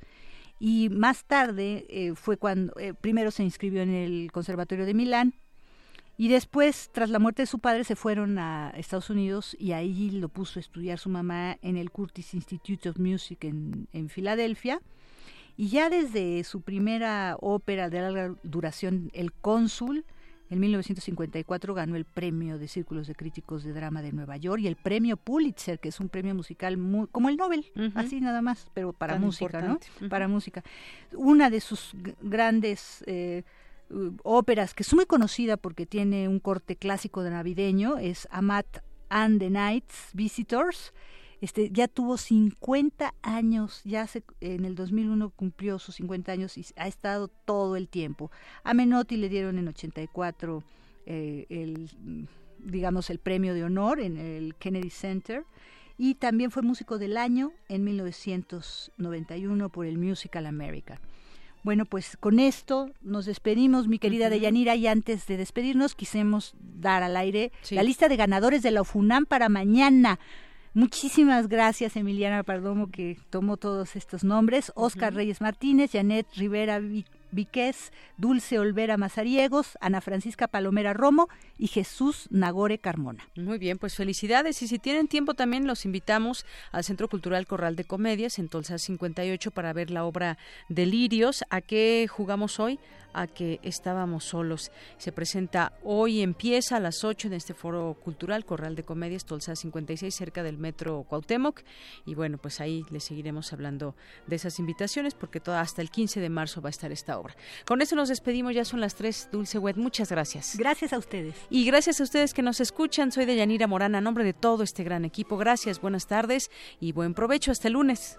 Y más tarde eh, fue cuando, eh, primero se inscribió en el Conservatorio de Milán, y después, tras la muerte de su padre, se fueron a Estados Unidos y ahí lo puso a estudiar su mamá en el Curtis Institute of Music en, en Filadelfia. Y ya desde su primera ópera de larga duración, El Cónsul, en 1954 ganó el premio de Círculos de Críticos de Drama de Nueva York y el premio Pulitzer, que es un premio musical muy, como el Nobel, así nada más, pero para música, ¿no? Para música. Una de sus grandes eh, óperas que es muy conocida porque tiene un corte clásico de navideño, es Amat and the Nights Visitors. Este, ya tuvo 50 años, ya en el 2001 cumplió sus 50 años y ha estado todo el tiempo. A Menotti le dieron en 84 eh, el, digamos, el premio de honor en el Kennedy Center y también fue músico del año en 1991 por el Musical America. Bueno, pues con esto nos despedimos, mi querida Deyanira, y antes de despedirnos quisimos dar al aire la lista de ganadores de la UFUNAM para mañana. Muchísimas gracias, Emiliana Pardomo, que tomó todos estos nombres. Oscar Reyes Martínez, Janet Rivera Viqués, Dulce Olvera Mazariegos, Ana Francisca Palomera Romo y Jesús Nagore Carmona. Muy bien, pues felicidades y si tienen tiempo también los invitamos al Centro Cultural Corral de Comedias en Tolsa 58 para ver la obra Delirios. ¿A qué jugamos hoy? a que estábamos solos. Se presenta hoy, empieza a las 8 en este foro cultural Corral de Comedias, Tolsa 56, cerca del metro Cuauhtémoc. Y bueno, pues ahí le seguiremos hablando de esas invitaciones porque toda, hasta el 15 de marzo va a estar esta obra. Con eso nos despedimos, ya son las 3, Dulce Wet. Muchas gracias. Gracias a ustedes. Y gracias a ustedes que nos escuchan. Soy Deyanira Morana, a nombre de todo este gran equipo. Gracias, buenas tardes y buen provecho. Hasta el lunes.